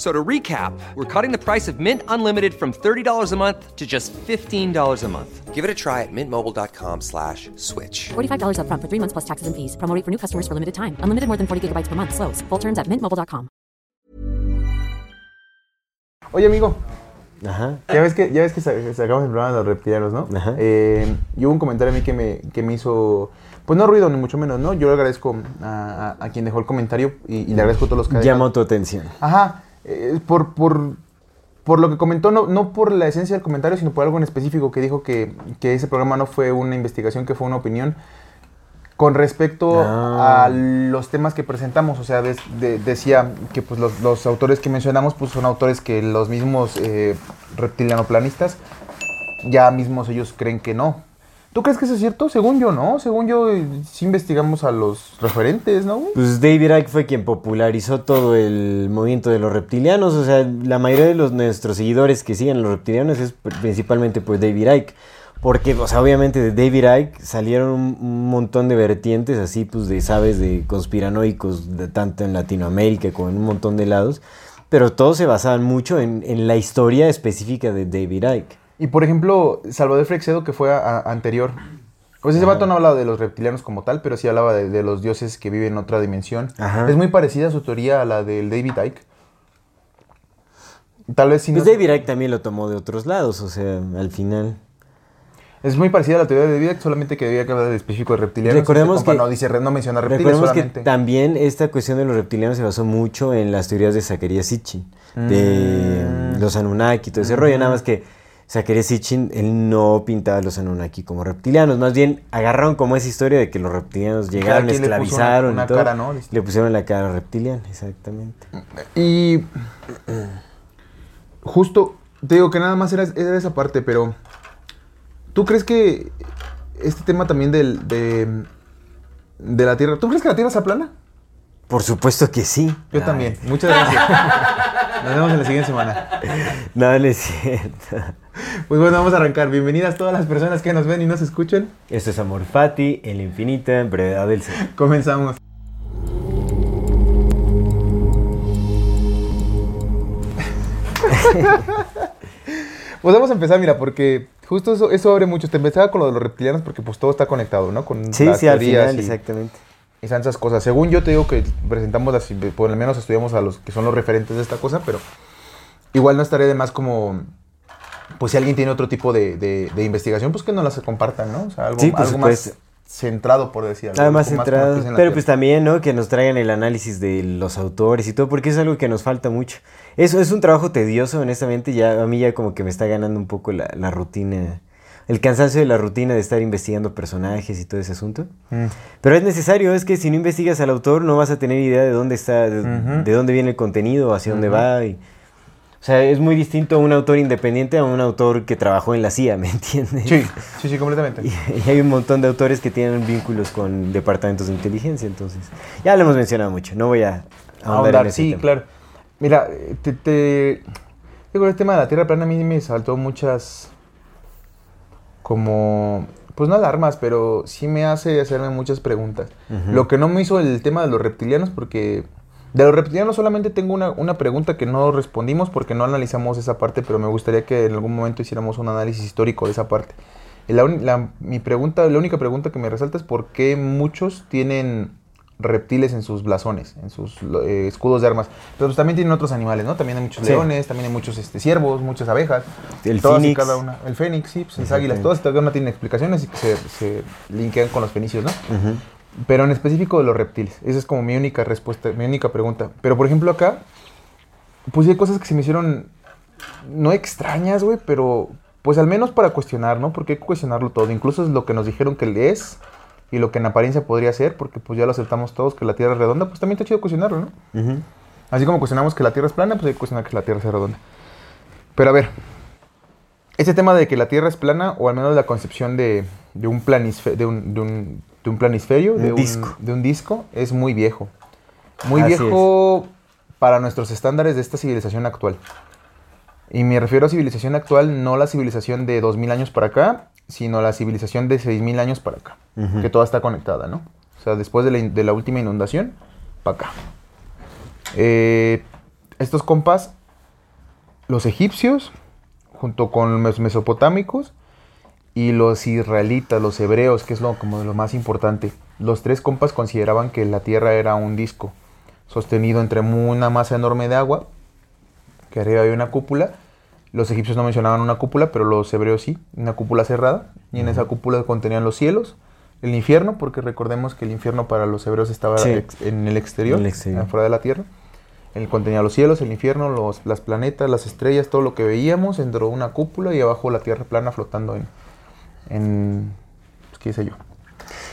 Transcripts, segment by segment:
So to recap, we're cutting the price of Mint Unlimited from $30 a month to just $15 a month. Give it a try at mintmobile.com slash switch. $45 upfront for three months plus taxes and fees. Promo rate for new customers for limited time. Unlimited more than 40 gigabytes per month. Slows. Full terms at mintmobile.com. Oye, amigo, Ajá. ya ves que, ya ves que sa- sacamos el programa de los reptilianos, ¿no? Ajá. Eh, y hubo un comentario a mí que me, que me hizo, pues no ruido, ni mucho menos, ¿no? Yo le agradezco a, a- a quien dejó el comentario y, y le agradezco a todos los que... Llamó tu atención. Ajá, eh, por, por, por lo que comentó, no, no por la esencia del comentario, sino por algo en específico que dijo que, que ese programa no fue una investigación, que fue una opinión con respecto Ah. a los temas que presentamos. O sea, de- decía que pues, los, los autores que mencionamos pues, son autores que los mismos eh, reptilianoplanistas ya mismos ellos creen que no. ¿Tú crees que eso es cierto? Según yo, ¿no? Según yo, eh, sí investigamos a los referentes, ¿no? Pues David Icke fue quien popularizó todo el movimiento de los reptilianos. O sea, la mayoría de los, nuestros seguidores que siguen a los reptilianos es pr- principalmente por David Icke. Porque, o sea, obviamente de David Icke salieron un montón de vertientes así, pues de, sabes, de conspiranoicos, de, tanto en Latinoamérica como en un montón de lados. Pero todos se basaban mucho en, en la historia específica de David Icke. Y por ejemplo, Salvador Freixedo, que fue a- a- anterior. Pues ese vato no hablaba de los reptilianos como tal, pero sí hablaba de, de los dioses que viven en otra dimensión. Ajá. Es muy parecida su teoría a la del David Icke. Tal vez sí Pues no- David Icke también lo tomó de otros lados, o sea, al final. Es muy parecida a la teoría de David Icke, solamente que debía hablar de específico de reptilianos. Recordemos que- No, dice, no menciona reptiles que solamente. también esta cuestión de los reptilianos se basó mucho en las teorías de Zacharias Sitchin, de Mm. los Anunnaki, todo ese rollo, nada más que Zacharias Sitchin, él no pintaba a los Anunnaki como reptilianos, más bien agarraron como esa historia de que los reptilianos llegaron, quien le una- esclavizaron una y todo, cara, ¿no? le pusieron la cara reptiliana, exactamente. Y justo, te digo que nada más era, era esa parte, pero ¿tú crees que este tema también del, de, de la Tierra, ¿tú crees que la Tierra sea plana? Por supuesto que sí. Yo Ay, también. Muchas gracias. Nos vemos en la siguiente semana. No, no es cierto. Pues bueno, vamos a arrancar. Bienvenidas todas las personas que nos ven y nos escuchan. Esto es Amor Fati, en la infinita brevedad del ser. Comenzamos. pues vamos a empezar, mira, porque justo eso, eso abre mucho. Te empezaba con lo de los reptilianos porque pues todo está conectado, ¿no? Con Sí, las sí, al final, y- exactamente. y esas cosas. Según yo te digo que presentamos las, por lo menos estudiamos a los que son los referentes de esta cosa, pero igual no estaría de más como, pues si alguien tiene otro tipo de, de- de investigación, pues que no las compartan, ¿no? O sea, algo, Sí, algo más centrado, por decir algo. Nada más centrado. Pero pues también, ¿no? Que nos traigan el análisis de los autores y todo, porque es algo que nos falta mucho. Eso es un trabajo tedioso, honestamente. Ya, a mí ya como que me está ganando un poco la, la rutina, el cansancio de la rutina de estar investigando personajes y todo ese asunto. Mm. Pero es necesario, es que si no investigas al autor no vas a tener idea de dónde está, de, dónde viene el contenido, hacia dónde va. y- o sea, es muy distinto a un autor independiente a un autor que trabajó en la CIA, ¿me entiendes? Sí, sí, sí, completamente. Y, y hay un montón de autores que tienen vínculos con departamentos de inteligencia, entonces ya lo hemos mencionado mucho, no voy a ahondar en Ahondar, ese sí, tema. claro. Mira, eh, te, te- digo, el tema de la Tierra plana a mí me saltó muchas, como, pues no alarmas, pero sí me hace hacerme muchas preguntas. Lo que no me hizo el tema de los reptilianos, porque de los reptilianos solamente tengo una, una pregunta que no respondimos porque no analizamos esa parte, pero me gustaría que en algún momento hiciéramos un análisis histórico de esa parte. La, mi pregunta, la única pregunta que me resalta es por qué muchos tienen reptiles en sus blasones, en sus eh, escudos de armas. Pero pues también tienen otros animales, ¿no? También hay muchos Sí. leones, también hay muchos este, ciervos, muchas abejas. El todas y fénix. cada una. El fénix, sí, pues, las águilas, todas y cada una tienen explicaciones y que se, se linkean con los fenicios, ¿no? Pero en específico de los reptiles. Esa es como mi única respuesta, mi única pregunta. Pero por ejemplo acá, pues hay cosas que se me hicieron no extrañas, güey, pero pues al menos para cuestionar, ¿no? Porque hay que cuestionarlo todo. Incluso es lo que nos dijeron que es y lo que en apariencia podría ser, porque pues ya lo aceptamos todos que la Tierra es redonda, pues también está chido cuestionarlo, ¿no? Así como cuestionamos que la Tierra es plana, pues hay que cuestionar que la Tierra sea redonda. Pero a ver, este tema de que la Tierra es plana, o al menos la concepción de, de un, planisfe- de, un, de, un, de un planisferio, Un de, disco. de un disco, es muy viejo. Muy Así viejo para nuestros estándares de esta civilización actual. Y me refiero a civilización actual, no la civilización de 2000 años para acá, sino la civilización de 6000 años para acá, que toda está conectada, ¿no? O sea, después de la, in- de la última inundación, para acá. Eh, estos compas, los egipcios, junto con los mesopotámicos, y los israelitas, los hebreos, que es lo, como lo más importante. Los tres compas consideraban que la Tierra era un disco sostenido entre una masa enorme de agua, que arriba había una cúpula. Los egipcios no mencionaban una cúpula, pero los hebreos sí, una cúpula cerrada. Y en esa cúpula contenían los cielos, el infierno, porque recordemos que el infierno para los hebreos estaba Sí. en el exterior, En el exterior. fuera de la Tierra. Él contenía los cielos, el infierno, los, las planetas, las estrellas, todo lo que veíamos dentro de una cúpula y abajo la Tierra plana flotando en, en pues, qué sé yo,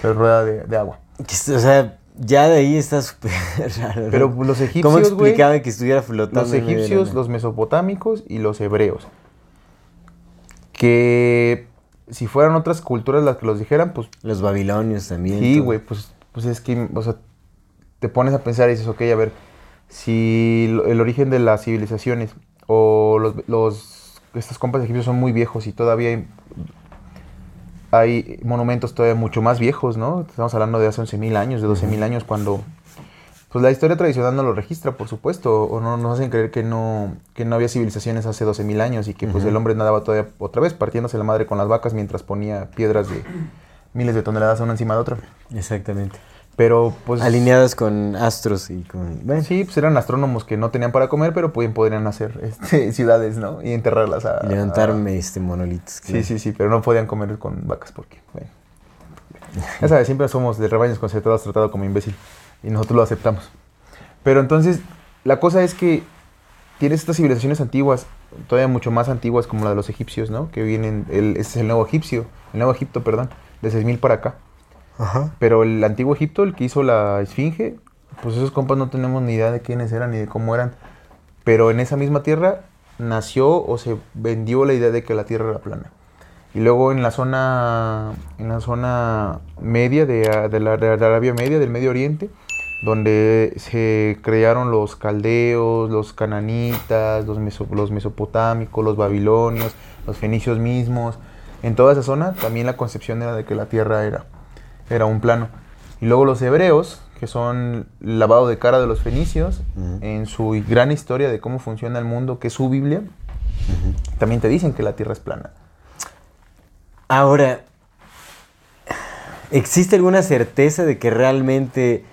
en rueda de, de agua. O sea, ya de ahí está súper raro. ¿no? Pero los ¿Cómo egipcios, güey, explicaban que estuviera flotando? los egipcios, los mesopotámicos y los hebreos. Que si fueran otras culturas las que los dijeran, pues Los babilonios también. sí, güey, pues, pues es que, o sea, te pones a pensar y dices, ok, a ver, si el origen de las civilizaciones o los, los estos compas egipcios son muy viejos y todavía hay, monumentos todavía mucho más viejos, ¿no? Estamos hablando de hace 11.000 años, de 12.000 años, cuando pues la historia tradicional no lo registra, por supuesto, o no nos hacen creer que no, que no había civilizaciones hace 12.000 años y que pues el hombre nadaba todavía otra vez partiéndose la madre con las vacas mientras ponía piedras de miles de toneladas una encima de otra. Exactamente. Pero pues... Alineadas con astros y con... Bueno, Sí, pues eran astrónomos que no tenían para comer, pero podían, podrían hacer este, ciudades, ¿no? Y enterrarlas a... y levantar a- este, monolitos. Sí, sí, sí, pero no podían comer con vacas porque, bueno. Ya sabes, siempre somos de rebaños concentrados tratados como imbécil y nosotros lo aceptamos. Pero entonces, la cosa es que tienes estas civilizaciones antiguas, todavía mucho más antiguas como la de los egipcios, ¿no? Que vienen, el, ese es el nuevo egipcio, el nuevo Egipto, perdón, de 6000 para acá. Pero el antiguo Egipto, el que hizo la Esfinge, pues esos compas no tenemos ni idea de quiénes eran ni de cómo eran. Pero en esa misma tierra nació o se vendió la idea de que la tierra era plana. Y luego en la zona, en la zona media de, de la Arabia Media, del Medio Oriente, donde se crearon los caldeos, los cananitas, los, meso- los mesopotámicos, los babilonios, los fenicios mismos. En toda esa zona también la concepción era de que la tierra era, era un plano. Y luego los hebreos, que son lavado de cara de los fenicios, en su gran historia de cómo funciona el mundo, que es su Biblia, también te dicen que la tierra es plana. Ahora, ¿existe alguna certeza de que realmente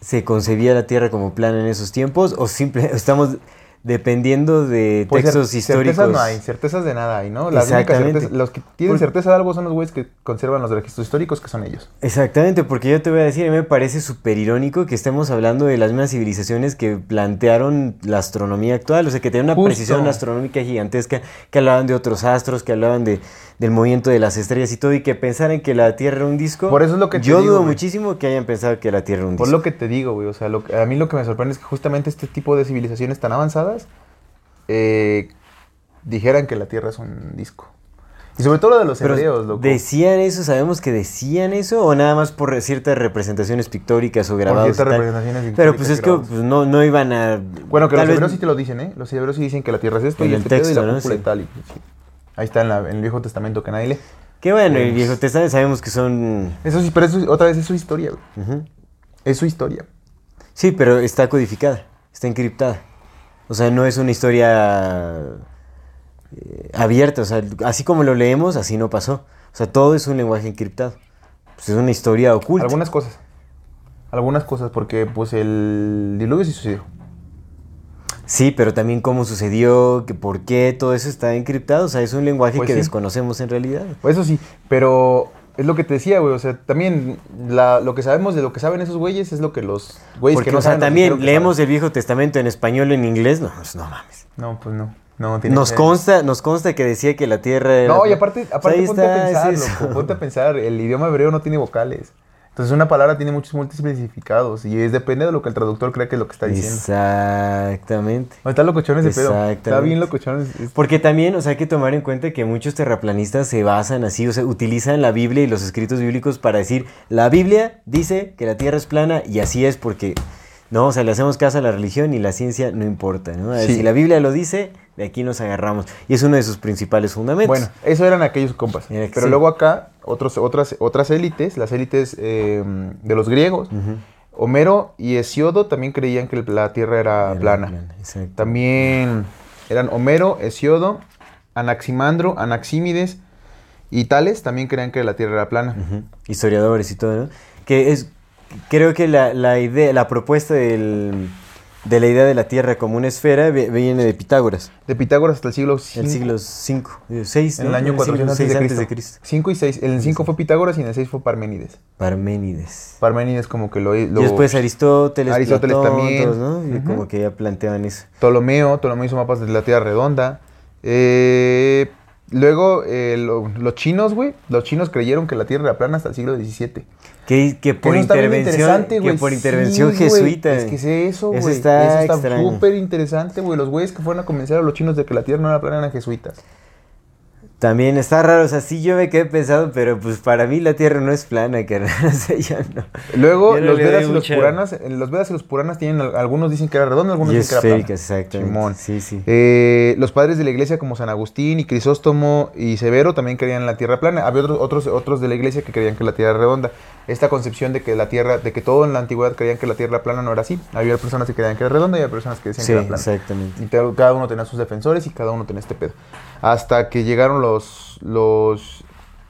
se concebía la Tierra como plana en esos tiempos? ¿O simple estamos dependiendo de Pues, textos históricos? Certezas no hay, certezas de nada hay, ¿no? Las Exactamente. los que tienen certeza de algo son los güeyes que conservan los registros históricos, que son ellos. Exactamente, porque yo te voy a decir, a mí me parece súper irónico que estemos hablando de las mismas civilizaciones que plantearon la astronomía actual, o sea, que tenían una Justo. precisión astronómica gigantesca, que hablaban de otros astros, que hablaban de, del movimiento de las estrellas y todo, y que pensaran que la Tierra era un disco. Por eso es lo que te Yo digo, dudo güey. muchísimo que hayan pensado que la Tierra era un Por disco. lo que te digo, güey, o sea, lo que- a mí lo que me sorprende es que justamente este tipo de civilizaciones tan avanzadas eh, dijeran que la Tierra es un disco. Y sobre todo lo de los Pero hebreos, loco. ¿Decían eso? ¿Sabemos que decían eso? ¿O nada más por ciertas representaciones pictóricas o Por grabados? y ciertas representaciones Pero pues es que pues, no, no iban a... Bueno, que los vez- hebreos sí te lo dicen, ¿eh? Los hebreos sí dicen que la Tierra es esto y el este texto, y la ¿no? Sí. y tal. y- sí. Ahí está en, la- en el Viejo Testamento que nadie lee. Que bueno, el Viejo Testamento sabemos que son... Eso sí, pero eso, otra vez es su historia, güey. Ujú. Es su historia. Sí, pero está codificada, está encriptada. O sea, no es una historia eh, abierta, o sea, así como lo leemos, así no pasó. O sea, todo es un lenguaje encriptado. Pues es una historia oculta. Algunas cosas. Algunas cosas, porque pues el diluvio sí sucedió. Sí, pero también cómo sucedió, que por qué, todo eso está encriptado. O sea, es un lenguaje Pues que sí. desconocemos en realidad. Pues eso sí, pero es lo que te decía, güey. O sea, también la- lo que sabemos de lo que saben esos güeyes es lo que los güeyes Porque, que no o sea, saben también leemos saben. el Viejo Testamento en español o en inglés. No, pues, no mames. No, pues no. No, tiene Nos que- consta, nos consta que decía que la Tierra era... No, y aparte, O sea, aparte ponte está, a pensar, loco, ponte a pensar, el idioma hebreo no tiene vocales. Entonces una palabra tiene muchos múltiples significados y es depende de lo que el traductor cree que es lo que está diciendo. Exactamente. No, está locochón ese pedo. Está bien locochón. es- es- Porque también, o sea, hay que tomar en cuenta que muchos terraplanistas se basan así, o sea, utilizan la Biblia y los escritos bíblicos para decir, la Biblia dice que la Tierra es plana y así es porque No, o sea, le hacemos caso a la religión y la ciencia no importa, ¿no? Sí. Si la Biblia lo dice, de aquí nos agarramos. Y es uno de sus principales fundamentos. Bueno, eso eran aquellos compas. Era Pero sí. luego acá, otros, otras, otras élites, las élites eh, de los griegos, Homero y Hesiodo también creían que la Tierra era, Era plana. plana. También eran Homero, Hesiodo, Anaximandro, Anaxímides y Tales también creían que la Tierra era plana. Historiadores y todo, ¿no? Que es, creo que la, la idea, la propuesta del- de la idea de la Tierra como una esfera vi- viene de Pitágoras, De Pitágoras hasta el siglo el V, siglo 5, 6, en el año 400 antes de Cristo. 5 y 6. En el 5 fue Pitágoras y en el 6 fue Parménides. Parménides. Parménides como que lo... lo- y después Aristóteles, Aristóteles Platón, también. todos, ¿no? Y como que ya planteaban eso. Ptolomeo, Ptolomeo hizo mapas de la Tierra redonda. Eh, luego, eh, lo- los chinos, güey, los chinos creyeron que la Tierra era plana hasta el siglo XVII. Que, que por Eso está bien intervención, interesante, que güey. por Sí, intervención güey. jesuita. Es que es eso, güey. Eso está súper interesante, güey. Los güeyes que fueron a convencer a los chinos de que la Tierra no era plana eran jesuitas. También está raro, o sea, sí yo me quedé pensado, pero pues para mí la Tierra no es plana, carnal, o sea, ya no. Luego, Yo no los Vedas y los Puranas, eh, los Vedas y los Puranas tienen, al- algunos dicen que era redonda, algunos Y dicen que era plana. Simón. Sí, sí. Eh, los padres de la iglesia como San Agustín y Crisóstomo y Severo también creían en la tierra plana. Había otros, otros, otros de la iglesia que creían que la tierra era redonda. Esta concepción de que la tierra, de que todo en la antigüedad creían que la tierra era plana no era así. Había personas que creían que era redonda y había personas que decían Sí, que era plana. exactamente. Y cada uno tenía sus defensores y cada uno tenía este pedo. Hasta que llegaron los, los,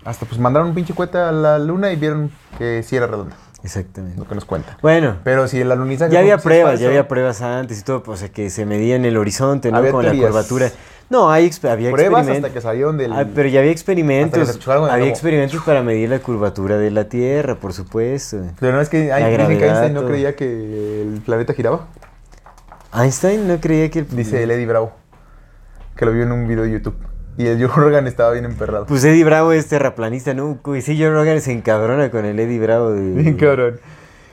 hasta pues mandaron un pinche cohete a la luna y vieron que sí era redonda, Exactamente. lo que nos cuenta. Bueno, Pero si el alunizaje ya había pruebas, ya había pruebas antes y todo, pues, o sea, que se medía en el horizonte, ¿no? Con la curvatura. No, hay había pruebas hasta experimentos. que salieron del... Ah, pero ya había experimentos. Había experimentos para medir la curvatura de la Tierra, por supuesto. Pero no es que, hay, que Einstein no todo. creía que el planeta giraba. Einstein no creía que el... Dice el Eddie Bravo. Que lo vio en un video de YouTube. Y el Joe Rogan estaba bien emperrado. Pues Eddie Bravo es terraplanista, ¿no? Uy, sí, Joe Rogan se encabrona con el Eddie Bravo. de- Bien cabrón.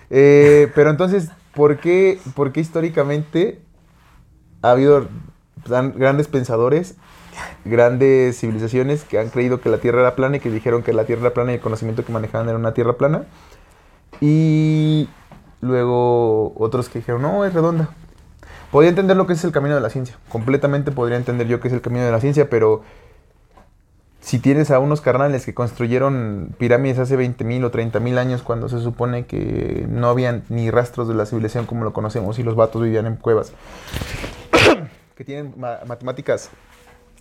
Eh, pero entonces, ¿por qué, por qué históricamente ha habido gran- grandes pensadores, grandes civilizaciones que han creído que la Tierra era plana y que dijeron que la Tierra era plana y el conocimiento que manejaban era una Tierra plana? Y luego otros que dijeron, no, es redonda. Podría entender lo que es el camino de la ciencia. Completamente podría entender yo que es el camino de la ciencia, pero si tienes a unos carnales que construyeron pirámides hace 20.000 o 30.000 años cuando se supone que no habían ni rastros de la civilización como lo conocemos y los vatos vivían en cuevas, que tienen ma- matemáticas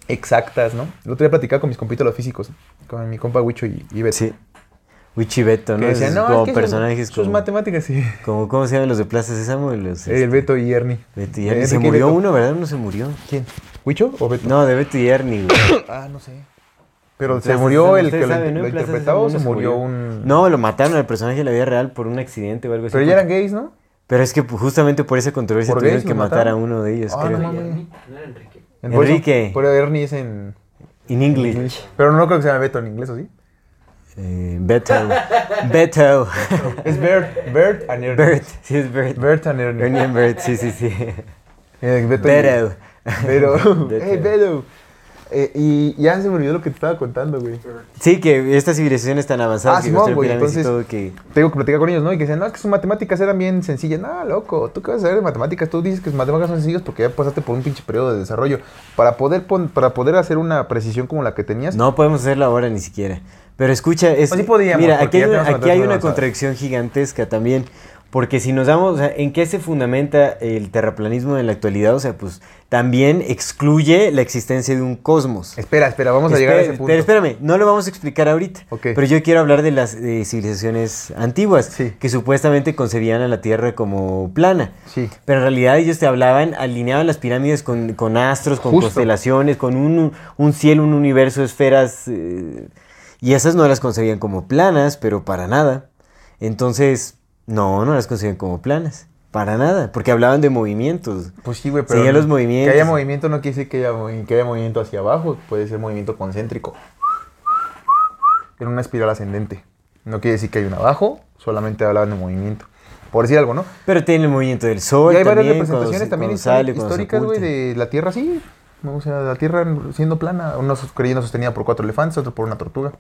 exactas, ¿no? El otro día platicaba con mis compitos los físicos, con mi compa Huicho y, y Beto, Sí. Wichibeto, ¿no? que decían, no, como es que sus- personajes sus, como, matemáticas, sí. como- ¿Cómo se llaman los de Plaza Sésamo? Los, El Beto y Ernie. Beto y Eh, Ernie. Se Enrique y murió Beto. uno, ¿verdad? Uno se murió. ¿Quién? ¿Huicho o Beto? No, de Beto y Ernie, güey. Ah, no sé. Pero se murió el que lo, interpretaba o se uno murió un... No, lo mataron al personaje de la vida real por un accidente o algo así. Pero ya eran gays, ¿no? Pero es que justamente por esa controversia ¿Por tuvieron que matar a uno de ellos, Ah, creo. no mames. En Enrique. Enrique. Pero Ernie es en... In English. Pero no creo que se llame Beto en inglés, ¿o sí? Eh, Beto. Beto. Es Bert. Bert and Ernie. Bert. Sí, es Bert. Bert and Ernie. Ernie and Bert, sí, sí, sí. Eh, Beto. Beto. Beto. Beto. ¡Eh, Beto! Eh, y ya se me olvidó lo que te estaba contando, güey. Sí, que estas civilizaciones tan avanzadas Ah, que construyen güey, entonces- todo que... Tengo que platicar con ellos, ¿no? Y que decían, no, es que sus matemáticas eran bien sencillas. No, loco, ¿tú qué vas a saber de matemáticas? Tú dices que sus matemáticas son sencillas porque ya pasaste por un pinche periodo de desarrollo. Para poder, pon- para poder hacer una precisión como la que tenías, No podemos hacerlo ahora ni siquiera. Pero escucha, es, Pues sí mira, aquí hay, una, aquí hay una contradicción gigantesca también. Porque si nos damos, o sea, ¿en qué se fundamenta el terraplanismo en la actualidad? O sea, pues también excluye la existencia de un cosmos. Espera, espera, vamos a llegar a ese punto. Pero espérame, no lo vamos a explicar ahorita. Ok. Pero yo quiero hablar de las eh, civilizaciones antiguas, Sí. que supuestamente concebían a la Tierra como plana. Sí. Pero en realidad ellos te hablaban, alineaban las pirámides con, con astros, con Justo. constelaciones, con un, un cielo, un universo, esferas. eh, y esas no las concebían como planas, pero para nada. Entonces, no, no las concebían como planas. Para nada, porque hablaban de movimientos. Pues sí, güey, pero los movimientos. que haya movimiento no quiere decir que haya, movi- que haya movimiento hacia abajo, puede ser movimiento concéntrico. En una espiral ascendente. No quiere decir que hay un abajo, solamente hablaban de movimiento. Por decir algo, ¿no? Pero tiene el movimiento del sol. y hay varias también, representaciones se- también sale, históricas, güey, de la Tierra, sí. O sea, la Tierra siendo plana, unos creyendo sostenida por cuatro elefantes, otros por una tortuga,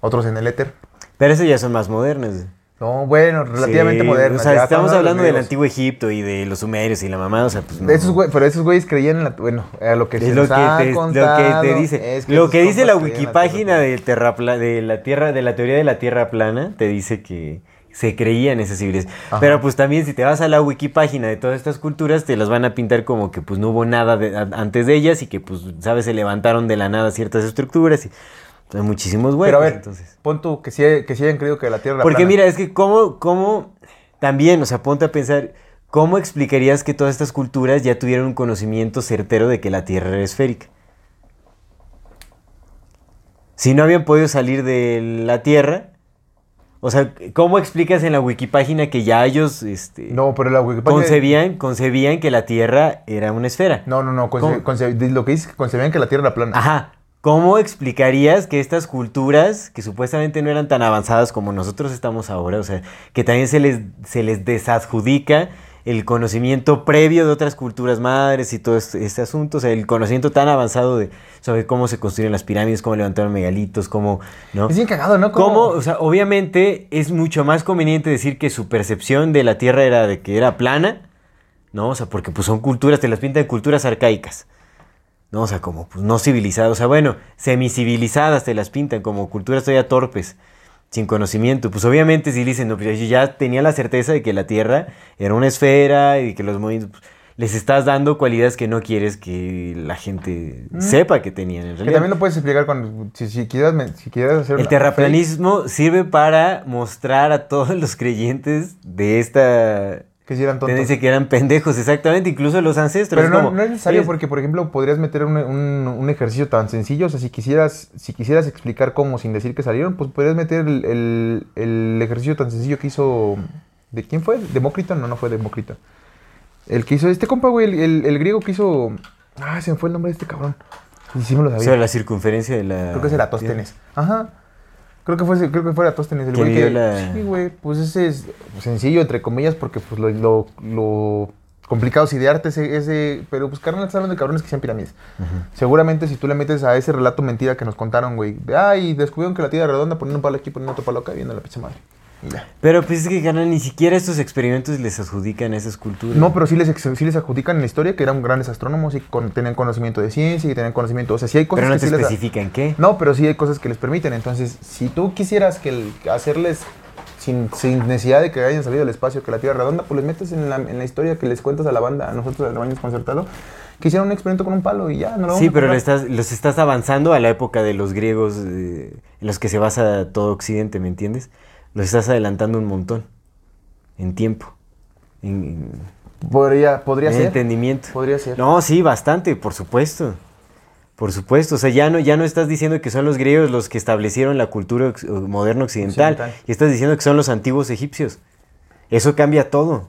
otros en el éter. Pero esos ya son más modernos. No, bueno, relativamente Sí. O sea, estamos hablando del antiguo Egipto y de los sumerios y la mamá, o sea, pues no. Esos güey- pero esos güeyes creían en la. Bueno, a lo que se Es lo nos que, ha te, lo contado, que te dice. es lo que dice la creían wikipágina terrapla- de la tierra, de la teoría de la tierra plana, te dice que se creía en esas civilizaciones. Pero pues también si te vas a la wikipágina de todas estas culturas, te las van a pintar como que pues no hubo nada de- a- antes de ellas y que pues, sabes, se levantaron de la nada ciertas estructuras y hay muchísimos huecos. Pero a ver, entonces. pon tú que sí, que sí hayan creído que la Tierra era Porque plana. mira, es que cómo, cómo, también, o sea, ponte a pensar, ¿cómo explicarías que todas estas culturas ya tuvieran un conocimiento certero de que la Tierra era esférica? Si no habían podido salir de la Tierra, o sea, ¿cómo explicas en la wikipágina que ya ellos este, No, pero la Wikipedia. concebían, concebían que la Tierra era una esfera? No, no, no. conce- lo que dice es que concebían que la Tierra era plana. Ajá. ¿Cómo explicarías que estas culturas, que supuestamente no eran tan avanzadas como nosotros estamos ahora, o sea, que también se les, se les desadjudica el conocimiento previo de otras culturas madres y todo este, este asunto, o sea, el conocimiento tan avanzado de sobre cómo se construyen las pirámides, cómo levantaron megalitos, cómo, ¿no? Es bien cagado, ¿no? O sea, obviamente es mucho más conveniente decir que su percepción de la Tierra era de que era plana, ¿no? O sea, porque pues son culturas, te las pintan culturas arcaicas. ¿No? O sea, como pues, no civilizadas, o sea, bueno, semicivilizadas te las pintan como culturas todavía torpes, sin conocimiento. Pues obviamente si dicen, no, pues yo ya tenía la certeza de que la Tierra era una esfera y que los movimientos, pues, les estás dando cualidades que no quieres que la gente sepa que tenían en Que realidad. también lo puedes explicar con. Si, si quieres, me- si quieres hacer. El terraplanismo sirve para mostrar a todos los creyentes de esta Que si eran tontos. tendencia que eran pendejos, exactamente, incluso los ancestros. Pero no, como, no es necesario es- porque, por ejemplo, podrías meter un, un- un ejercicio tan sencillo. O sea, si quisieras, si quisieras explicar cómo sin decir que salieron, pues podrías meter el, el- el ejercicio tan sencillo que hizo. ¿De quién fue? ¿Demócrito? No, no fue Demócrito. El que hizo este compa, güey, el, el- el griego que hizo. Ah, se me fue el nombre de este cabrón. Y sí me lo sabía. sobre la circunferencia de la... Creo que es Eratóstenes. Ajá. Creo que fue, creo que fue Eratóstenes. El Que güey que, la- Sí, güey. Pues ese es sencillo, entre comillas, porque pues lo, lo, lo complicado es idearte ese, ese... Pero pues carnal, estás hablando de cabrones que sean pirámides. Seguramente si tú le metes a ese relato mentira que nos contaron, güey. De, ay, descubrieron que la tierra redonda, poniendo un palo aquí, poniendo otro palo acá, viendo la pinche madre. Pero pues es que, carnal, ni siquiera estos experimentos les adjudican esas culturas. No, pero sí les, sí les adjudican en la historia que eran grandes astrónomos y con, tenían conocimiento de ciencia y tenían conocimiento... O sea, sí hay cosas Pero no que te sí les especifican qué. No, pero sí hay cosas que les permiten. Entonces, si tú quisieras que el- hacerles sin, sin necesidad de que hayan salido del espacio, que la Tierra redonda, pues les metes en la, en la historia que les cuentas a la banda, a nosotros del baño concertado, que hicieron un experimento con un palo y ya, no lo Sí, pero estás, los estás avanzando a la época de los griegos eh, en los que se basa todo Occidente, ¿me entiendes? Los estás adelantando un montón en tiempo, en, Podría, podría en ser. entendimiento. Podría ser. No, sí, bastante, por supuesto. Por supuesto, o sea, ya no, ya no estás diciendo que son los griegos los que establecieron la cultura moderna occidental, Occidental. y estás diciendo que son los antiguos egipcios. Eso cambia todo,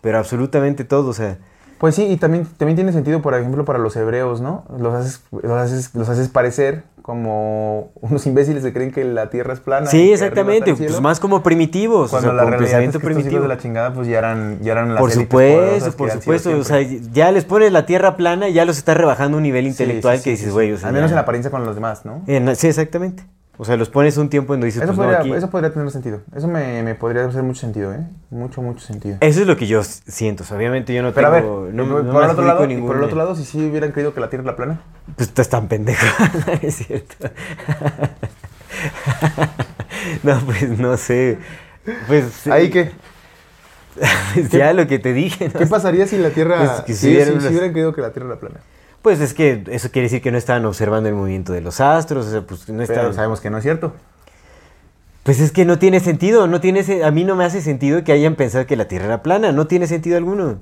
pero absolutamente todo, o sea, Pues sí, y también, también tiene sentido, por ejemplo, para los hebreos, ¿no? Los haces, los haces, los haces parecer como unos imbéciles que creen que la Tierra es plana. y sí, exactamente, pues más como primitivos, Cuando o sea, la realidad es que estos primitivo. de la chingada pues ya eran, ya eran las Por supuesto, por supuesto. O sea, ya les pones la tierra plana, ya los estás rebajando un nivel Sí, intelectual sí, que dices, güey, o sea, Al menos ya- en la apariencia con los demás, ¿no? en- sí, exactamente. O sea, los pones un tiempo en donde dices, Eso pues no, podría, aquí- eso podría tener sentido. Eso me, me podría hacer mucho sentido, ¿eh? Mucho, mucho sentido. Eso es lo que yo siento. O sea, obviamente yo no Pero a ver, tengo. y no, por, no por el otro lado, y ningún- por el otro lado, si sí hubieran creído que la Tierra es la plana. Pues estás tan pendejo. es cierto. no, pues no sé. Pues. sí. Ahí Pues ya lo que te dije. ¿no? ¿qué pasaría si la Tierra... Pues que si hubieran si hubieran creído que la Tierra era plana? Pues es que eso quiere decir que no estaban observando el movimiento de los astros. O sea, pues no Pero sabemos que no es cierto. Pues es que no tiene sentido, no tiene se- a mí no me hace sentido que hayan pensado que la Tierra era plana, no tiene sentido alguno.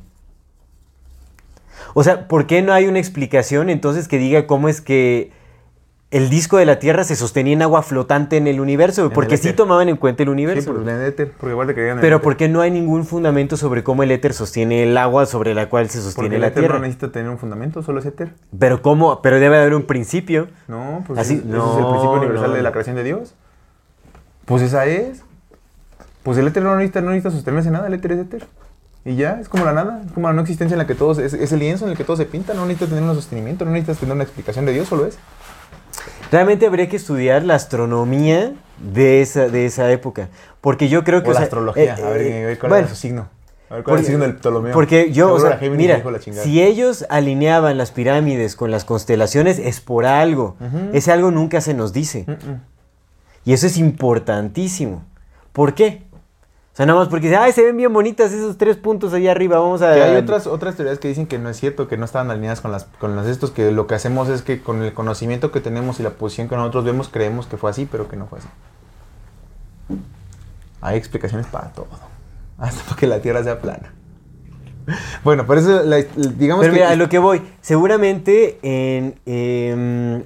O sea, ¿por qué no hay una explicación entonces que diga cómo es que el disco de la Tierra se sostenía en agua flotante en el universo? el Porque sí éter. tomaban en cuenta el Sí, universo. por el éter, porque igual en el pero éter. ¿por qué no hay ningún fundamento sobre cómo el éter sostiene el agua sobre la cual se Porque sostiene el la éter Tierra? no necesita tener un fundamento, solo es éter. Pero cómo, pero debe haber un principio. No, pues Así- es- ese es el no, principio universal no. de la creación de Dios. Pues esa es. Pues el éter no necesita, no necesita sostenerse nada, el éter es éter. Y ya, es como la nada, es como la no existencia en la que todos, es, es el lienzo en el que todo se pinta, no necesitas tener un sostenimiento, no necesitas tener una explicación de Dios, solo es. Realmente habría que estudiar la astronomía de esa, de esa época. Porque yo creo que. O la sea, astrología, eh, a ver eh, eh, cuál bueno, era su signo. A ver cuál es el signo del Ptolomeo. Porque yo, o sea, mira, si ellos alineaban las pirámides con las constelaciones es por algo. Ese algo nunca se nos dice. Y eso es importantísimo. ¿Por qué? O sea, nada más porque dicen, ay, se ven bien bonitas esos tres puntos allá arriba, vamos a... Que hay otras, otras teorías que dicen que no es cierto, que no estaban alineadas con las con las estos, que lo que hacemos es que con el conocimiento que tenemos y la posición que nosotros vemos, creemos que fue así, pero que no fue así. Hay explicaciones para todo. Hasta para que la Tierra sea plana. Bueno, por eso, la- digamos Pero que... mira, a lo que voy, seguramente en... em,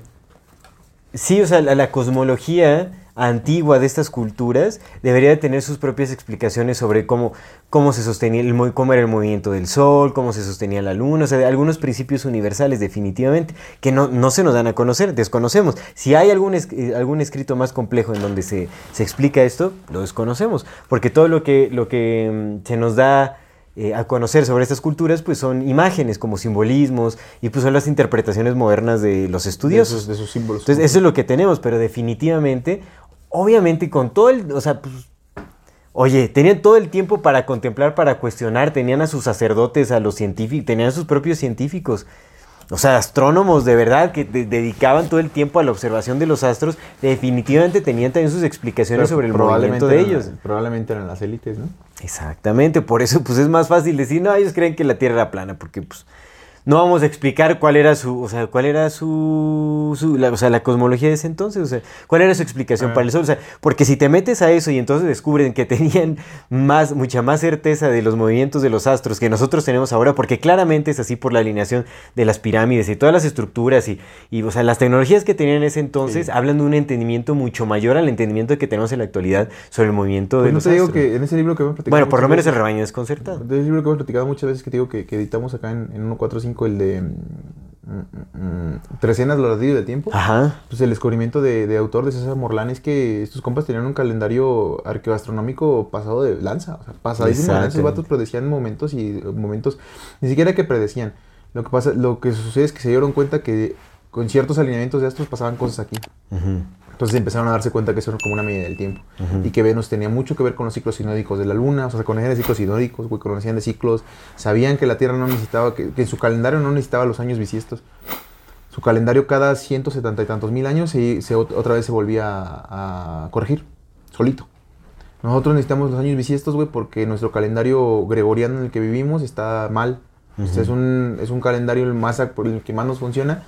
sí, o sea, la, la cosmología antigua de estas culturas debería de tener sus propias explicaciones sobre cómo, cómo se sostenía, el, mo- cómo era el movimiento del Sol, cómo se sostenía la Luna, o sea, algunos principios universales definitivamente, que no, no se nos dan a conocer, desconocemos. Si hay algún, es- eh, algún escrito más complejo en donde se, se explica esto, lo desconocemos, porque todo lo que, lo que mm, se nos da eh, a conocer sobre estas culturas, pues son imágenes como simbolismos y pues son las interpretaciones modernas de los de estudiosos. sus, de sus símbolos. Entonces, eso es lo que tenemos, pero definitivamente, obviamente con todo el, o sea, pues, oye, tenían todo el tiempo para contemplar, para cuestionar, tenían a sus sacerdotes, a los científicos, tenían a sus propios científicos. O sea, astrónomos de verdad que de- dedicaban todo el tiempo a la observación de los astros, definitivamente tenían también sus explicaciones Pero sobre el probablemente movimiento de eran- ellos. Probablemente eran las élites, ¿no? Exactamente, por eso pues es más fácil decir, no, ellos creen que la Tierra era plana, porque pues no vamos a explicar cuál era su, o sea, cuál era su, su- la, o sea, la cosmología de ese entonces, o sea, cuál era su explicación para el Sol, o sea, porque si te metes a eso y entonces descubren que tenían más, mucha más certeza de los movimientos de los astros que nosotros tenemos ahora, porque claramente es así por la alineación de las pirámides y todas las estructuras y, y o sea, las tecnologías que tenían en ese entonces Sí. hablan de un entendimiento mucho mayor al entendimiento que tenemos en la actualidad sobre el movimiento de Pues no los te digo astros. que en ese libro que hemos platicado Bueno, por lo menos el veces- rebaño desconcertado. Del libro que hemos platicado muchas veces que te digo que, que editamos acá en, en 145, el de mm, mm, mm, Trecenas, los ladrillos del tiempo. Ajá. Pues el descubrimiento de, de autor de César Morlán es que estos compas tenían un calendario arqueoastronómico pasado de lanza, o sea, pasadísimo de. Esos vatos predecían momentos y momentos, ni siquiera que predecían. Lo que pasa, lo que sucede es que se dieron cuenta que con ciertos alineamientos de astros pasaban cosas aquí. Ujú. Entonces empezaron a darse cuenta que eso era como una medida del tiempo. Y que Venus tenía mucho que ver con los ciclos sinódicos de la Luna. O sea, conocían de ciclos sinódicos, güey, conocían de ciclos. Sabían que la Tierra no necesitaba, que, que en su calendario no necesitaba los años bisiestos. Su calendario cada 170 y tantos mil años se, se ot- otra vez se volvía a, a corregir, solito. Nosotros necesitamos los años bisiestos, güey, porque nuestro calendario gregoriano en el que vivimos está mal. O sea, es, un, es un calendario el, más, por el que más nos funciona,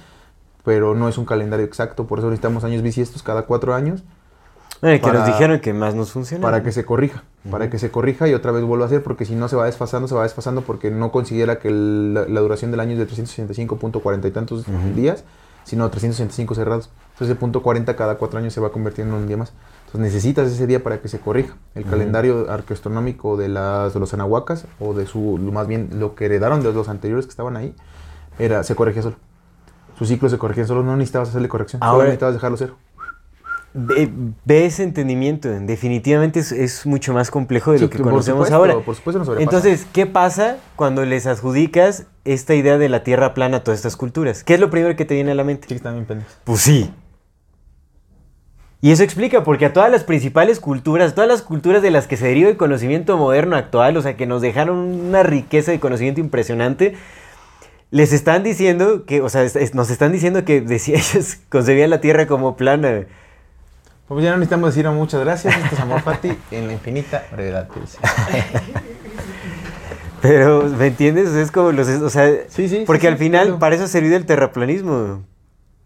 pero no es un calendario exacto. Por eso necesitamos años bisiestos cada cuatro años que Para- nos dijeron que más nos funciona. para que se corrija, para que se corrija y otra vez vuelva a hacer, porque si no se va desfasando, se va desfasando porque no considera que el- la, la duración del año es de 365.40 y tantos días, sino 365 cerrados. Entonces el punto 40 cada cuatro años se va convirtiendo en un día más. Entonces necesitas ese día para que se corrija. El calendario arqueoastronómico de, las, de los anahuacas, o de su, más bien lo que heredaron de los anteriores que estaban ahí, era, se corregía solo. Su ciclo se corregía solo, no necesitabas hacerle corrección, solo Ahora- necesitabas dejarlo cero. Ve, ve ese entendimiento. Definitivamente es, es mucho más complejo de Sí, lo que conocemos supuesto, ahora. por supuesto nos. Entonces, ¿qué pasa cuando les adjudicas esta idea de la Tierra plana a todas estas culturas? ¿Qué es lo primero que te viene a la mente? Sí, que están bien pendejos. Pues sí. Y eso explica, porque a todas las principales culturas, todas las culturas de las que se deriva el conocimiento moderno actual, o sea, que nos dejaron una riqueza de conocimiento impresionante, les están diciendo que, o sea, es- es- nos están diciendo que decía, ellos concebían la Tierra como plana. Pues ya no necesitamos decir muchas gracias. Esto es Amor Fati en la infinita brevedad. Pero, ¿me entiendes? Es como los, o sea, Sí, sí, porque sí, al final claro. para eso ha servido el terraplanismo.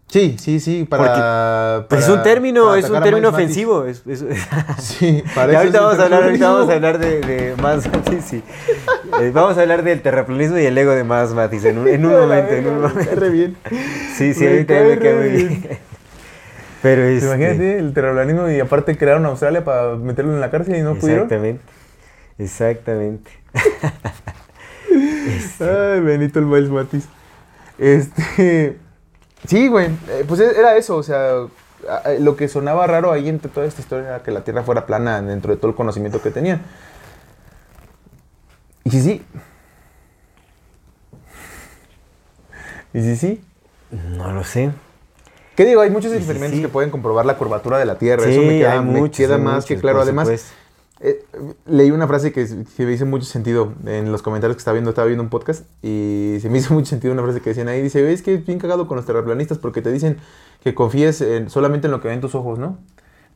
Sí, sí, sí. Para, Pues es para- un término, para es un término ofensivo. es- es- Sí, para Y ahorita es vamos a hablar, ahorita vamos a hablar de, de más sí, sí. Eh, vamos a hablar del terraplanismo y el ego de más Matis en un, en un La momento, en un momento. re bien. Sí, sí, ahorita me re muy bien. Pero Pues este, Imagínate el terraplanismo y aparte crearon Australia para meterlo en la cárcel y no pudieron. Exactamente. Exactamente. Ay, Benito el Miles Matis. Este. Sí, güey. eh, Pues era eso, o sea. Lo que sonaba raro ahí entre toda esta historia era que la Tierra fuera plana dentro de todo el conocimiento que tenían. Y sí, sí. Y sí, sí. No lo sé. ¿Qué digo? Hay muchos experimentos sí. que pueden comprobar la curvatura de la Tierra. Eso me queda, me muchos, queda más que claro. Además, supuesto. Eh, leí una frase que, que me hizo mucho sentido en los comentarios que estaba viendo. Estaba viendo un podcast y se me hizo mucho sentido una frase que decían ahí. Dice, es que es bien cagado con los terraplanistas porque te dicen que confíes en- solamente en lo que ven tus ojos, ¿no?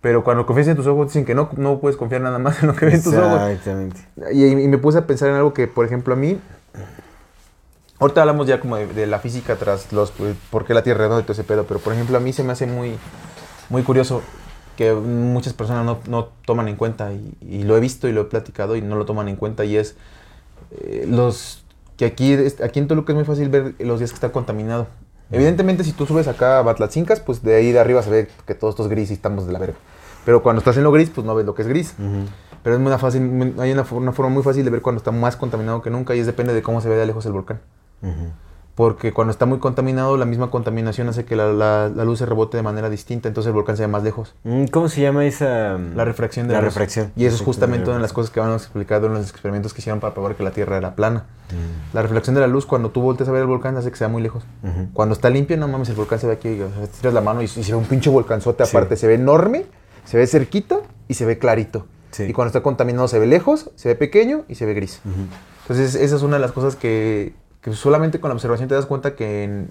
Pero cuando confías en tus ojos dicen que no, no puedes confiar nada más en lo que ven tus ojos. Exactamente. Y, y me puse a pensar en algo que, por ejemplo, a mí. Ahorita hablamos ya como de, de la física tras los. pues, por qué la Tierra es redonda y todo ese pedo. Pero, por ejemplo, a mí se me hace muy, muy curioso que muchas personas no, no toman en cuenta. Y, y lo he visto y lo he platicado y no lo toman en cuenta. Y es. eh, los. Que aquí, aquí en Toluca es muy fácil ver los días que está contaminado. Evidentemente, si tú subes acá a Batlatzincas, pues de ahí de arriba se ve que todo esto es gris y estamos de la verga. Pero cuando estás en lo gris, pues no ves lo que es gris. Pero es muy fácil, hay una, una forma muy fácil de ver cuando está más contaminado que nunca y es depende de cómo se ve de lejos el volcán. Porque cuando está muy contaminado, la misma contaminación hace que la, la- la luz se rebote de manera distinta, entonces el volcán se ve más lejos. Mm, ¿Cómo se llama esa? La refracción de La la, luz. refracción. Y eso es justamente una de las cosas que van a explicar en los experimentos que hicieron para probar que la Tierra era plana. La reflexión de la luz, cuando tú volteas a ver el volcán, hace que sea muy lejos. Cuando está limpio, no mames, el volcán se ve aquí, o sea, tiras la mano y, y se ve un pinche volcanzote Sí. aparte. Se ve enorme, se ve cerquita y se ve clarito. Sí. Y cuando está contaminado se ve lejos, se ve pequeño y se ve gris. Entonces, esa es una de las cosas que, que solamente con la observación te das cuenta que, en-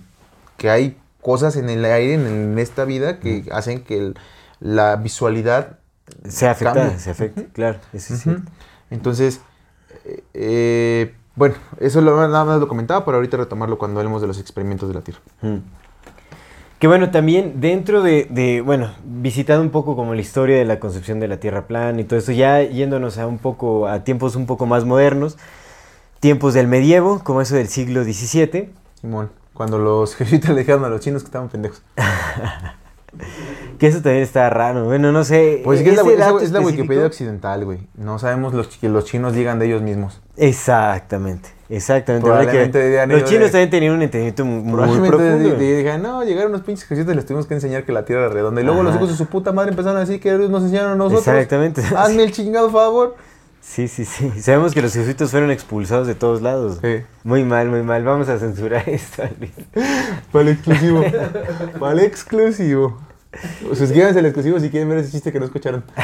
que hay cosas en el aire, en, en esta vida, que hacen que el- la visualidad Se afecta, se afecta, claro. eso es Ujú. cierto. Entonces, eh, eh, bueno, eso lo- nada más lo comentaba para ahorita retomarlo cuando hablemos de los experimentos de la Tierra. Que bueno, también dentro de, de, bueno, visitando un poco como la historia de la concepción de la Tierra plana y todo eso, ya yéndonos a un poco, a tiempos un poco más modernos, tiempos del medievo, como eso del siglo XVII, Simón, cuando los jesuitas le dijeron a los chinos que estaban pendejos. que eso también está raro, bueno, no sé. Pues es que es la, es la- dato es la específico- Wikipedia occidental, güey. No sabemos los, que los chinos digan de ellos mismos. Exactamente, exactamente. Que- los chinos de- también tenían un entendimiento muy, Probablemente profundo. di- di- digan, no, llegaron unos pinches jesuitas y les tuvimos que enseñar que la Tierra era redonda. Y luego los hijos de su puta madre empezaron a decir que ellos nos enseñaron a nosotros. Exactamente. Hazme el chingado favor. Sí, sí, sí. Sabemos que los jesuitos fueron expulsados de todos lados. Sí. Muy mal, muy mal. Vamos a censurar esto, Luis. Para el exclusivo. Para el exclusivo. Suscríbanse al exclusivo si quieren ver ese chiste que no escucharon.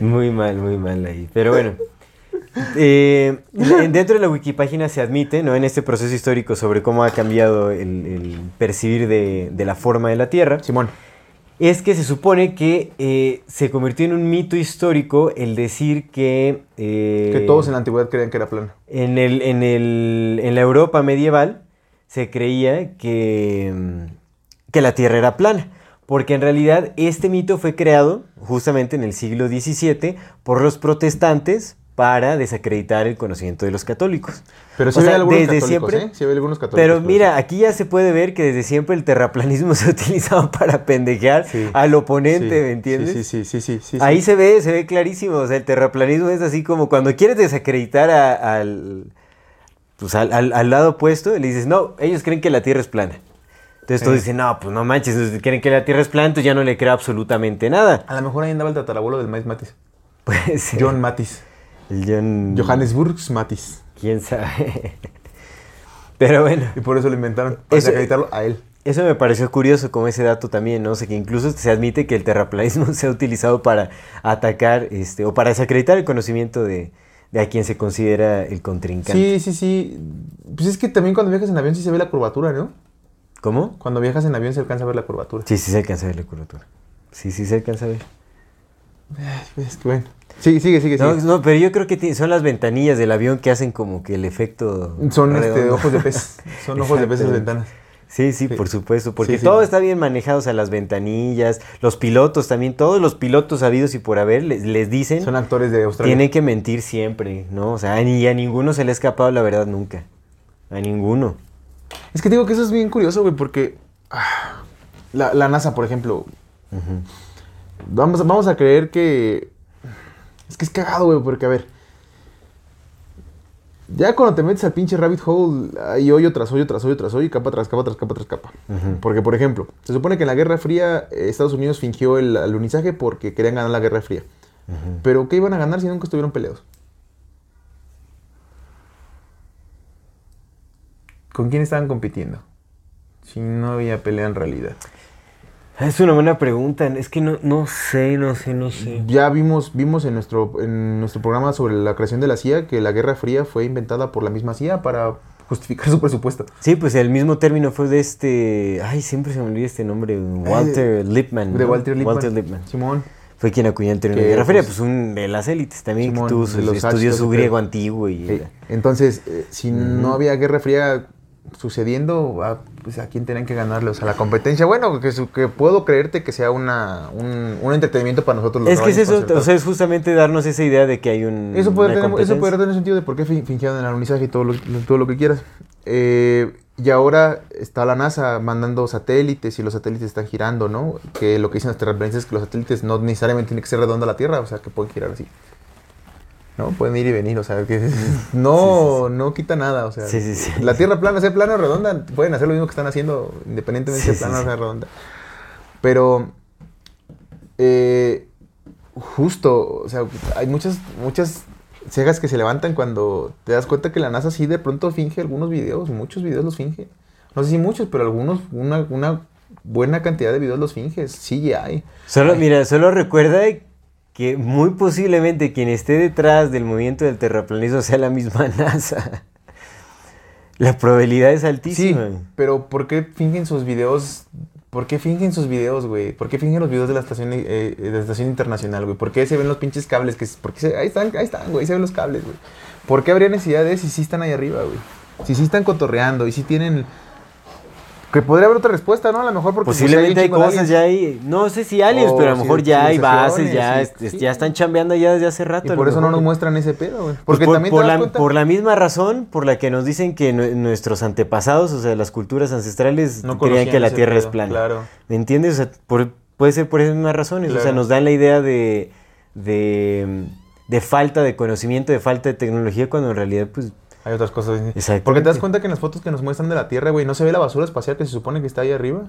Muy mal, muy mal ahí. Pero bueno. eh, de- dentro de la wikipágina se admite, ¿no? En este proceso histórico sobre cómo ha cambiado el, el percibir de, de la forma de la Tierra, Simón. Es que se supone que eh, se convirtió en un mito histórico el decir que... eh, Que todos en la antigüedad creían que era plana. En, el, en, el, en la Europa medieval se creía que, mm, que la Tierra era plana, porque en realidad este mito fue creado justamente en el siglo XVII por los protestantes para desacreditar el conocimiento de los católicos. Pero sí O había sea, algunos desde católicos, siempre- ¿eh? Sí había algunos católicos. Pero mira, aquí ya se puede ver que desde siempre el terraplanismo se ha utilizado para pendejear Sí. al oponente, ¿me entiendes? Sí, sí, sí, sí, sí. Ahí se ve, se ve clarísimo. O sea, el terraplanismo es así como cuando quieres desacreditar a- al, pues al, al- al lado opuesto, le dices, no, ellos creen que la Tierra es plana. Entonces todos dicen, no, pues no manches, creen que la Tierra es plana, entonces ya no le creo absolutamente nada. A lo mejor ahí andaba el tatarabuelo del maíz Matis. Puede ser. John Matis. El John... Johannesburg Matis. ¿Quién sabe? Pero bueno. Y por eso lo inventaron. Para Eso- a él. Eso me pareció curioso como ese dato también, ¿no? O sea, que incluso se admite que el terraplanismo se ha utilizado para atacar este, o para desacreditar el conocimiento de, de a quien se considera el contrincante. Sí, sí, sí. Pues es que también cuando viajas en avión sí se ve la curvatura, ¿no? ¿Cómo? Cuando viajas en avión se alcanza a ver la curvatura. Sí, sí se alcanza a ver la curvatura. Sí, sí se alcanza a ver. Es que bueno. Sí, sigue, sigue, No, sigue. no, pero yo creo que son las ventanillas del avión que hacen como que el efecto. Son este, ojos de pez. Son ojos de pez en las ventanas. Sí, sí, Sí. por supuesto, porque Sí, sí. todo está bien manejado, o sea, las ventanillas, los pilotos también, todos los pilotos habidos y por haber les, les dicen Son actores de Australia. tienen que mentir siempre, ¿no? O sea, ni a ninguno se le ha escapado la verdad nunca. A ninguno. Es que digo que eso es bien curioso, güey, porque ah, la, la NASA, por ejemplo, vamos, vamos a creer que... Es que es cagado, güey, porque a ver, ya cuando te metes al pinche rabbit hole, hay hoyo tras hoyo tras hoyo tras hoyo, y capa tras capa tras capa tras capa. Porque, por ejemplo, se supone que en la Guerra Fría eh, Estados Unidos fingió el alunizaje porque querían ganar la Guerra Fría. Pero ¿qué iban a ganar si nunca estuvieron peleados? ¿Con quién estaban compitiendo? Si no había pelea en realidad. Es una buena pregunta. Es que no, no sé, no sé, no sé. Ya vimos, vimos en nuestro, en nuestro programa sobre la creación de la CIA que la Guerra Fría fue inventada por la misma CIA para justificar su presupuesto. Sí, pues el mismo término fue de este. Ay, siempre se me olvida este nombre. Walter Lippmann. De ¿no? Walter Lippmann. Walter Lippmann. Simón. Fue quien acuñó el término de Guerra Fría, pues, pues un de las élites también, Simón, que tuvo los estudió su griego pedo. antiguo y... Eh, Entonces, eh, si no había Guerra Fría sucediendo, ah, pues a quién tenían que ganarle, o sea, la competencia, bueno, que, que puedo creerte que sea una, un, un entretenimiento para nosotros los Es que es eso, o sea, es justamente darnos esa idea de que hay un. Eso puede, una tener, eso puede tener sentido de por qué fin- fingieron el alunizaje y todo lo, todo lo que quieras. Eh, y ahora está la NASA mandando satélites y los satélites están girando, ¿no? Que lo que dicen los terraplanistas es que los satélites no necesariamente tienen que ser redonda la Tierra, o sea, que pueden girar así. ¿No? Pueden ir y venir, o sea, que no, no quita nada, o sea. La Tierra plana, sea plana o redonda, pueden hacer lo mismo que están haciendo, independientemente de plana o sea redonda. Pero eh, justo, o sea, hay muchas, muchas cejas que se levantan cuando te das cuenta que la NASA sí de pronto finge algunos videos, muchos videos los finge. No sé si muchos, pero algunos, una, una buena cantidad de videos los finge, sí hay. Solo, Ay. mira, solo recuerda que muy posiblemente quien esté detrás del movimiento del terraplanismo sea la misma NASA. La probabilidad es Sí, altísima. pero ¿por qué fingen sus videos? ¿Por qué fingen sus videos, güey? ¿Por qué fingen los videos de la estación, eh, de la estación internacional, güey? ¿Por qué se ven los pinches cables? Que, ¿por qué ahí están, ahí están, güey, se ven los cables, güey. ¿Por qué habría necesidad de si sí están ahí arriba, güey? Si sí están cotorreando y si tienen... Que podría haber otra respuesta, ¿no? A lo mejor porque... pues, Posiblemente hay cosas ya ahí, no sé si aliens, O pero a lo mejor ya hay bases, ya, civilizaciones, es- sí, sí. ya están chambeando ya desde hace rato. Y por eso no nos muestran ese pedo, güey. Pues Porque por, también por te das la, cuenta... por la misma razón por la que nos dicen que nue- nuestros antepasados, o sea, las culturas ancestrales, No creían que la Tierra es plana. claro. ¿Me entiendes? O sea, por- puede ser por esas mismas razones. O sea, nos dan la idea de, de, de falta de conocimiento, de falta de tecnología, cuando en realidad, pues, Hay otras cosas. Porque te das cuenta que en las fotos que nos muestran de la Tierra, güey, no se ve la basura espacial que se supone que está ahí arriba.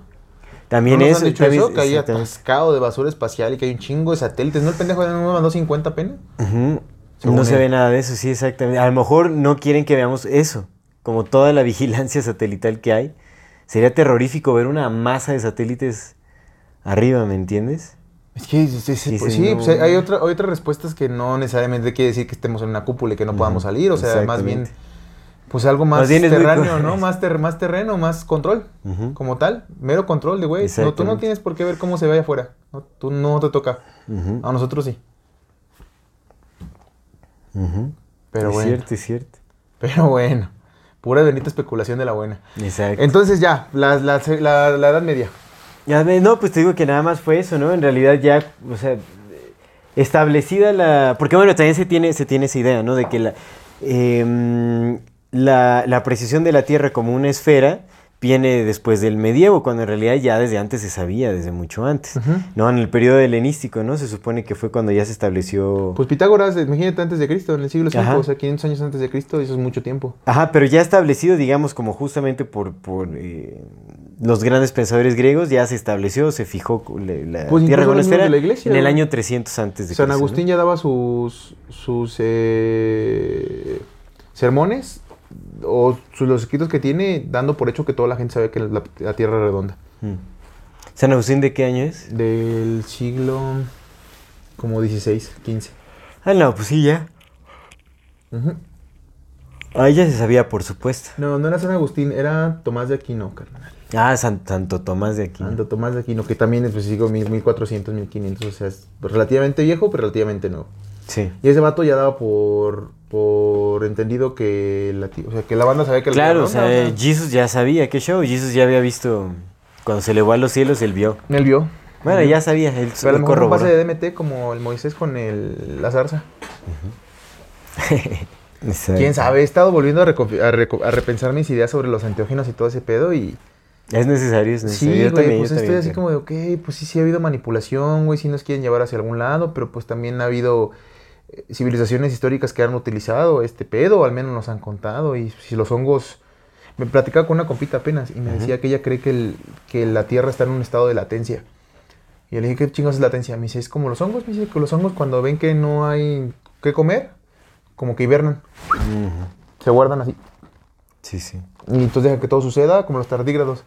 también ¿No nos eso. han dicho también- eso? Que hay atascado de basura espacial y que hay un chingo de satélites. ¿No el pendejo no mandó 50 pena? Ujú. Según No se él. ve nada de eso, sí, exactamente. A lo mejor no quieren que veamos eso, como toda la vigilancia satelital que hay. Sería terrorífico ver una masa de satélites arriba, ¿me entiendes? Es que sí, Sí, pues, sí, no. pues, hay, otra, hay otras respuestas que no necesariamente quiere decir que estemos en una cúpula y que no podamos salir. O sea, más bien. Pues algo más, terráneo, ¿no? Más, ter- más terreno, más control. Como tal, mero control de güey. No, tú no tienes por qué ver cómo se ve allá afuera. No, tú no te toca. A nosotros sí. Ujú. Pero es bueno. cierto, es cierto. Pero bueno. Pura bendita especulación de la buena. Exacto. Entonces ya, la, la, la- la Edad Media. No, pues te digo que nada más fue eso, ¿no? En realidad ya, o sea, establecida la... Porque bueno, también se tiene, se tiene esa idea, ¿no? De que la, em, la, la precisión de la Tierra como una esfera viene después del medievo, cuando en realidad ya desde antes se sabía, desde mucho antes. ¿no? En el periodo helenístico, ¿no? Se supone que fue cuando ya se estableció... Pues Pitágoras, imagínate antes de Cristo, en el siglo V, o sea, 500 años antes de Cristo, eso es mucho tiempo. Ajá, pero ya establecido, digamos, como justamente por, por eh, los grandes pensadores griegos, ya se estableció, se fijó la, la Pues Tierra los mismos esfera de la iglesia, en el año 300 antes de San Cristo, ¿no? Agustín ya daba sus, sus eh, sermones o los escritos que tiene, dando por hecho que toda la gente sabe que la, la Tierra es redonda. Mm. ¿San Agustín de qué año es? Del siglo como 16, 15. Ah, no, pues sí, ya. Ujú. Ahí ya se sabía, por supuesto. No, no era San Agustín, era Tomás de Aquino, carnal. Ah, San- Santo Tomás de Aquino. Santo Tomás de Aquino, que también es pues, mil- 1400, 1500, o sea, es relativamente viejo, pero relativamente nuevo. Sí. Y ese vato ya daba por, por entendido que la, o sea, que la banda sabía que la Claro, o Tierra era sea, redonda, Jesus ya sabía qué show. Jesus ya había visto, cuando se elevó a los cielos, él vio. Él vio. Bueno, ya sabía, él, Pero a lo mejor un pase de DMT como el Moisés con el, la zarza. Quién sabe, he estado volviendo a, repensar mis ideas sobre los anteógenos y todo ese pedo y... Es necesario, es Sí, necesario. Yo güey, también, pues yo estoy también así creo. como de, ok, pues sí, sí ha habido manipulación, güey, sí nos quieren llevar hacia algún lado, pero pues también ha habido civilizaciones históricas que han utilizado este pedo, al menos nos han contado, y si los hongos... Me platicaba con una compita apenas y me decía que ella cree que, el- que la Tierra está en un estado de latencia. Y yo le dije, ¿qué chingos es latencia? Me dice, es como los hongos, me dice que los hongos cuando ven que no hay que comer, como que hibernan, Ujú. se guardan así. Sí, sí. Y entonces deja que todo suceda como los tardígrados.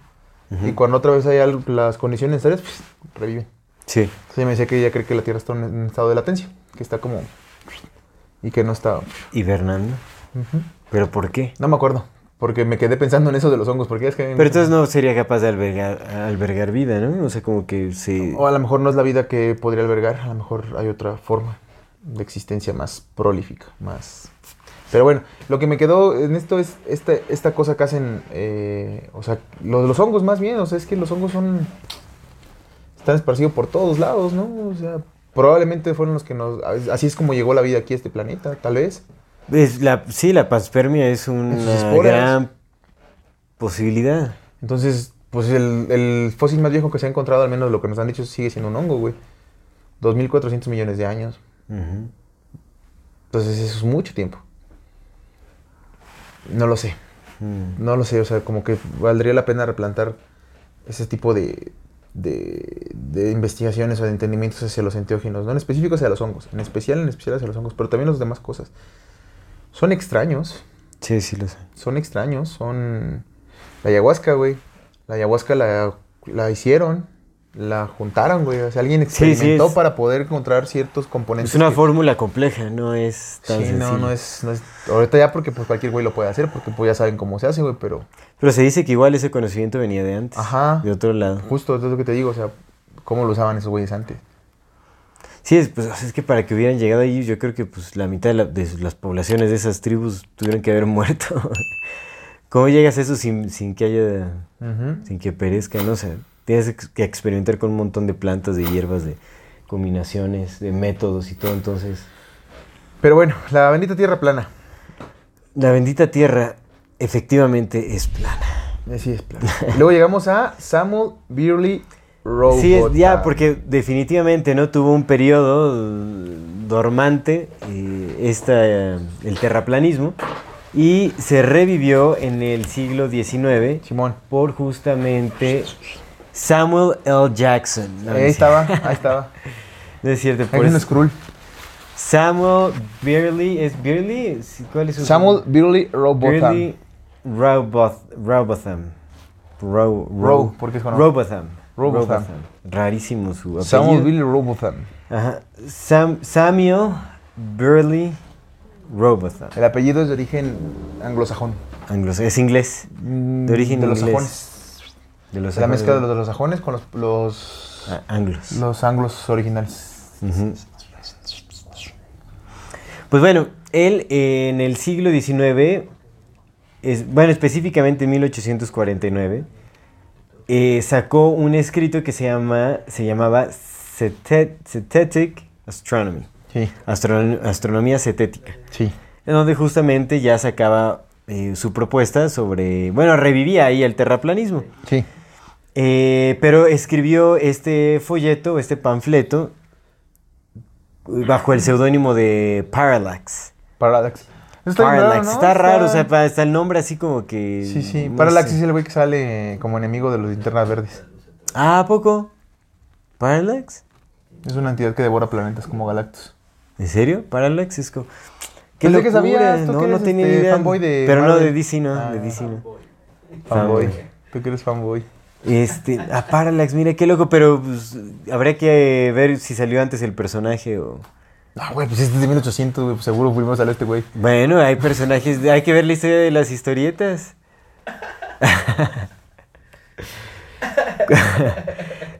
Y cuando otra vez hay algo- las condiciones necesarias, pues, reviven. Sí. Entonces me decía que ella cree que la Tierra está en un estado de latencia, que está como... Y que no está... Hibernando. ¿Pero por qué? No me acuerdo, porque me quedé pensando en eso de los hongos, porque es que... Pero entonces no sería capaz de albergar, albergar vida, ¿no? O sea, como que se... O a lo mejor no es la vida que podría albergar, a lo mejor hay otra forma de existencia más prolífica, más... Pero bueno, lo que me quedó en esto es esta, esta cosa que hacen, eh, o sea, lo de los hongos más bien, o sea, es que los hongos son... Están esparcidos por todos lados, ¿no? O sea, probablemente fueron los que nos... Así es como llegó la vida aquí a este planeta, tal vez. Es la, sí, la panspermia es una gran posibilidad. Entonces, pues el, el fósil más viejo que se ha encontrado, al menos lo que nos han dicho, sigue siendo un hongo, güey. 2.400 millones de años. Entonces eso es mucho tiempo. No lo sé. Mm. No lo sé. O sea, como que valdría la pena replantar ese tipo de, de, de investigaciones o de entendimientos hacia los enteógenos. No en específico hacia los hongos. En especial, en especial hacia los hongos. Pero también las demás cosas. Son extraños. Sí, sí lo sé. Son extraños. Son... La ayahuasca, güey. La ayahuasca la, la hicieron. La juntaron, güey. O sea, alguien Sí, sí, experimentó para poder encontrar ciertos componentes. Es una que- fórmula compleja, no es tan Sí, no, no es, no es... Ahorita ya porque pues cualquier güey lo puede hacer, porque pues ya saben cómo se hace, güey, pero... Pero se dice que igual ese conocimiento venía de antes. Ajá. De otro lado. Justo, es lo que te digo, o sea, cómo lo usaban esos güeyes antes. Sí, es, pues, es que para que hubieran llegado ahí, yo creo que pues la mitad de, la- de las poblaciones de esas tribus tuvieron que haber muerto. ¿Cómo llegas a eso sin, sin que haya, Ujú. sin que perezca, no? O sea, tienes que experimentar con un montón de plantas, de hierbas, de combinaciones, de métodos y todo, entonces... Pero bueno, la bendita tierra plana. La bendita tierra efectivamente es plana. Eh, Sí, es plana. Luego llegamos a Samuel Beerley Robotham. Sí, es, ya, porque definitivamente no tuvo un periodo dormante eh, esta, eh, el terraplanismo y se revivió en el siglo XIX Simón. por justamente Samuel L. Jackson. No, Ahí es estaba, ahí estaba. No es cierto. Por es un. Samuel Beerley, ¿es Beerley? ¿Cuál es su Samuel Beerley. Beerley Roboth- Robotham. Ro, Ro, porque es. Robotham. Robotham. Rarísimo su apellido. Samuel Beerley Robotham. Ajá. Sam- Samuel Burley Robotham. El apellido es de origen anglosajón. Anglos- es inglés. Mm, De origen de los sajones. De los la mezcla de los, sajones- de los sajones con los, los, Ah, anglos. los anglos originales. Pues bueno, él eh, en el siglo XIX, es, bueno, específicamente en 1849, eh, sacó un escrito que se, llama, se llamaba Cete- Cetetic Astronomy, Sí, Astro- astronomía cetética. sí. en donde justamente ya sacaba eh, su propuesta sobre, bueno, revivía ahí el terraplanismo. Sí. Eh, pero escribió este folleto, este panfleto, bajo el seudónimo de Parallax. Parallax. Está Parallax, raro, ¿no? está raro, o sea, pa- está el nombre así como que... Sí, sí. no Parallax sé. es el güey que sale como enemigo de los linternas verdes. Ah, ¿a poco? ¿Parallax? Es una entidad que devora planetas como Galactus. ¿En serio? Parallax es como... ¡Qué Pensé que locura! sabías, tú no, que no tenía este, idea. fanboy de Pero no, de DC no, Ah. de DC no. Fanboy. Fanboy. Tú que eres fanboy. Este, a Parallax, mira qué loco, pero pues, habría que ver si salió antes el personaje o... Ah, güey, pues este es de 1800, güey. Pues seguro fuimos a este güey. Bueno, hay personajes, hay que ver la historia de las historietas.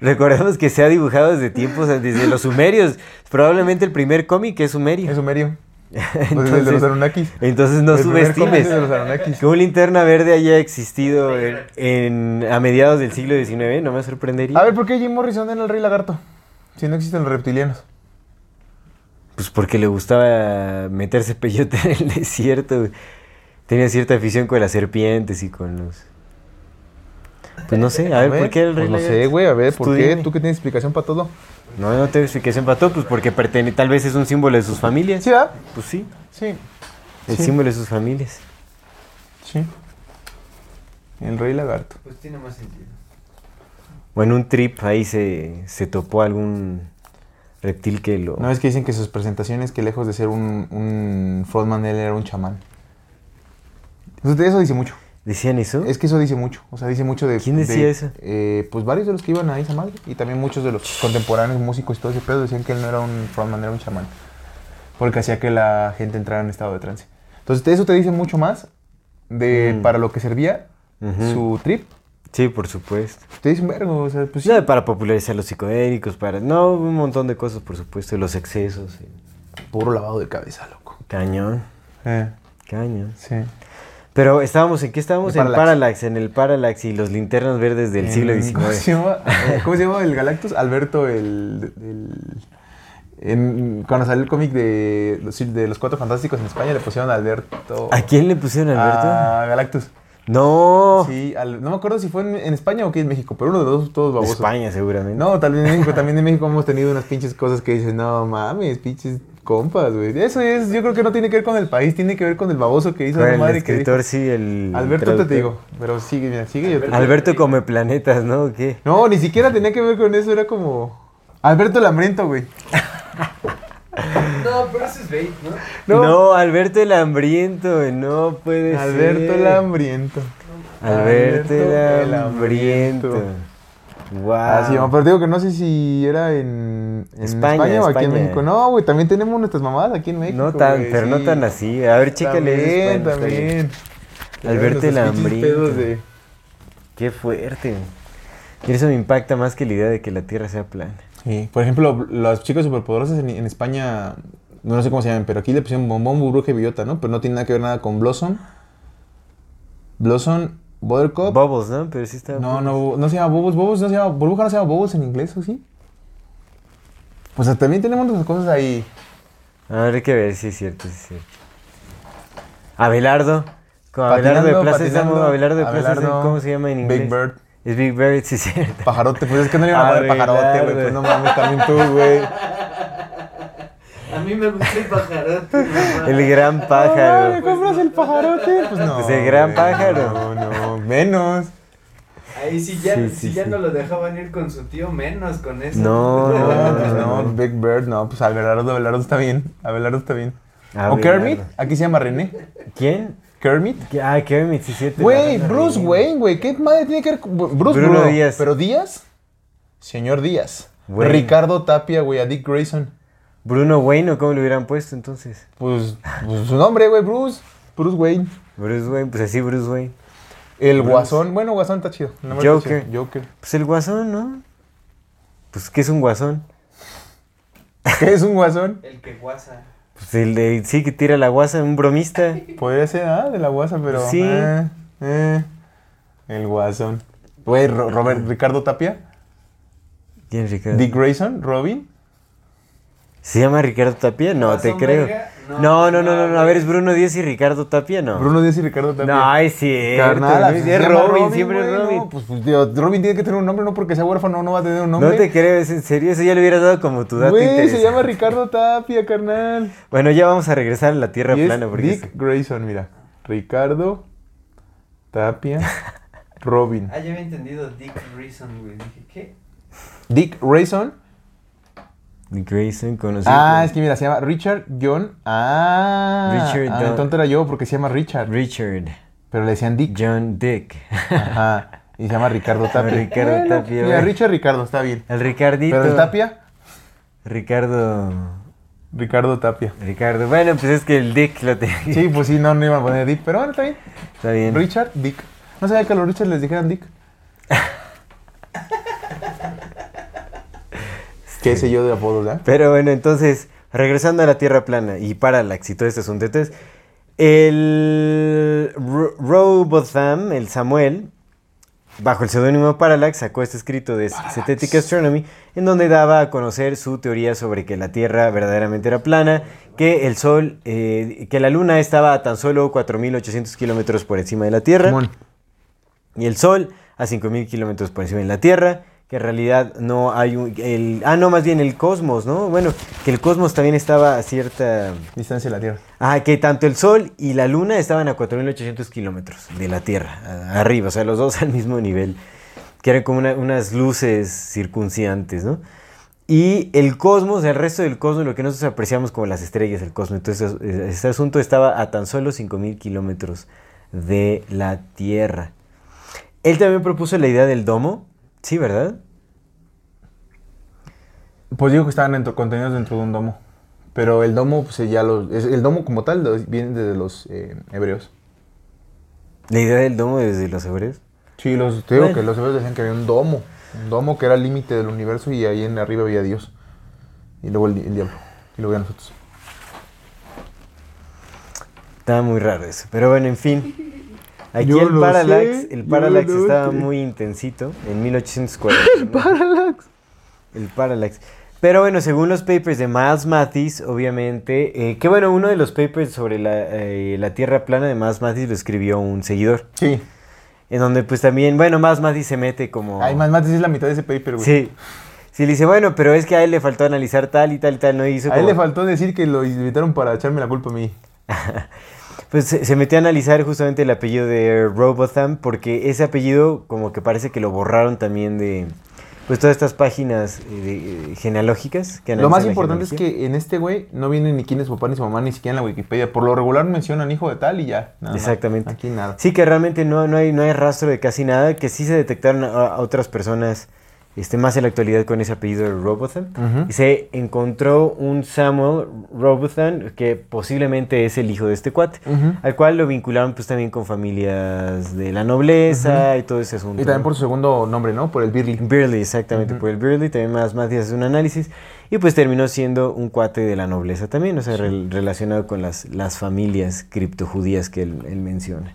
Recordemos que se ha dibujado desde tiempos, desde los sumerios. Probablemente el primer cómic es sumerio. Es sumerio. Entonces, el de los Anunnakis. entonces no El subestimes es de los que un linterna verde haya existido en, en- a mediados del siglo XIX, no me sorprendería. A ver, ¿por qué Jim Morrison era el rey lagarto? Si no existen los reptilianos. Pues porque le gustaba meterse peyote en el desierto. Tenía cierta afición con las serpientes y con los... Pues no sé, a ver, ¿por qué era el rey Pues no sé, güey, a ver, ¿por qué? ¿Tú que tienes explicación para todo? No, no tengo explicación para todo, pues porque pertene- tal vez es un símbolo de sus familias. ¿Sí, verdad? Pues sí, Sí. el Sí. símbolo de sus familias. Sí. El rey lagarto. Pues tiene más sentido. O en un trip ahí se, se topó algún reptil que lo... No es que dicen que sus presentaciones, que lejos de ser un, un frontman, él era un chamán. Eso, eso dice mucho. ¿Decían eso? Es que eso dice mucho, o sea, dice mucho de... ¿Quién decía de- eso? eh, pues varios de los que iban a esa madre, y también muchos de los contemporáneos músicos y todo ese pedo decían que él no era un frontman, era un chamán. Porque hacía que la gente entrara en estado de trance. Entonces, eso te dice mucho más de Mm. para lo que servía su trip. Sí, por supuesto. Te dice un vergo, o sea, pues sí. No, para popularizar los psicodélicos, para... No, un montón de cosas, por supuesto, los excesos. sí. Puro lavado de cabeza, loco. Cañón, Eh, cañón. sí. Pero estábamos, ¿en qué estábamos? En Parallax. Parallax, en el Parallax y los linternas verdes del siglo En- ¿Cómo se XIX. llama? ¿Cómo se llama el Galactus? Alberto, el. el- en- cuando salió el cómic de, los- de los Cuatro Fantásticos en España, le pusieron a Alberto. ¿A quién le pusieron Alberto? A Galactus. No, Sí, al- no me acuerdo si fue en, en España o aquí en México, pero uno de los dos, todos babosos. España seguramente. No, tal vez en México. También en México hemos tenido unas pinches cosas que dicen, no mames, pinches compas, güey. Eso es, yo creo que no tiene que ver con el país, tiene que ver con el baboso que hizo la el madre que dijo. escritor, sí, el... Alberto te digo, pero sigue, mira, sigue. yo te- Alberto come planetas, ¿no? ¿O ¿Qué? No, ni siquiera tenía que ver con eso, era como. Alberto el hambriento, güey. No, pero eso es bait, ¿no? No. No. Alberto el hambriento, no puede Alberto ser. el hambriento. Alberto el Alberto el hambriento. Wow. Ah, sí, pero te digo que no sé si era en, en España, España, o aquí en. México. No, güey, también tenemos nuestras mamadas aquí en México. No tan, pero no tan así. A ver, chécale. También, España, también. Alberto el hambriento. de- Qué fuerte. Y eso me impacta más que la idea de que la Tierra sea plana. Sí, por ejemplo, las chicas superpoderosas en, en España, no sé cómo se llaman, pero aquí le pusieron bombón, burbuja y bellota, ¿no? Pero no tiene nada que ver nada con Blossom. Blossom, Buttercup. Bubbles, ¿no? Pero sí está. No, no, no se llama Bubbles. Bubbles no se llama. Burbuja no se llama Bubbles en inglés, ¿o sí? Pues también tenemos nuestras cosas ahí. A ver, hay que ver si es cierto, si es cierto. Abelardo. Con Abelardo de Plaza. Sésamo, Abelardo de Plaza Abelardo, ¿cómo se llama en inglés? Big Bird. Es Big Bird, sí, cierto. Pajarote, pues es que no le iban a poner pajarote, güey. Pues no mames, también tú, güey. A mí me gusta el pajarote. mamá. El gran pájaro. ¿me compras el pajarote? Pues no. Pues el gran pájaro. No, no, menos. Ahí sí ya, Sí, si sí, ya sí. no lo dejaban ir con su tío, menos con eso. No, No, no, pues no. Big Bird, no, pues Abelardo, Abelardo está bien. Abelardo está bien. O. Kermit, aquí se llama René. ¿Quién? Kermit. Ah, Kermit, sí, cierto. Güey, Bruce Wayne, güey. ¿Qué madre tiene que ver con Bruce Bruno Díaz. ¿Pero Díaz? Señor Díaz. Wayne. Ricardo Tapia, güey, a Dick Grayson. Bruno Wayne, ¿o cómo le hubieran puesto entonces? Pues, pues su nombre, güey, Bruce. Bruce Wayne. Bruce Wayne, pues así Bruce Wayne. El Guasón. Bueno, Guasón está chido. nombre está Joker. chido. Joker. Pues el guasón, ¿no? Pues, ¿qué es un guasón? ¿Qué es un Guasón? El que guasa. Pues el de, sí, que tira la guasa, un bromista. Podría ser, ah, de la Guasa, pero... Sí. eh, eh. El Guasón. Güey, Ro- Robert, Ricardo Tapia. ¿Quién es Ricardo? Dick Grayson, Robin. ¿Se llama Ricardo Tapia? No, te ¿Guasón creo. verga? No, No, no, no, no. A ver, ¿es Bruno Díaz y Ricardo Tapia? No. Bruno Díaz y Ricardo Tapia. No, es cierto. Carnal, es Robin, siempre es Robin. No, pues, pues, tío, Robin tiene que tener un nombre, no porque sea huérfano, no va a tener un nombre. No te creo, es en serio. Eso ya le hubieras dado como tu dato Güey, se llama Ricardo Tapia, carnal. Bueno, ya vamos a regresar a la Tierra Y es plana. Porque Dick Grayson, mira. Ricardo Tapia Robin. Ah, ya había entendido Dick Reason, güey. Dije, ¿qué? Dick Grayson. Grayson, conocido Ah, es que mira, se llama Richard John. Ah, Richard ah, Don- entonces era yo porque se llama Richard. Richard Pero le decían Dick. John Dick. Ajá. Y se llama Ricardo Tapia. Ricardo Bueno, Tapia, Mira. Richard Ricardo, está bien. El Ricardito. Pero el Tapia, Ricardo. Ricardo Tapia. Ricardo. Bueno, pues es que el Dick lo tenía. Sí, pues sí, no, no iban a poner Dick, pero bueno, está bien. Está bien. Richard, Dick. No sabía que a los Richard les dijeran Dick. ¿Qué sé yo de apodos, eh? Pero bueno, entonces, regresando a la Tierra plana y Parallax y todo este asunto. Entonces, el Ro- Robotham, el Samuel, bajo el seudónimo Parallax, sacó este escrito de Synthetic Astronomy, en donde daba a conocer su teoría sobre que la Tierra verdaderamente era plana, que el Sol, eh, que la Luna estaba a tan solo 4.800 kilómetros por encima de la Tierra y el Sol a 5.000 kilómetros por encima de la Tierra, que en realidad no hay un... El, ah, no, más bien el cosmos, ¿no? Bueno, que el cosmos también estaba a cierta... Distancia de la Tierra. Ah, que tanto el Sol y la Luna estaban a 4.800 kilómetros de la Tierra, arriba, o sea, los dos al mismo nivel, que eran como una- unas luces circunciantes, ¿no? Y el cosmos, el resto del cosmos, lo que nosotros apreciamos como las estrellas, el cosmos, entonces este asunto estaba a tan solo 5.000 kilómetros de la Tierra. Él también propuso la idea del domo, sí, ¿verdad? Pues digo que estaban dentro- contenidos dentro de un domo. Pero el domo, pues ya los, el domo como tal viene desde los eh, hebreos. La idea del domo desde los hebreos. Sí, los, te digo Bueno. que los hebreos decían que había un domo. Un domo que era el límite del universo y ahí en arriba había Dios. Y luego el, di- el diablo. Y luego ya nosotros. Estaba muy raro eso. Pero bueno, en fin. Aquí Yo el Parallax, sé, el Parallax estaba sé. muy intensito en 1840. el Parallax. El Parallax. Pero bueno, según los papers de Miles Mathis, obviamente, eh, que bueno, uno de los papers sobre la, eh, la Tierra plana de Miles Mathis lo escribió un seguidor. Sí. En donde pues también, bueno, Miles Mathis se mete como... Ay, más, más es la mitad de ese paper, güey. Sí. Sí, le dice, bueno, pero es que a él le faltó analizar tal y tal y tal, no hizo A él le faltó decir que lo invitaron para echarme la culpa a mí. Pues se, metió a analizar justamente el apellido de Robotham porque ese apellido como que parece que lo borraron también de pues todas estas páginas eh, eh, genealógicas que Lo más importante es que en este güey no viene ni quién es su papá ni su mamá, ni siquiera en la Wikipedia. Por lo regular mencionan hijo de tal y ya. nada más. Exactamente. Aquí nada. Sí, que realmente no, no, hay, no hay rastro de casi nada, que sí se detectaron a, a otras personas este, más en la actualidad con ese apellido de Robotham. Y se encontró un Samuel Robotham que posiblemente es el hijo de este cuate, al cual lo vincularon pues también con familias de la nobleza y todo ese asunto. Y también por su segundo nombre, ¿no? Por el Birly. Burley, exactamente, por el Burley, también más Matías hace un análisis y pues terminó siendo un cuate de la nobleza también, o sea, rel- relacionado con las, las familias criptojudías que él, él menciona.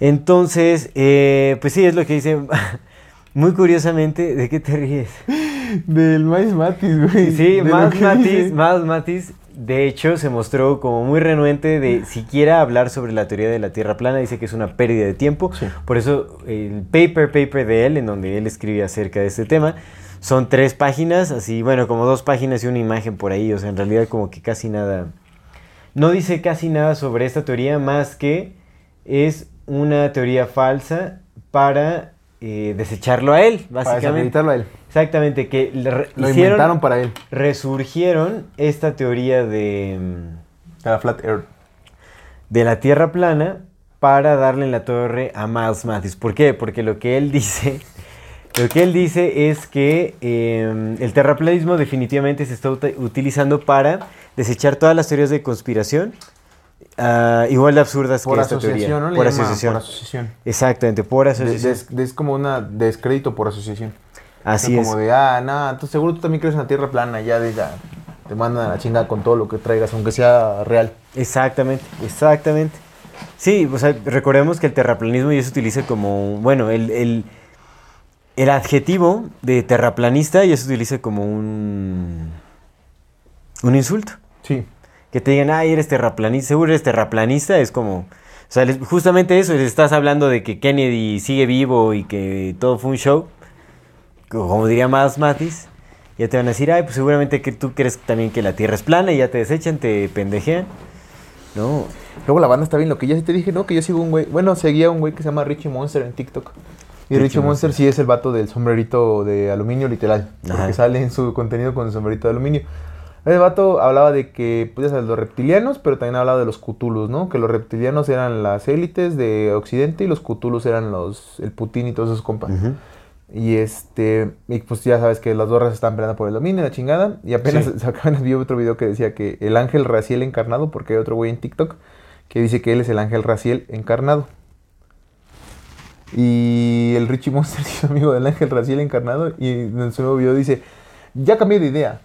Entonces, eh, pues sí, es lo que dice, muy curiosamente, ¿de qué te ríes? Del Miles Matis, güey. Sí, más Matis, dice. más Matis, de hecho, se mostró como muy renuente de siquiera hablar sobre la teoría de la Tierra plana. Dice que es una pérdida de tiempo. Sí. Por eso el paper, paper de él, en donde él escribe acerca de este tema, son tres páginas, así, bueno, como dos páginas y una imagen por ahí. O sea, en realidad como que casi nada... No dice casi nada sobre esta teoría más que es una teoría falsa para eh, desecharlo a él, Para básicamente. desacreditarlo a él. Exactamente, que le re- Lo hicieron- inventaron para él. resurgieron esta teoría de, mm, De la Flat Earth. de la Tierra plana para darle en la torre a Miles Mathis. ¿Por qué? Porque lo que él dice, lo que él dice es que eh, el terraplanismo definitivamente se está utilizando para desechar todas las teorías de conspiración, ah, igual de absurdas Por que esta teoría. asociación, ¿no? Le Por asociación. Por asociación. Exactamente, por asociación. des- es como una descrédito por asociación. Así es. Como de, ah, nada, tú seguro tú también crees en la Tierra plana, ya de te mandan a la chingada con todo lo que traigas, aunque sea real. Exactamente, exactamente. Sí, o sea, recordemos que el terraplanismo ya se utiliza como, bueno, el, el, el adjetivo de terraplanista ya se utiliza como un, un insulto. Sí. Que te digan, ay, eres terraplanista, seguro eres terraplanista, es como, o sea, les- justamente eso, les estás hablando de que Kennedy sigue vivo y que todo fue un show, como diría más Matis, ya te van a decir, ay, pues seguramente que tú crees también que la Tierra es plana y ya te desechan, te pendejean. No, Luego la banda está bien, lo que ya sí te dije, ¿no? Que yo sigo un güey, bueno, seguía un güey que se llama Richie Monster en TikTok. Y Richie Richie Monster Monster. sí es el vato del sombrerito de aluminio literal. Porque sale en su contenido con el sombrerito de aluminio. El vato hablaba de que, pues, ya sabes, los reptilianos, pero también hablaba de los Cthulhus, ¿no? Que los reptilianos eran las élites de Occidente y los Cthulhus eran los, el Putin y todos esos compas. Y este, y pues ya sabes que las dos razas están peleando por el dominio, la chingada. Y apenas Sí. apenas vi otro video que decía que el ángel Raciel encarnado, porque hay otro güey en TikTok que dice que él es el ángel Raciel encarnado. Y el Richie Monster es amigo del ángel Raciel encarnado. Y en su nuevo video dice: Ya cambié de idea.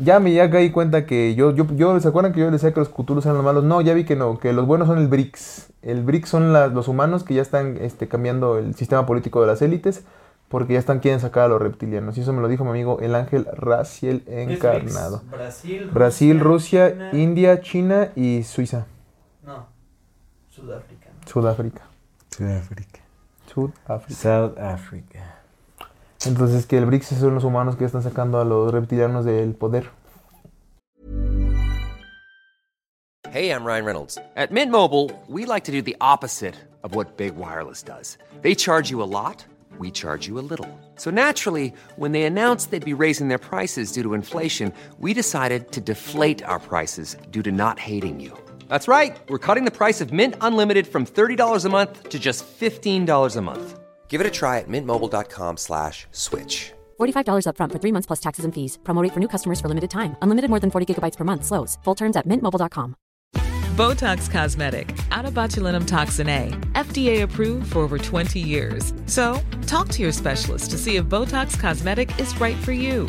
Ya me ya caí cuenta que yo, yo, yo, ¿se acuerdan que yo les decía que los Cthulhus eran los malos? No, ya vi que no, que los buenos son el BRICS. El BRICS son las- los humanos que ya están este, cambiando el sistema político de las élites porque ya están quieren sacar a los reptilianos. Y eso me lo dijo mi amigo el ángel Raciel encarnado. BRICS, Brasil, Brasil, Rusia, China- India, China y Suiza. No, Sudáfrica. ¿no? Sudáfrica. Sudáfrica. Sudáfrica. South Africa. Entonces que el son los humanos que están sacando a los reptilianos del poder. Hey, I'm Ryan Reynolds. At Mint Mobile, we like to do the opposite of what Big Wireless does. They charge you a lot, we charge you a little. So naturally, when they announced they'd be raising their prices due to inflation, we decided to deflate our prices due to not hating you. That's right. We're cutting the price of Mint Unlimited from $30 a month to just $15 a month. Give it a try at mintmobile.com slash switch. $45 upfront for three months plus taxes and fees. Promote rate for new customers for limited time. Unlimited more than 40 gigabytes per month. Slows. Full terms at mintmobile.com. Botox Cosmetic, out of botulinum toxin A, FDA approved for over 20 years. So, talk to your specialist to see if Botox Cosmetic is right for you.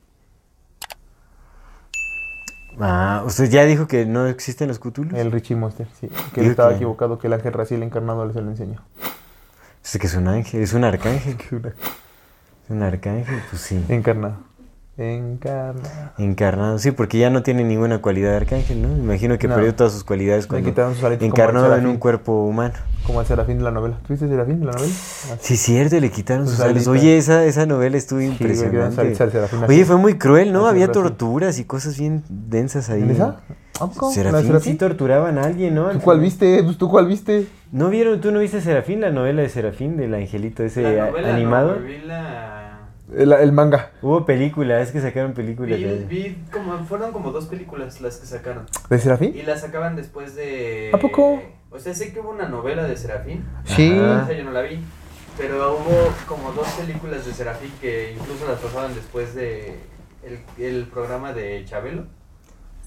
Ah, usted ya dijo que no existen los Cthulhus. El Richie Monster, sí. Que él estaba que- equivocado, que el ángel Raciel encarnado se lo enseñó. Es que es un ángel, es un arcángel. Es un arcángel, pues sí. Encarnado. Encarnado. Encarnado, sí, porque ya no tiene ninguna cualidad de arcángel, ¿no? Me imagino que No. perdió todas sus cualidades cuando quitaron sus alitas como encarnó al en un cuerpo humano. Como el Serafín de la novela. ¿Tú viste Serafín de la novela? Así. Sí, cierto, le quitaron Sus sus alas. alitas. Oye, esa, esa novela estuvo sus impresionante. Serafín Oye, fue muy cruel, ¿no? Había torturas y cosas bien densas ahí. ¿En esa? ¿A poco? ¿La de Serafín, Serafín? sí torturaban a alguien, ¿no? ¿Tú cuál viste? Pues, ¿Tú cuál viste? ¿No vieron, tú no viste Serafín, la novela de Serafín, del angelito ese La novela no, animado? El, el manga. Hubo película, es que sacaron película. Vi, de- vi como, fueron como dos películas las que sacaron. ¿De Serafín? Y las sacaban después de... ¿A poco? O sea, sé que hubo una novela de Serafín. Sí. Ajá. Esa yo no la vi. Pero hubo como dos películas de Serafín que incluso las pasaban después de el, el programa de Chabelo. Los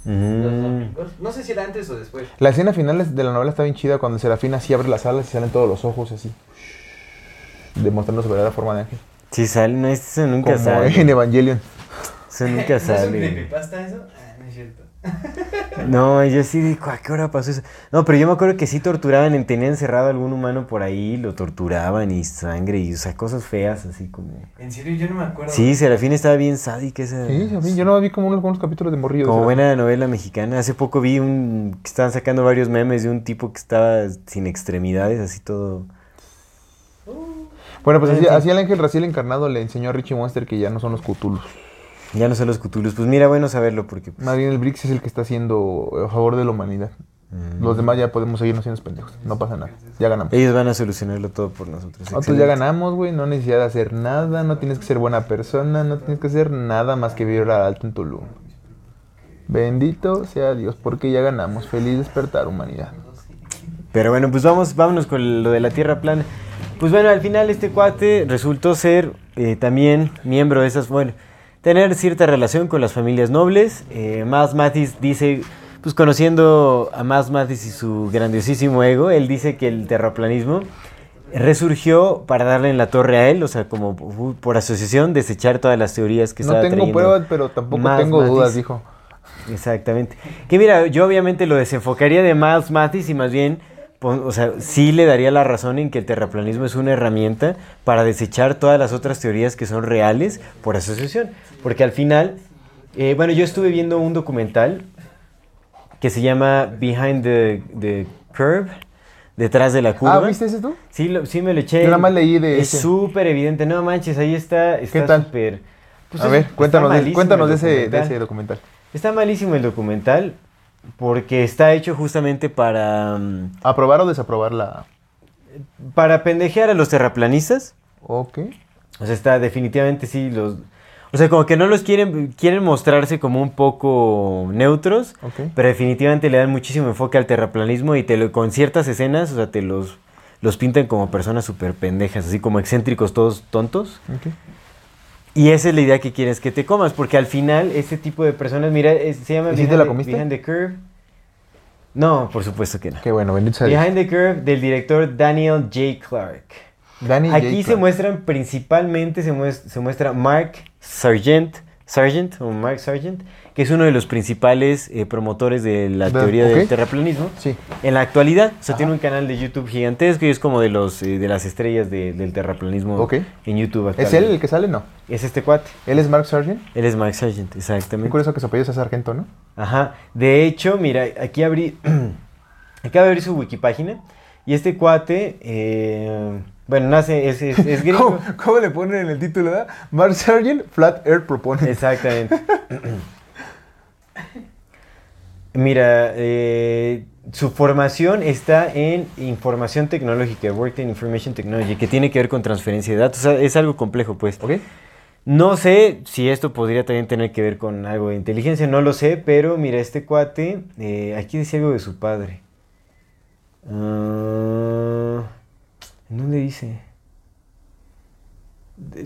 Mm. No sé si era antes o después. La escena final de la novela está bien chida cuando Serafín así abre las alas y salen todos los ojos así. Demostrando su verdadera forma de ángel. Sí, sale, no, eso nunca Como sale. en Evangelion. Eso nunca ¿No es un sale. creepypasta eso? Ah, no es cierto. No, yo sí digo, ¿a qué hora pasó eso? No, pero yo me acuerdo que sí torturaban, en- tenían encerrado a algún humano por ahí, lo torturaban y sangre y, o sea, cosas feas así como... En serio, yo no me acuerdo. Sí, Serafín estaba bien sádica esa... Sí, Serafín. Yo no vi como unos, algunos capítulos de morrillo. Como Serafín. buena novela mexicana. Hace poco vi un... que estaban sacando varios memes de un tipo que estaba sin extremidades, así todo... Bueno, pues así, así el ángel Raciel encarnado le enseñó a Richie Monster que ya no son los Cthulhus. Ya no sé los cutulus. Pues mira, bueno saberlo porque... pues, Más bien el Brix es el que está haciendo a favor de la humanidad. Mm. Los demás ya podemos seguirnos siendo pendejos. No pasa nada. Ya ganamos. ellos van a solucionarlo todo por nosotros. Nosotros ya ganamos, güey. No necesidad de hacer nada. No tienes que ser buena persona. No tienes que hacer nada más que vivir alto en Tulum. Bendito sea Dios, porque ya ganamos. Feliz despertar, humanidad. Pero bueno, pues vamos, vámonos con lo de la Tierra plana. Pues bueno, al final este cuate resultó ser eh, también miembro de esas, bueno, tener cierta relación con las familias nobles. Eh, Miles Mathis dice, pues conociendo a Miles Mathis y su grandiosísimo ego, él dice que el terraplanismo resurgió para darle en la torre a él, o sea, como por, asociación, desechar todas las teorías que No estaba tengo trayendo pruebas, pero tampoco tengo dudas, dijo. Exactamente. Que mira, yo obviamente lo desenfocaría de Miles Mathis y más bien, o sea, sí le daría la razón en que el terraplanismo es una herramienta para desechar todas las otras teorías que son reales por asociación. Porque al final, eh, bueno, yo estuve viendo un documental que se llama Behind the, the Curve, detrás de la curva. Ah, ¿viste ese tú? Sí, lo- sí me lo eché. Yo nada más leí de Es súper evidente. No manches, ahí está. está tal? pues a es- ver, cuéntanos, cuéntanos de, ese, de ese documental. Está malísimo el documental porque está hecho justamente para, mm, ¿Aprobar o desaprobar la...? para pendejear a los terraplanistas. Ok. O sea, está definitivamente sí los... O sea, como que no los quieren, quieren mostrarse como un poco neutros, Ok. pero definitivamente le dan muchísimo enfoque al terraplanismo y te lo, con ciertas escenas, o sea, te los, los pintan como personas súper pendejas, así como excéntricos todos tontos. ok. Y esa es la idea que quieres que te comas, porque al final ese tipo de personas, mira, es- se llama ¿Y si te la the- comiste? Behind the Curve. No, por supuesto que no. Qué bueno, bendito sea. Behind the Curve del director Daniel J. Clark. Danny J. Aquí se Clark. muestran principalmente, se muestra, se muestra Mark Sargent, Sargent, o Mark Sargent, que es uno de los principales eh, promotores de la teoría del terraplanismo. Sí. En la actualidad, o sea, tiene un canal de YouTube gigantesco y es como de los eh, de las estrellas de- del terraplanismo en YouTube. ¿Es él el que sale? No. Es este cuate. ¿Él es Mark Sargent? Él es Mark Sargent, Qué exactamente. curioso que su apellido sea sargento, ¿no? Ajá. De hecho, mira, aquí abrí. acaba de abrir su wikipágina. Y este cuate. eh, Bueno, nace, es, es, es gringo. ¿Cómo, cómo le ponen en el título? ¿verdad? Mark Sargent, Flat Earth Proponent. Exactamente. Mira, eh, su formación está en información tecnológica, Worked in Information Technology, que tiene que ver con transferencia de datos. Es algo complejo, pues. ¿Ok? No sé si esto podría también tener que ver con algo de inteligencia, no lo sé, pero mira, este cuate, eh, aquí decía algo de su padre. Ah, ¿En dónde dice?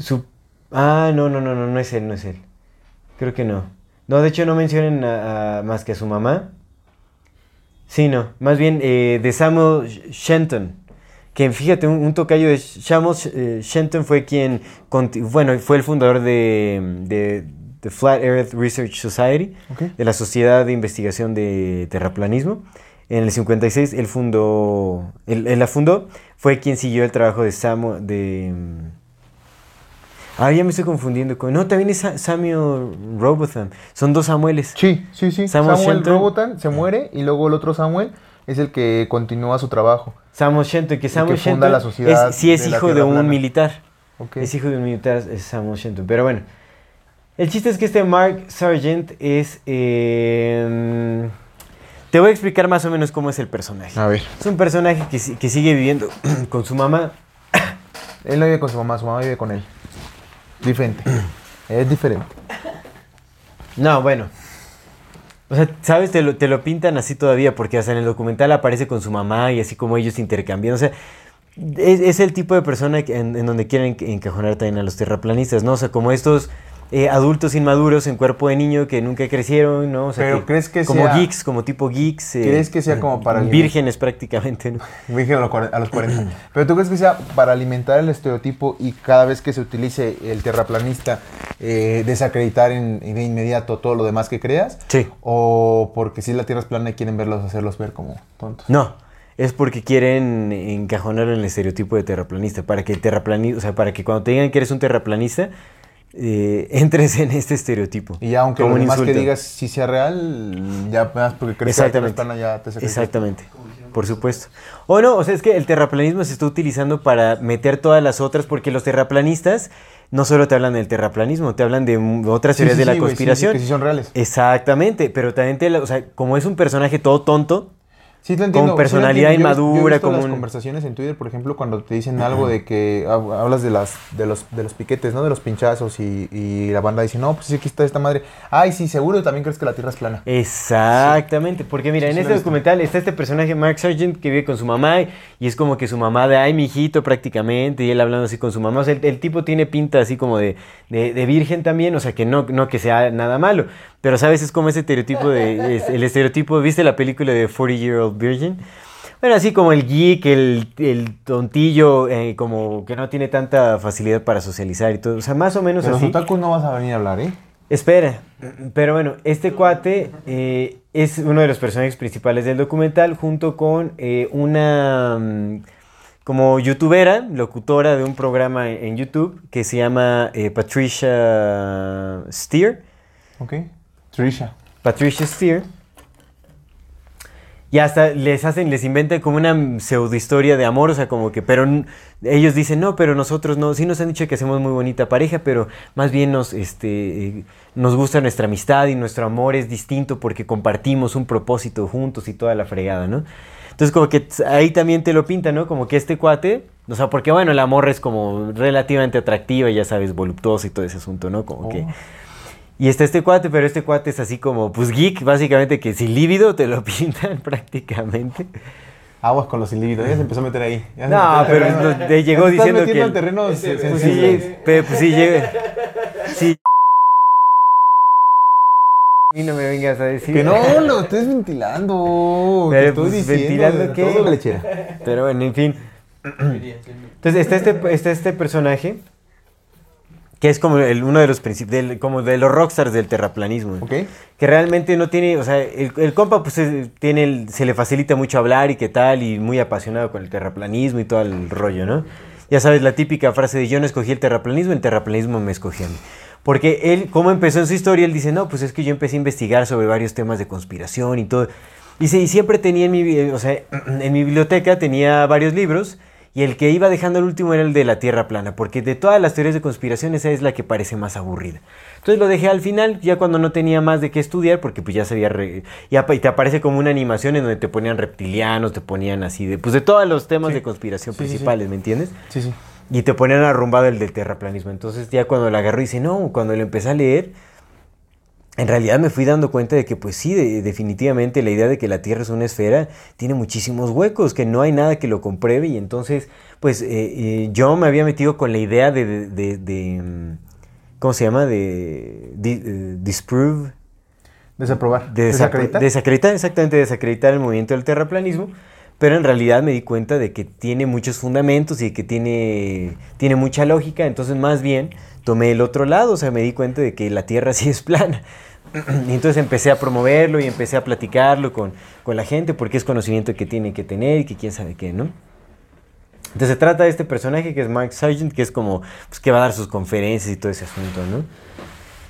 Su... Ah, no, no, no, no, no es él, no es él. Creo que no. No, de hecho no mencionen a- a- más que a su mamá. Sí, no, más bien eh, de Samuel Shenton. Que fíjate, un, un tocayo de Samuel eh, Shenton fue quien, bueno, fue el fundador de, de, de Flat Earth Research Society, de la Sociedad de Investigación de Terraplanismo. En el 56 él fundó, él, él la fundó, fue quien siguió el trabajo de Samuel, de... mm, Ah, ya me estoy confundiendo con... No, también es Sa- Samuel Robotham. Son dos Samueles. Sí, sí, sí. Samuel Samuel. Robotham se muere y luego el otro Samuel es el que continúa su trabajo. Samuel Shenton, que Samuel que funda la sociedad es, sí es de hijo de un plana. militar. Es hijo de un militar, es Samuel Shenton. Pero bueno, el chiste es que este Mark Sargent es... eh, te voy a explicar más o menos cómo es el personaje. A ver. Es un personaje que, que sigue viviendo con su mamá. Él no vive con su mamá, su mamá vive con él. Diferente. es diferente. No, bueno. O sea, ¿sabes? Te lo, te lo pintan así todavía, porque hasta en el documental aparece con su mamá y así como ellos intercambian. O sea, es, es el tipo de persona en, en donde quieren encajonar también a los terraplanistas, ¿no? O sea, como estos eh, adultos inmaduros en cuerpo de niño que nunca crecieron, ¿no? O sea, Pero ¿crees que como sea- geeks, como tipo geeks. eh, ¿Crees que sea como para el- Vírgenes prácticamente, ¿no? Virgen a los cuare- a los 40. Pero tú crees que sea para alimentar el estereotipo y cada vez que se utilice el terraplanista eh, desacreditar en, de inmediato todo lo demás que creas? Sí. ¿O porque si la Tierra es plana y quieren verlos, hacerlos ver como tontos? No, es porque quieren encajonar en el estereotipo de terraplanista, para que el terraplanista, o sea, para que cuando te digan que eres un terraplanista, eh, entres en este estereotipo. Y aunque como lo demás que digas sí sea real, ya más porque crees que Exactamente. plana ya te desacreditas. Exactamente. Por supuesto. O no, o sea, es que el terraplanismo se está utilizando para meter todas las otras, porque los terraplanistas no solo te hablan del terraplanismo, te hablan de otras Sí, teorías sí, de la sí, conspiración. que sí son reales. Exactamente, pero también te, o sea, como es un personaje todo tonto, Sí, te entiendo. Con personalidad sí. Yo yo inmadura, visto como las un- conversaciones en Twitter, por ejemplo, cuando te dicen algo de que hab- hablas de las de los de los piquetes, ¿no? De los pinchazos y, y la banda dice, "No, pues sí, aquí está esta madre." Ay, sí, seguro también crees que la Tierra es plana. Exactamente, porque mira, Sí, en este documental está este personaje Mark Sargent que vive con su mamá y, y es como que su mamá de ay, mi hijito prácticamente, y él hablando así con su mamá. O sea, el, el tipo tiene pinta así como de, de- de virgen también, o sea, que no, no que sea nada malo, pero sabes, es como ese estereotipo de, es- el estereotipo, ¿viste la película de 40 Year Old Virgin? Bueno, así como el geek, el, el tontillo, eh, como que no tiene tanta facilidad para socializar y todo, o sea, más o menos los así. no vas a venir a hablar, ¿eh? Espera, pero bueno, este cuate eh, es uno de los personajes principales del documental junto con eh, una mm, como youtubera, locutora de un programa en YouTube que se llama eh, Patricia Steer. ¿Ok? Trisha. Patricia Steer. Y hasta les hacen, les inventan como una pseudo historia de amor, o sea, como que, pero ellos dicen, no, pero nosotros no, sí nos han dicho que hacemos muy bonita pareja, pero más bien nos, este, eh, nos gusta nuestra amistad y nuestro amor es distinto porque compartimos un propósito juntos y toda la fregada, ¿no? Entonces como que ahí también te lo pinta, ¿no? Como que este cuate, o sea, porque bueno, la morra es como relativamente atractiva, ya sabes, voluptuosa y todo ese asunto, ¿no? Como que... Y está este cuate, pero este cuate es así como, pues geek, básicamente que sin líbido te lo pintan prácticamente. Aguas con los individuos, ya se empezó a meter ahí. Ya No, al pero no, te llegó Ya se está diciendo metiendo que el- terreno Pues sensible. sí, pe- pues sí llega. Sí. Y no me vengas a decir. Que no lo estés ventilando. Pero, te estoy pues, diciendo. ¿ventilando qué? Todo lechera. Pero bueno, en fin. Entonces está este, está este personaje que es como el- uno de los princip- del- como de los rockstars del terraplanismo. ¿Ok? Que realmente no tiene, o sea, el, el compa pues es- tiene, el- se le facilita mucho hablar y qué tal, y muy apasionado con el terraplanismo y todo el rollo, ¿no? Ya sabes, la típica frase de yo no escogí el terraplanismo, el terraplanismo me escogió a mí. Porque él, como empezó en su historia, él dice, no, pues es que yo empecé a investigar sobre varios temas de conspiración y todo. Dice, y siempre tenía en mi, bi- o sea, en mi biblioteca tenía varios libros y el que iba dejando el último era el de la Tierra plana, porque de todas las teorías de conspiración esa es la que parece más aburrida. Entonces lo dejé al final, ya cuando no tenía más de qué estudiar, porque pues ya se había... re- y te aparece como una animación en donde te ponían reptilianos, te ponían así de... Pues de todos los temas Sí. de conspiración Sí, sí, sí. principales, ¿me entiendes? Sí, sí. Y te ponían arrumbado el del terraplanismo. Entonces ya cuando lo agarró dice, no, cuando lo empecé a leer, en realidad me fui dando cuenta de que pues sí, de- definitivamente la idea de que la Tierra es una esfera tiene muchísimos huecos, que no hay nada que lo compruebe y entonces pues eh, eh, yo me había metido con la idea de, de- de- de, mm, ¿cómo se llama? De, eh, disprove, Desaprobar. de desacre- Desacreditar. desacreditar, exactamente, desacreditar el movimiento del terraplanismo, pero en realidad me di cuenta de que tiene muchos fundamentos y que tiene, tiene mucha lógica, entonces más bien tomé el otro lado, o sea, me di cuenta de que la Tierra sí es plana. Y entonces empecé a promoverlo y empecé a platicarlo con, con la gente porque es conocimiento que tiene que tener y que quién sabe qué, ¿no? Entonces se trata de este personaje que es Mark Sargent, que es como, pues que va a dar sus conferencias y todo ese asunto, ¿no?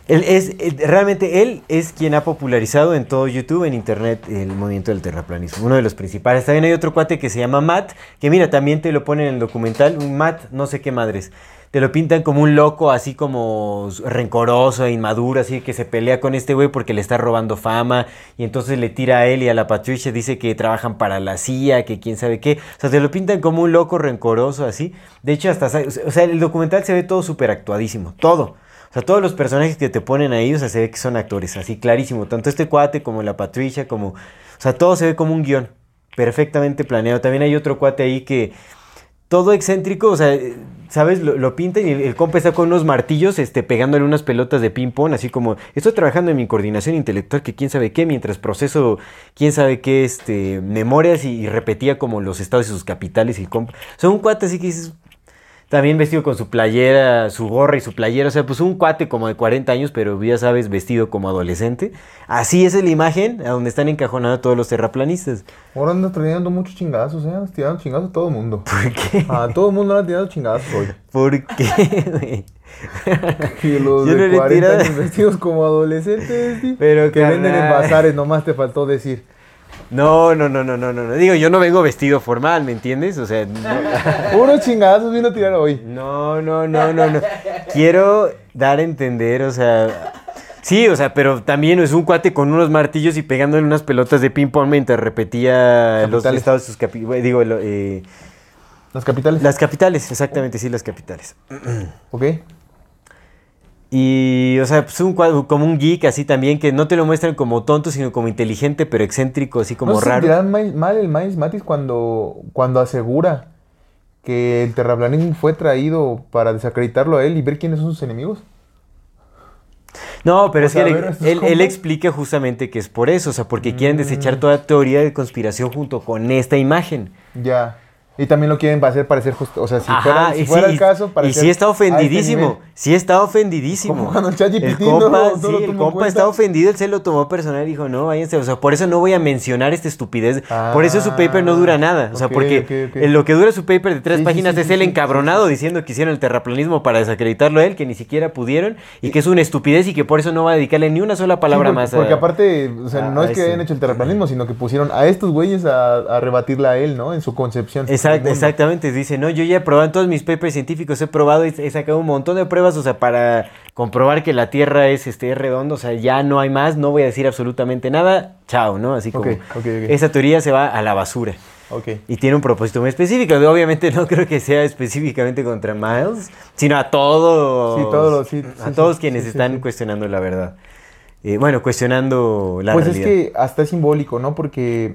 Él es, él- realmente él es quien ha popularizado en todo YouTube, en internet, el movimiento del terraplanismo, uno de los principales. También hay otro cuate que se llama Matt, que mira, también te lo ponen en el documental, un Matt, no sé qué madres. Te lo pintan como un loco, así como rencoroso inmaduro, así que se pelea con este güey porque le está robando fama. Y entonces le tira a él y a la Patricia, dice que trabajan para la CIA, que quién sabe qué. O sea, te lo pintan como un loco rencoroso, así. De hecho, hasta, o sea, el documental se ve todo súper actuadísimo, todo. O sea, todos los personajes que te ponen ahí, o sea, se ve que son actores, así clarísimo. Tanto este cuate como la Patricia, como... O sea, todo se ve como un guion, perfectamente planeado. También hay otro cuate ahí que... Todo excéntrico, o sea, ¿sabes? Lo, lo pintan y el, compa está con unos martillos, este, pegándole unas pelotas de ping-pong, así como, estoy trabajando en mi coordinación intelectual, que quién sabe qué, mientras proceso, quién sabe qué, este, memorias y, repetía como los estados y sus capitales y el compa. Un cuate así que dices, también vestido con su playera, su gorra y su playera. O sea, pues un cuate como de 40 años, pero ya sabes, vestido como adolescente. Así es la imagen a donde están encajonados todos los terraplanistas. Ahora anda tirando muchos chingazos, ¿eh? Tirando chingazos a todo el mundo. ¿Por qué? A todo el mundo anda tirando chingazos hoy. ¿Por qué, güey? Y los Yo de le he 40 tirado. años vestidos como adolescentes, ¿sí? Pero, que venden en bazares, nomás te faltó decir. No, no, no, no, no, no. no. Digo, yo no vengo vestido formal, ¿me entiendes? O sea, no, Unos chingazos vino a tirar hoy. no, no, no, no. no. Quiero dar a entender, o sea... Sí, o sea, pero también es un cuate con unos martillos y pegándole unas pelotas de ping-pong mientras repetía los Capitales. estados de sus capitales. Digo, eh, Las capitales. las capitales, exactamente, sí, las capitales. Ok. Y, o sea, pues un cuadro, como un geek así también, que no te lo muestran como tonto, sino como inteligente, pero excéntrico, así como ¿No se raro. sentirá mal, mal el Miles Matis cuando, cuando asegura que el terraplanismo fue traído para desacreditarlo a él y ver quiénes son sus enemigos? No, pero O es que él, él- explica justamente que es por eso, o sea, porque quieren desechar Mm. toda teoría de conspiración junto con esta imagen. Ya. Y también lo quieren hacer parecer justo. O sea, si Ajá, fuera, si y fuera sí, el caso, y parecer sí está a este sí está ofendidísimo. Como cuando el ChatGPT El no- compa, no sí, lo el compa cuenta. está ofendido, él se lo tomó personal y dijo, no, váyanse, o sea, por eso no voy a mencionar esta estupidez, por eso su paper no dura nada, o sea, ok, porque ok, ok. en lo que dura su paper de tres Sí, páginas es sí, encabronado diciendo que hicieron el terraplanismo para desacreditarlo a él, que ni siquiera pudieron, y que es una estupidez y que por eso no va a dedicarle ni una sola palabra porque, más a... Porque aparte, o sea, a- no es que hayan hecho el terraplanismo, sino que pusieron a estos güeyes a, a rebatirle a él, ¿no? En su concepción. del Exact- exactamente, dice, no, yo ya he probado en todos mis papers científicos, he probado y he sacado un montón de pruebas, o sea, para comprobar que la Tierra es, este, es redonda, o sea, ya no hay más, no voy a decir absolutamente nada, chao, ¿no? Así como, esa teoría se va a la basura. Ok. Y tiene un propósito muy específico, obviamente no creo que sea específicamente contra Miles, sino a todos, Sí, todos los- sí, a sí, todos sí, quienes sí, sí, están sí. cuestionando la verdad. Eh, bueno, cuestionando la pues realidad. es que hasta es simbólico, ¿no? Porque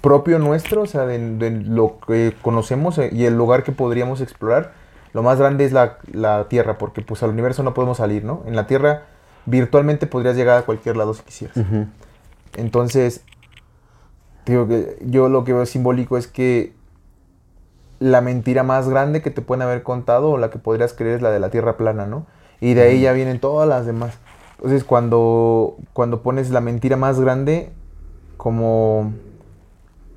propio nuestro, o sea, de, de lo que conocemos eh, y el lugar que podríamos explorar, lo más grande es la, la Tierra, porque pues al universo no podemos salir, ¿no? En la Tierra virtualmente podrías llegar a cualquier lado si quisieras. Entonces, digo que yo lo que veo simbólico es que la mentira más grande que te pueden haber contado o la que podrías creer es la de la tierra plana, ¿no? Y de ahí ya vienen todas las demás. Entonces, cuando, cuando pones la mentira más grande como,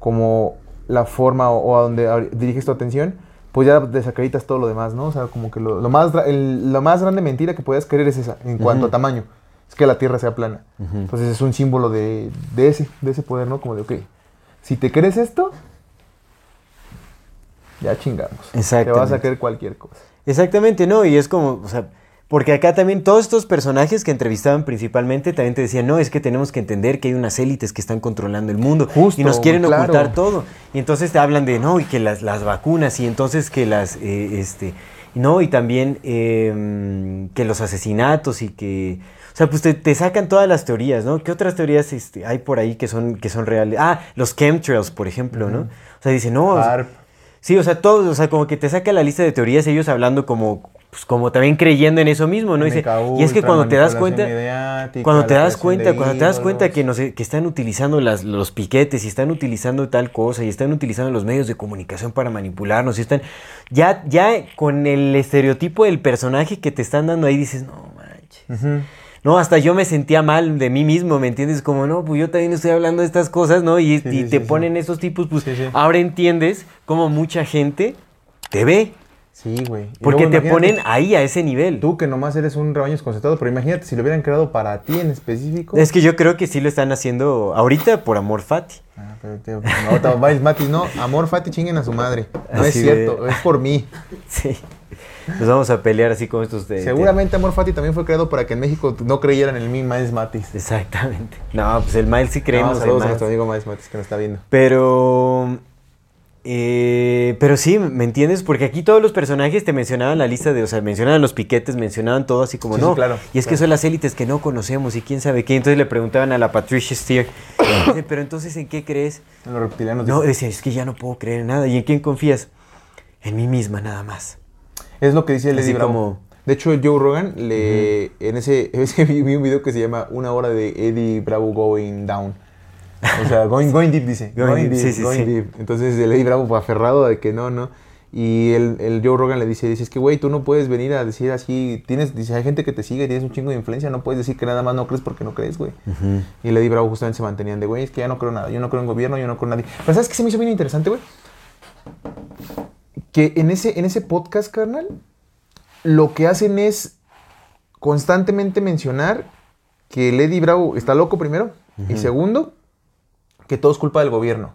como la forma o, o a donde diriges tu atención, pues ya desacreditas todo lo demás, ¿no? O sea, como que lo, lo más, el- la más grande mentira que puedas creer es esa, en cuanto a tamaño. Es que la Tierra sea plana. Entonces es un símbolo de, de ese, de ese poder, ¿no? Como de, ok, si te crees esto, ya chingamos. Te Exactamente. vas a creer cualquier cosa. Exactamente, ¿no? Y es como, o sea, porque acá también todos estos personajes que entrevistaban principalmente también te decían, no, es que tenemos que entender que hay unas élites que están controlando el mundo Justo, y nos quieren claro. ocultar todo. Y entonces te hablan de, no, y que las, las vacunas y entonces que las, eh, este, no, y también eh, que los asesinatos y que... O sea, pues te, te sacan todas las teorías, ¿no? ¿Qué otras teorías este, hay por ahí que son, que son reales? Ah, los chemtrails, por ejemplo, ¿no? O sea, dice, no... o sea, Harp. Sí, o sea, todos, o sea, como que te saca la lista de teorías, ellos hablando como, pues, como también creyendo en eso mismo, ¿no? Dice, y es que cuando te das cuenta, cuando te das cuenta, cuando te das cuenta que, no sé, que están utilizando las, los piquetes y están utilizando tal cosa y están utilizando los medios de comunicación para manipularnos y están, ya, ya con el estereotipo del personaje que te están dando ahí dices, no manches. No, hasta yo me sentía mal de mí mismo, ¿me entiendes? Como, no, pues yo también estoy hablando de estas cosas, ¿no? Y, Sí, y sí, te sí, ponen esos tipos, pues ahora entiendes cómo mucha gente te ve. Sí, güey. Porque luego te ponen ahí, a ese nivel. Tú que nomás eres un rebaño desconcertado, pero imagínate si lo hubieran creado para ti en específico. Es que yo creo que sí lo están haciendo ahorita por amor fati. Ah, pero tío, no, te vayas, Matis, no, amor, Fati, chinguen a su madre. No es cierto, de- es por mí. Sí. Nos vamos a pelear así como estos de... de- Seguramente Amor Fati también fue creado para que en México no creyeran en el mismo Miles Matis. Exactamente. No, pues el Miles sí creemos No, saludos a nuestro amigo Miles Matis que nos está viendo. Pero... eh, pero sí, ¿me entiendes? Porque aquí todos los personajes te mencionaban la lista de, o sea, mencionaban los piquetes, mencionaban todo así como, Sí, sí, no, claro, y es que son las élites que no conocemos y quién sabe qué. Entonces le preguntaban a la Patricia Steer, pero entonces ¿en qué crees? En los reptilianos. No, decía, es que ya no puedo creer en nada. ¿Y en quién confías? En mí misma, nada más. Es lo que dice Lady Bravo. como- De hecho, Joe Rogan, le, en ese, es que vi, vi un video que se llama Una hora de Eddie Bravo going down. O sea, going, going deep dice. Going Going, deep, deep, sí, sí, going sí. deep. Entonces el Eddie Bravo fue aferrado de que no, no. Y el, el Joe Rogan le dice, dice, es que güey, tú no puedes venir a decir así, tienes, dice, hay gente que te sigue, tienes un chingo de influencia, no puedes decir que nada más no crees porque no crees, güey. Y el Eddie Bravo justamente se mantenían de, güey, es que ya no creo nada, yo no creo en gobierno, yo no creo en nadie. Pero ¿sabes qué se me hizo bien interesante, güey? Que en ese, en ese podcast, carnal, lo que hacen es constantemente mencionar que Eddie Bravo está loco primero y segundo, que todo es culpa del gobierno.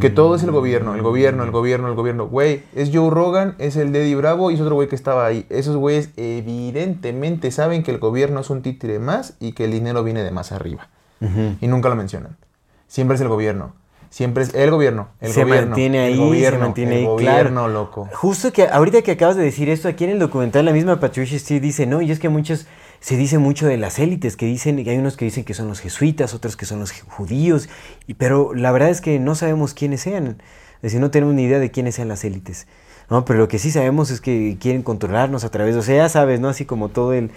Que todo es el gobierno, el gobierno, el gobierno, el gobierno. Güey, es Joe Rogan, es el Eddie Bravo y es otro güey que estaba ahí. Esos güeyes evidentemente saben que el gobierno es un títere más y que el dinero viene de más arriba. Y nunca lo mencionan. Siempre es el gobierno. Siempre es el gobierno. El se gobierno, mantiene ahí, el gobierno, se mantiene el ahí, gobierno, claro. loco. Justo que ahorita que acabas de decir esto, aquí en el documental la misma Patricia Steele dice, no, y es que muchos, se dice mucho de las élites, que dicen, y hay unos que dicen que son los jesuitas, otros que son los ju- judíos, y, pero la verdad es que no sabemos quiénes sean, es decir, no tenemos ni idea de quiénes sean las élites. No, pero lo que sí sabemos es que quieren controlarnos a través, o sea, ya sabes, ¿no? Así como todo el...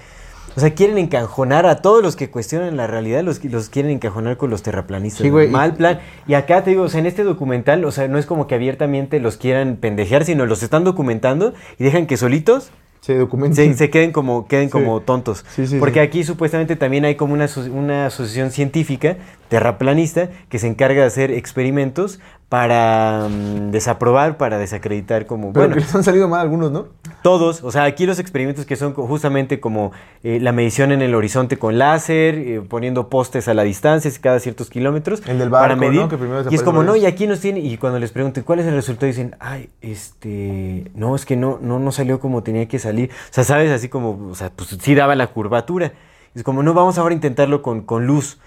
O sea, quieren encajonar a todos los que cuestionan la realidad, los, los quieren encajonar con los terraplanistas. Sí, güey, Mal plan. Y acá te digo, o sea, en este documental, o sea, no es como que abiertamente los quieran pendejear, sino los están documentando y dejan que solitos Se documenta. se, se queden como queden Sí. como tontos. Sí, sí, Porque aquí supuestamente también hay como una, una asociación científica terraplanista que se encarga de hacer experimentos para mm, desaprobar, para desacreditar como... Pero bueno, que les han salido mal algunos, ¿no? Todos, o sea, aquí los experimentos que son justamente como eh, la medición en el horizonte con láser, eh, poniendo postes a la distancia cada ciertos kilómetros. El del para barco, medir. ¿no? Que primero y es como, no, y aquí nos tiene, y cuando les pregunten cuál es el resultado, dicen, ay, este, no, es que no, no, no salió como tenía que salir. O sea, sabes, así como, o sea, pues sí daba la curvatura. Es como, no, vamos ahora a intentarlo con, con luz.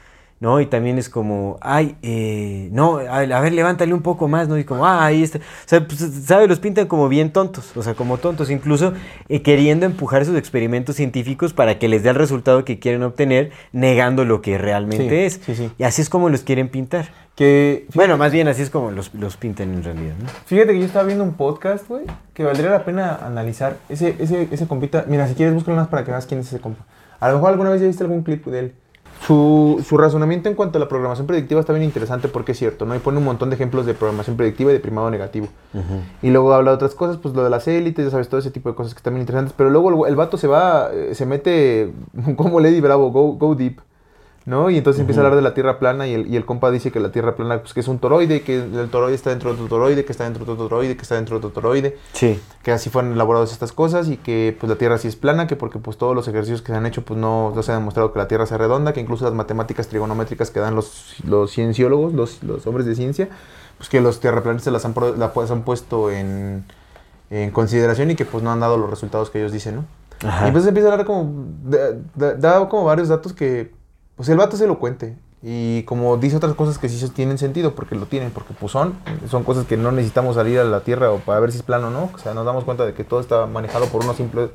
¿No? Y también es como, ay, eh, no, a, a ver, levántale un poco más, ¿no? Y como, ah, ahí está. O sea, pues, ¿sabes? Los pintan como bien tontos, o sea, como tontos, incluso eh, queriendo empujar sus experimentos científicos para que les dé el resultado que quieren obtener, negando lo que realmente Sí, es. sí, sí. Y así es como los quieren pintar. Que, Bueno, más bien así es como los, los pintan en realidad, ¿no? Fíjate que yo estaba viendo un podcast, güey, que valdría la pena analizar. Ese, ese, ese compita, mira, si quieres búscalo más para que veas quién es ese compa. A lo mejor alguna vez ya viste algún clip de él. Su, su razonamiento en cuanto a la programación predictiva está bien interesante porque es cierto, ¿no? Y pone un montón de ejemplos de programación predictiva y de primado negativo. Y luego habla de otras cosas, pues lo de las élites, ya sabes, todo ese tipo de cosas que están bien interesantes. Pero luego el, el vato se va, eh, se mete como Lady Bravo, go, go deep. ¿No? Y entonces empieza a hablar de la Tierra plana y el, y el compa dice que la Tierra plana pues, que es un toroide, que el toroide está dentro de otro toroide, que está dentro de otro toroide, que está dentro de otro toroide, Sí. que así fueron elaboradas estas cosas y que pues la Tierra sí es plana, que porque pues todos los ejercicios que se han hecho pues no, no se ha demostrado que la Tierra sea redonda, que incluso las matemáticas trigonométricas que dan los, los cienciólogos, los, los hombres de ciencia, pues que los tierraplanistas las han, pro- la, pues, han puesto en, en consideración y que pues no han dado los resultados que ellos dicen, ¿no? Ajá. Y entonces empieza a hablar como, da, da- da como varios datos que, pues el vato se lo cuente. Y como dice otras cosas que sí tienen sentido, porque lo tienen, porque pues son, son cosas que no necesitamos salir a la Tierra o para ver si es plano o no. O sea, nos damos cuenta de que todo está manejado por unos simples,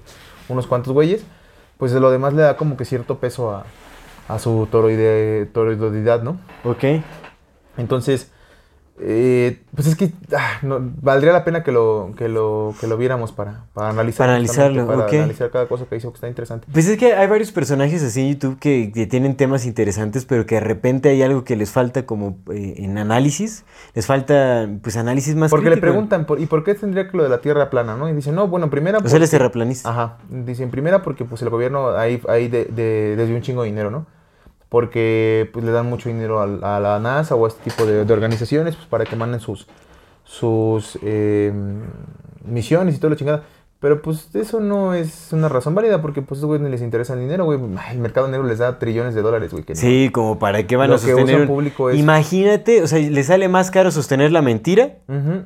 unos cuantos güeyes. Pues de lo demás le da como que cierto peso a, a su toroide, toroidodidad, ¿no? Ok. Entonces, eh, pues es que ah, no- valdría la pena que lo, que lo, que lo viéramos para, para analizar. Para analizarlo, para analizar cada cosa que hizo, que está interesante. Pues es que hay varios personajes así en YouTube que, que tienen temas interesantes, pero que de repente hay algo que les falta como eh, en análisis. Les falta, pues, análisis más Porque le preguntan, por- ¿y por qué tendría que lo de la Tierra plana, no? Y dicen, no, bueno, primera... O sea, él es porque- terraplanista. Ajá. Dicen, primera porque pues el gobierno ahí, ahí de, de- desde un chingo de dinero, ¿no? Porque pues le dan mucho dinero a, la NASA o a este tipo de, de organizaciones pues, para que manden sus, sus eh, misiones y toda la chingada. Pero pues eso no es una razón válida porque pues ni les interesa el dinero, güey. El mercado negro les da trillones de dólares, güey. no. Sí, como para qué van Lo a que sostener. usa un- público es- Imagínate, o sea, le sale más caro sostener la mentira Ujú.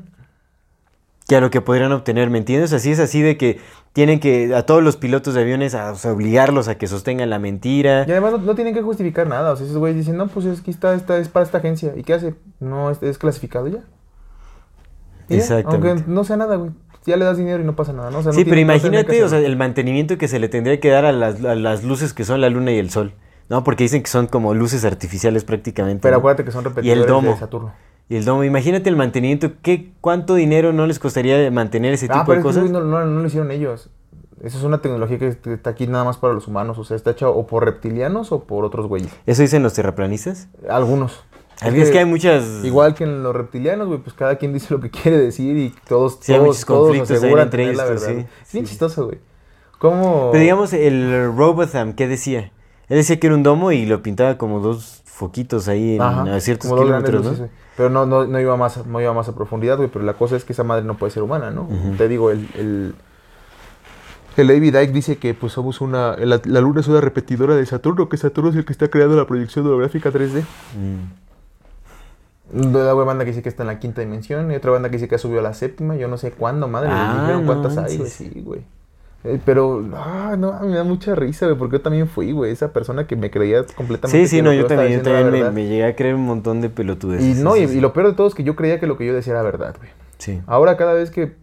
Que a lo que podrían obtener, ¿me entiendes? Así es así de que tienen que a todos los pilotos de aviones a, o sea, obligarlos a que sostengan la mentira. Y además no, no tienen que justificar nada. O sea, esos güeyes dicen, no, pues es que está, está, es para esta agencia. ¿Y qué hace? No, es, es clasificado ya. Y ya, Exactamente. Aunque no sea nada, güey. Ya le das dinero y no pasa nada, ¿no? O sea, no Sí, pero no imagínate, o sea, el mantenimiento que se le tendría que dar a las, a las luces que son la luna y el sol, ¿no? Porque dicen que son como luces artificiales prácticamente. Pero acuérdate que son Y repetidores el domo. de Saturno. Y el domo, imagínate el mantenimiento, ¿qué, ¿cuánto dinero no les costaría mantener ese Ah, tipo pero de es que cosas? güey, no, no, no lo hicieron ellos. Esa es una tecnología que est- está aquí nada más para los humanos. O sea, está hecha o por reptilianos o por otros güeyes. ¿Eso dicen los terraplanistas? Algunos. Es que hay muchas... Igual que en los reptilianos, güey, pues cada quien dice lo que quiere decir y todos, Sí, hay todos, todos conflictos aseguran entre tener la verdad. sí, Es bien chistoso, güey. ¿Cómo? Pero digamos, el Robotham, ¿qué decía? Él decía que era un domo y lo pintaba como dos foquitos ahí en, Ajá, a ciertos kilómetros. Pero no, no, no iba más, no iba más a profundidad, güey. Pero la cosa es que esa madre no puede ser humana, ¿no? Te digo, el, el, el David Icke dice que pues somos una... La, la luna es una repetidora de Saturno, que Saturno es el que está creando la proyección holográfica 3D. Mm. La güey, banda que dice que está en la quinta dimensión y otra banda que dice que ha subido a la séptima. Yo no sé cuándo, madre. Ah, dijeron no cuántas hay, güey. Sí, güey. Eh, pero, ah, no, me da mucha risa, güey, porque yo también fui, güey, esa persona que me creía completamente Sí, sí, no, yo también, yo también me, me llegué a creer un montón de pelotudes. Y no, y, y lo peor de todo es que yo creía que lo que yo decía era verdad, güey. Sí. Ahora cada vez que,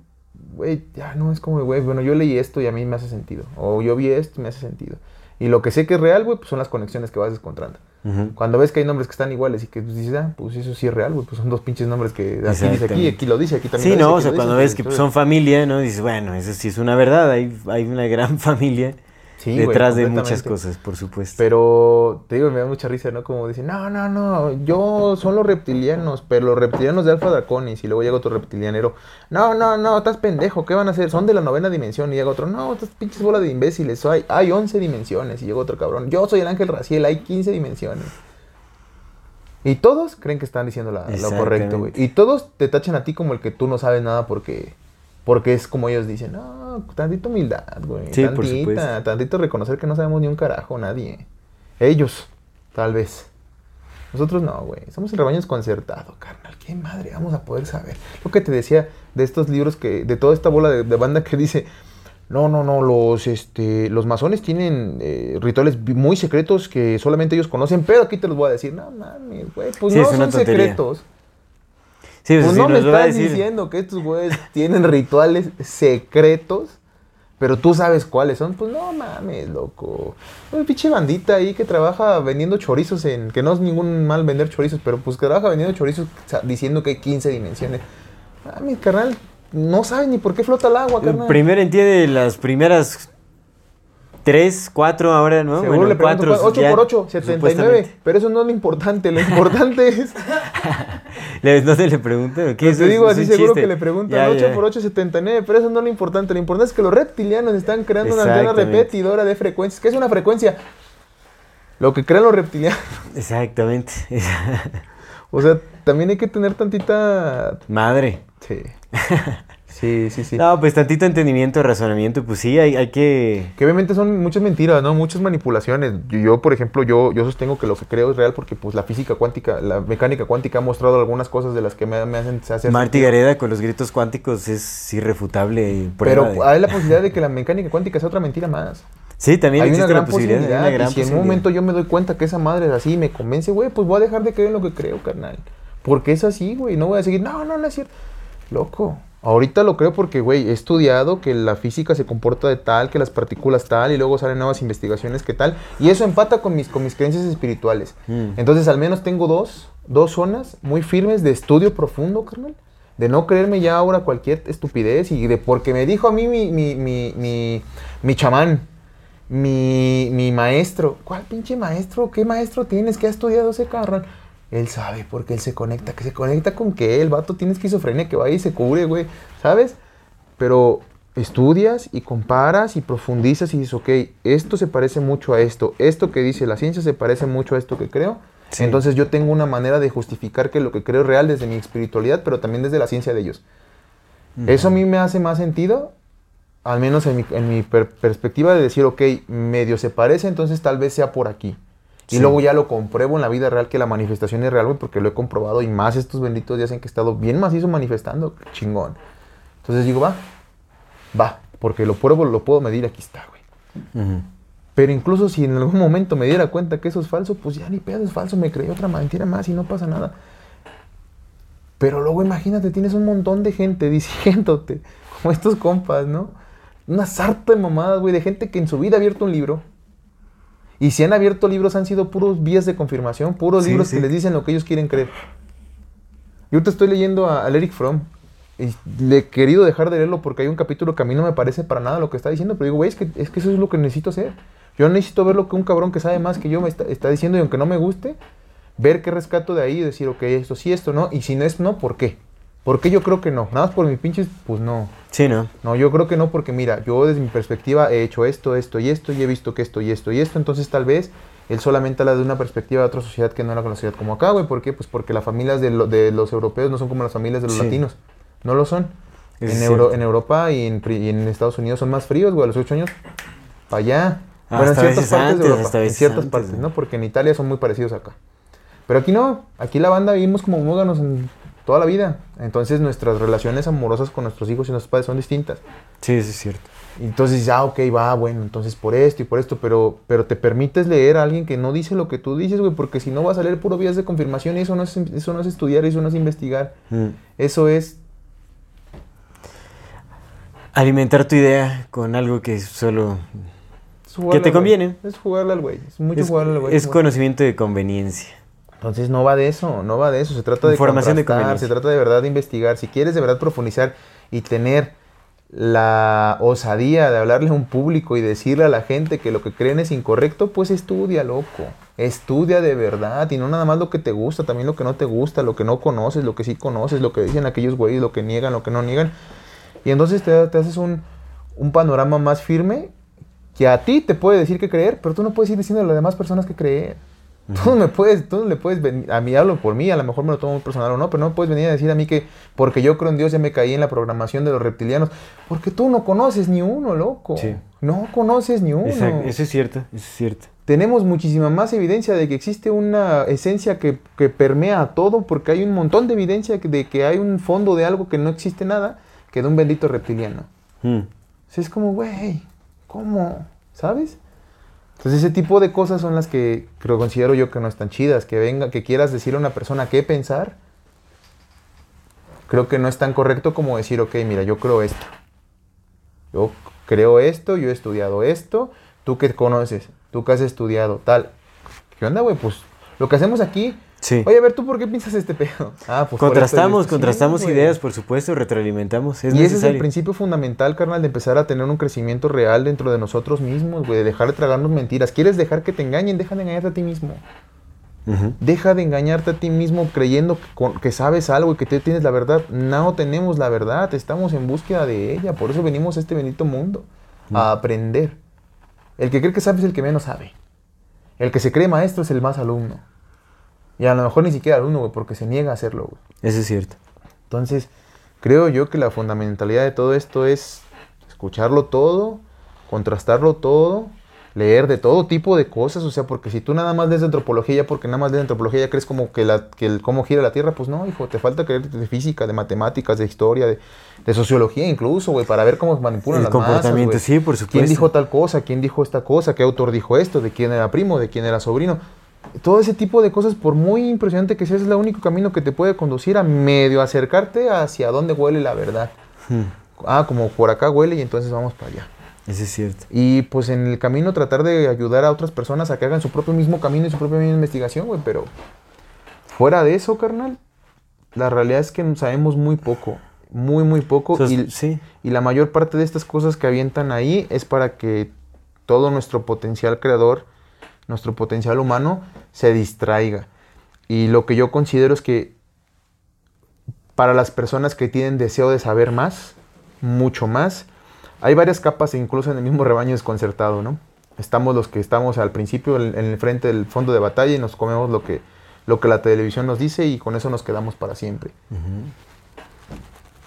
güey, ya no es como, güey, bueno, yo leí esto y a mí me hace sentido. O yo vi esto y me hace sentido. Y lo que sé que es real, güey, pues son las conexiones que vas encontrando. Cuando ves que hay nombres que están iguales y que pues, dices, ah, pues eso sí es real, güey, pues son dos pinches nombres que aquí dice aquí, lo dice, aquí también Sí, lo dice, no, o sea, cuando dice, ves que entonces- son familia, ¿no? Dices, bueno, eso sí es una verdad, hay, hay una gran familia Sí, güey, detrás de muchas cosas, por supuesto. Pero te digo, me da mucha risa, ¿no? Como dicen, no, no, no, yo son los reptilianos, pero los reptilianos de Alpha Draconis. Y luego llega otro reptilianero, no, no, no, estás pendejo, ¿qué van a hacer? Son de la novena dimensión. Y llega otro, no, estas pinches bolas de imbéciles, hay, hay 11 dimensiones. Y llega otro cabrón, yo soy el ángel Raciel, hay 15 dimensiones. Y todos creen que están diciendo la- lo correcto, güey. Y todos te tachan a ti como el que tú no sabes nada porque, porque es como ellos dicen, no, tantito humildad, güey. Sí, tantita, tantito reconocer que no sabemos ni un carajo, nadie. Ellos, tal vez. Nosotros no, güey. Somos el rebaño desconcertado, carnal. ¿Qué madre vamos a poder saber? Lo que te decía de estos libros que, de toda esta bola de, de banda que dice, no, no, no, los, este, los masones tienen eh, rituales muy secretos que solamente ellos conocen, pero aquí te los voy a decir. No mames, güey, pues Sí, no son tontería. secretos. Sí, Pues sí, no me estás decir. diciendo que estos güeyes tienen rituales secretos, pero tú sabes cuáles son. Pues no mames, loco. Una pinche bandita ahí que trabaja vendiendo chorizos en. Que no es ningún mal vender chorizos, pero pues que trabaja vendiendo chorizos diciendo que hay 15 dimensiones. Ah, mi carnal, no sabe ni por qué flota el agua, carnal. Primero entiende las primeras tres, cuatro ahora, ¿no? Seguro le pregunto, cuatro, 8 ya, por 8, 79. supuestamente. Pero eso no es lo importante. Lo importante es. ¿No se le preguntan? ¿Qué es te digo Es así seguro chiste. que le preguntan Ya, 8 ya. por 8, 79, pero eso no es lo importante. Lo importante es que los reptilianos están creando una antena repetidora de frecuencias. ¿Qué es una frecuencia? lo que creen los reptilianos. Exactamente. O sea, también hay que tener tantita... Madre. Sí. Sí, sí, sí. No, pues tantito entendimiento, razonamiento, pues sí, hay, hay que... Que obviamente son muchas mentiras, ¿no? Muchas manipulaciones. Yo, yo, por ejemplo, yo, yo sostengo que lo que creo es real porque pues la física cuántica, la mecánica cuántica ha mostrado algunas cosas de las que me, me hacen hacer Marty sentido. Gareda con los gritos cuánticos es irrefutable. Pero de- hay la posibilidad de que la mecánica cuántica sea otra mentira más. Sí, también hay una gran la posibilidad. posibilidad. una gran y si en un momento yo me doy cuenta que esa madre es así y me convence, güey, pues voy a dejar de creer en lo que creo, carnal. Porque es así, güey. No voy a seguir, no, no, no es cierto. Loco. Ahorita lo creo porque, güey, he estudiado que la física se comporta de tal, que las partículas tal, y luego salen nuevas investigaciones que tal. Y eso empata con mis, con mis creencias espirituales. Mm. Entonces, al menos tengo dos, dos zonas muy firmes de estudio profundo, carnal. De no creerme ya ahora cualquier estupidez y de porque me dijo a mí mi, mi, mi, mi, mi chamán, mi, mi maestro. ¿Cuál pinche maestro? ¿Qué maestro tienes? ¿Qué ha estudiado ese cabrón? Él sabe porque él se conecta. ¿Que se conecta con qué? El vato tiene esquizofrenia que va y se cubre, güey. ¿Sabes? Pero estudias y comparas y profundizas y dices, ok, esto se parece mucho a esto. Esto que dice la ciencia se parece mucho a esto que creo. Sí. Entonces yo tengo una manera de justificar que lo que creo es real desde mi espiritualidad, pero también desde la ciencia de ellos. Eso a mí me hace más sentido, al menos en mi, en mi per- perspectiva de decir, ok, medio se parece, entonces tal vez sea por aquí. Y luego ya lo compruebo en la vida real que la manifestación es real, güey, porque lo he comprobado y más estos benditos días en que he estado bien macizo manifestando, chingón. Entonces digo, va, va, porque lo pruebo, lo puedo medir, aquí está, güey. Ujú. Pero incluso si en algún momento me diera cuenta que eso es falso, pues ya ni pedo, es falso, me creí otra mentira más y no pasa nada. Pero luego imagínate, tienes un montón de gente diciéndote, como estos compas, ¿no? Una sarta de mamadas, güey, de gente que en su vida ha abierto un libro. Y si han abierto libros han sido puros vías de confirmación, puros Sí, libros sí. que les dicen lo que ellos quieren creer. Yo ahorita estoy leyendo a, al Eric Fromm. Y le he querido dejar de leerlo porque hay un capítulo que a mí no me parece para nada lo que está diciendo. Pero digo, güey, es que, es que eso es lo que necesito hacer. Yo necesito ver lo que un cabrón que sabe más que yo me está, está diciendo y aunque no me guste, ver qué rescato de ahí y decir, ok, esto sí, esto no. Y si no es no, ¿por qué? ¿Por qué yo creo que no? Nada más por mis pinches, pues no. Sí, ¿no? No, yo creo que no porque mira, yo desde mi perspectiva he hecho esto, esto y esto y he visto que esto y esto y esto. Entonces tal vez él solamente habla de una perspectiva de otra sociedad que no era la sociedad como acá, güey. ¿Por qué? Pues porque las familias de, lo- de los europeos no son como las familias de los Sí. latinos. No lo son. En, Euro- en Europa y en, pri- y en Estados Unidos son más fríos, güey. A los ocho años, para allá. Hasta bueno, en ciertas partes antes, de Europa. En ciertas antes, partes. ¿no? Porque en Italia son muy parecidos acá. Pero aquí no. Aquí la banda vivimos como muéganos en toda la vida. Entonces nuestras relaciones amorosas con nuestros hijos y nuestros padres son distintas. Sí, eso es cierto. Entonces, ah, ok, va, bueno, entonces por esto y por esto, pero, pero te permites leer a alguien que no dice lo que tú dices, güey, porque si no vas a leer puro vías de confirmación y eso no es, eso no es estudiar, eso no es investigar. Mm. Eso es, Alimentar tu idea con algo que solo... es jugarle te al conviene. Es jugarle al güey, es mucho Es, jugarle al güey. es conocimiento de conveniencia. Entonces no va de eso, no va de eso, se trata de Información de se trata de verdad de investigar. Si quieres de verdad profundizar y tener la osadía de hablarle a un público y decirle a la gente que lo que creen es incorrecto, pues estudia, loco. Estudia de verdad y no nada más lo que te gusta, también lo que no te gusta, lo que no conoces, lo que sí conoces, lo que dicen aquellos güeyes, lo que niegan, lo que no niegan. Y entonces te, te haces un, un panorama más firme que a ti te puede decir qué creer, pero tú no puedes ir diciendo a las demás personas qué creer. Tú no me puedes, tú no le puedes venir, a mí hablo por mí, a lo mejor me lo tomo muy personal o no, pero no puedes venir a decir a mí que porque yo creo en Dios ya me caí en la programación de los reptilianos, porque tú no conoces ni uno, loco. Sí. No conoces ni uno. Exacto, Eso es cierto, eso es cierto. Tenemos muchísima más evidencia de que existe una esencia que, que permea a todo, porque hay un montón de evidencia de que hay un fondo de algo que no existe nada, que de un bendito reptiliano. Mm. O sea, es como, güey, ¿cómo? ¿Sabes? Entonces ese tipo de cosas son las que creo, considero yo que no están chidas. Que venga, que quieras decirle a una persona qué pensar, creo que no es tan correcto como decir, ok, mira, yo creo esto. Yo creo esto, yo he estudiado esto, tú que conoces, tú que has estudiado, tal. ¿Qué onda, güey? Pues lo que hacemos aquí... Sí. Oye, a ver, ¿tú por qué piensas este pedo? Ah, pues por contrastamos. Sí, contrastamos güey. ideas, por supuesto, retroalimentamos. Es y ese es el principio fundamental, carnal, de empezar a tener un crecimiento real dentro de nosotros mismos, güey, de dejar de tragarnos mentiras. ¿Quieres dejar que te engañen? Deja de engañarte a ti mismo. Deja de engañarte a ti mismo creyendo que sabes algo y que tú tienes la verdad. No tenemos la verdad, estamos en búsqueda de ella. Por eso venimos a este bendito mundo, a aprender. El que cree que sabe es el que menos sabe. El que se cree maestro es el más alumno. Y a lo mejor ni siquiera alumno, güey, porque se niega a hacerlo, güey. Eso es cierto. Entonces, creo yo que la fundamentalidad de todo esto es escucharlo todo, contrastarlo todo, leer de todo tipo de cosas, o sea, porque si tú nada más lees de antropología, porque nada más lees de antropología ya crees como que, la, que el cómo gira la Tierra, pues no, hijo, te falta creer de física, de matemáticas, de historia, de, de sociología incluso, güey, para ver cómo manipulan El las masas, comportamiento, güey. sí, por ¿Quién supuesto. dijo tal cosa? ¿Quién dijo esta cosa? ¿Qué autor dijo esto? ¿De quién era primo? ¿De quién era sobrino? Todo ese tipo de cosas, por muy impresionante que sea, es el único camino que te puede conducir a medio acercarte hacia dónde huele la verdad. Hmm, Ah, como por acá huele y entonces vamos para allá. Eso es cierto. Y pues en el camino tratar de ayudar a otras personas a que hagan su propio mismo camino y su propia misma investigación, güey. Pero fuera de eso, carnal, la realidad es que sabemos muy poco. Muy, muy poco. Y, sí. y la mayor parte de estas cosas que avientan ahí es para que todo nuestro potencial creador, nuestro potencial humano, se distraiga. Y lo que yo considero es que para las personas que tienen deseo de saber más, mucho más, hay varias capas, incluso en el mismo rebaño desconcertado, ¿no? Estamos los que estamos al principio en, el frente del fondo de batalla y nos comemos lo que, lo que la televisión nos dice y con eso nos quedamos para siempre.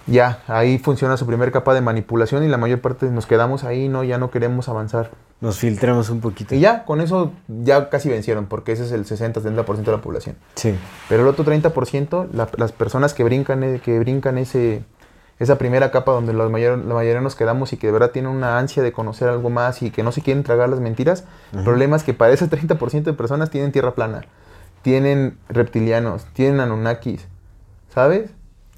Ya, ahí funciona su primer capa de manipulación y la mayor parte nos quedamos ahí, ¿no? Ya no queremos avanzar. Nos filtramos un poquito. Y ya, con eso ya casi vencieron, porque ese es el 60-70% de la población. Sí. Pero el otro 30%, la- las personas que brincan, eh, que brincan ese, esa primera capa donde la mayor- la mayoría nos quedamos y que de verdad tienen una ansia de conocer algo más y que no se quieren tragar las mentiras, el problema es que para ese 30% de personas tienen tierra plana, tienen reptilianos, tienen anunnakis, ¿sabes?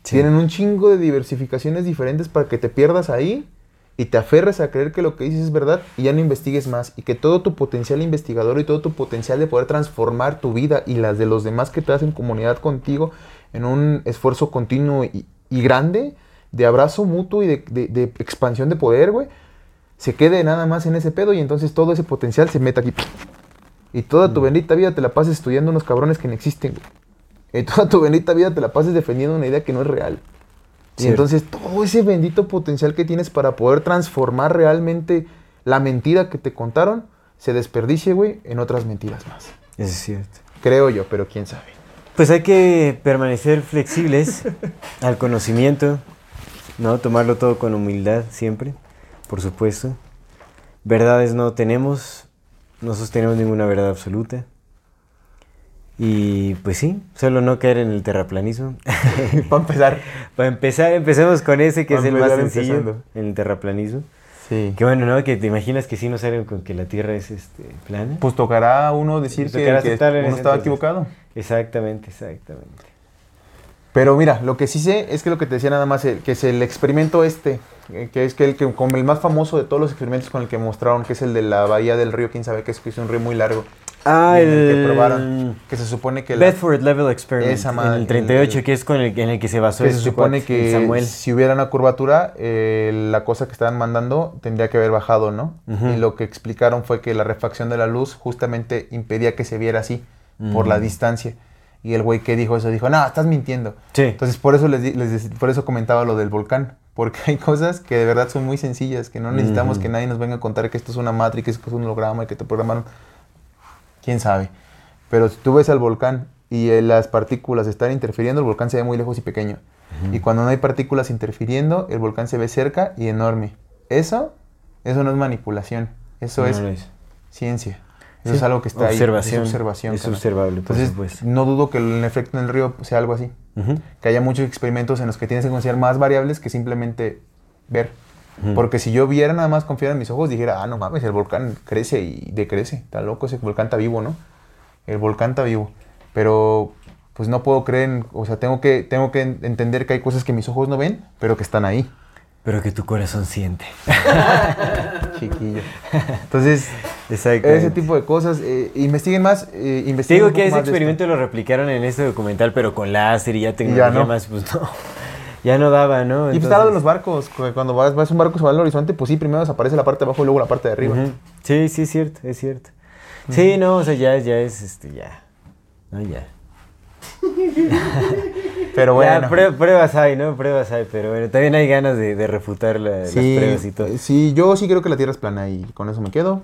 Sí. Tienen un chingo de diversificaciones diferentes para que te pierdas ahí y te aferres a creer que lo que dices es verdad y ya no investigues más y que todo tu potencial investigador y todo tu potencial de poder transformar tu vida y las de los demás que te hacen comunidad contigo en un esfuerzo continuo y, y grande de abrazo mutuo y de, de- de expansión de poder, güey, se quede nada más en ese pedo y entonces todo ese potencial se meta aquí. Y toda tu bendita vida te la pases estudiando unos cabrones que no existen, güey. Y toda tu bendita vida te la pases defendiendo una idea que no es real. Y entonces todo ese bendito potencial que tienes para poder transformar realmente la mentira que te contaron, se desperdicie, güey, en otras mentiras más. Eso es cierto. Creo yo, pero quién sabe. Pues hay que permanecer flexibles al conocimiento, ¿no? Tomarlo todo con humildad siempre, por supuesto. Verdades no tenemos, no sostenemos ninguna verdad absoluta. Y pues sí, solo no caer en el terraplanismo. Para empezar. Para empezar, empecemos con ese que Pa' es el más sencillo, empezando. en el terraplanismo. Sí. Que bueno, ¿no? Que te imaginas que sí nos salen con que la Tierra es este, plana. Pues tocará uno decir que, que uno estaba entonces. equivocado. Exactamente, exactamente. Pero mira, lo que sí sé es que lo que te decía nada más, eh, que es el experimento este, eh, que es que el que como el más famoso de todos los experimentos con el que mostraron, que es el de la bahía del río, quién sabe que es, que es un río muy largo. Ah, en el el, que probaron, que se supone que la- Bedford Level Experiment. Esa en madre, el 38, el- que es con el, en el que se basó que se supone que Samuel. si hubiera una curvatura, eh, la cosa que estaban mandando tendría que haber bajado, ¿no? Y lo que explicaron fue que la refracción de la luz justamente impedía que se viera así, por la Mm. distancia. Y el güey que dijo eso dijo, no, estás mintiendo. Sí. Entonces por eso les, les por eso comentaba lo del volcán, porque hay cosas que de verdad son muy sencillas, que no necesitamos que nadie nos venga a contar que esto es una matrix, que esto es un holograma y que te programaron. Quién sabe. Pero si tú ves al volcán y eh, las partículas están interfiriendo, el volcán se ve muy lejos y pequeño. Y cuando no hay partículas interfiriendo, el volcán se ve cerca y enorme. Eso, eso no es manipulación, eso No es es. ciencia. Eso Sí. es algo que está Observación. ahí. Es observación. Es observable, por Entonces, supuesto. no dudo que el efecto en el río sea algo así. Ujú. Que haya muchos experimentos en los que tienes que considerar más variables que simplemente ver. Porque si yo viera nada más confiar en mis ojos, dijera, ah, no mames, el volcán crece y decrece. Está loco, ese volcán está vivo, ¿no? El volcán está vivo. Pero pues no puedo creer, en- o sea, tengo que, tengo que en- entender que hay cosas que mis ojos no ven, pero que están ahí. Pero que tu corazón siente. Chiquillo. Entonces, ese tipo de cosas, eh, investiguen más, eh, Te investiguen digo un que ese experimento lo replicaron en este documental, pero con láser y ya tecnología no. más, pues no. Ya no daba, ¿no? Y pues está lo de los barcos, cuando vas, vas un barco se va al horizonte, pues sí, primero desaparece la parte de abajo y luego la parte de arriba. Sí, sí, es cierto, es cierto. Sí, no, o sea, ya, ya es, este, ya. No, ya. Pero bueno. Ya, prue- pruebas hay, ¿no? Pruebas hay, pero bueno, también hay ganas de, de refutar la- las pruebas y todo. sí, yo sí creo que la Tierra es plana y con eso me quedo.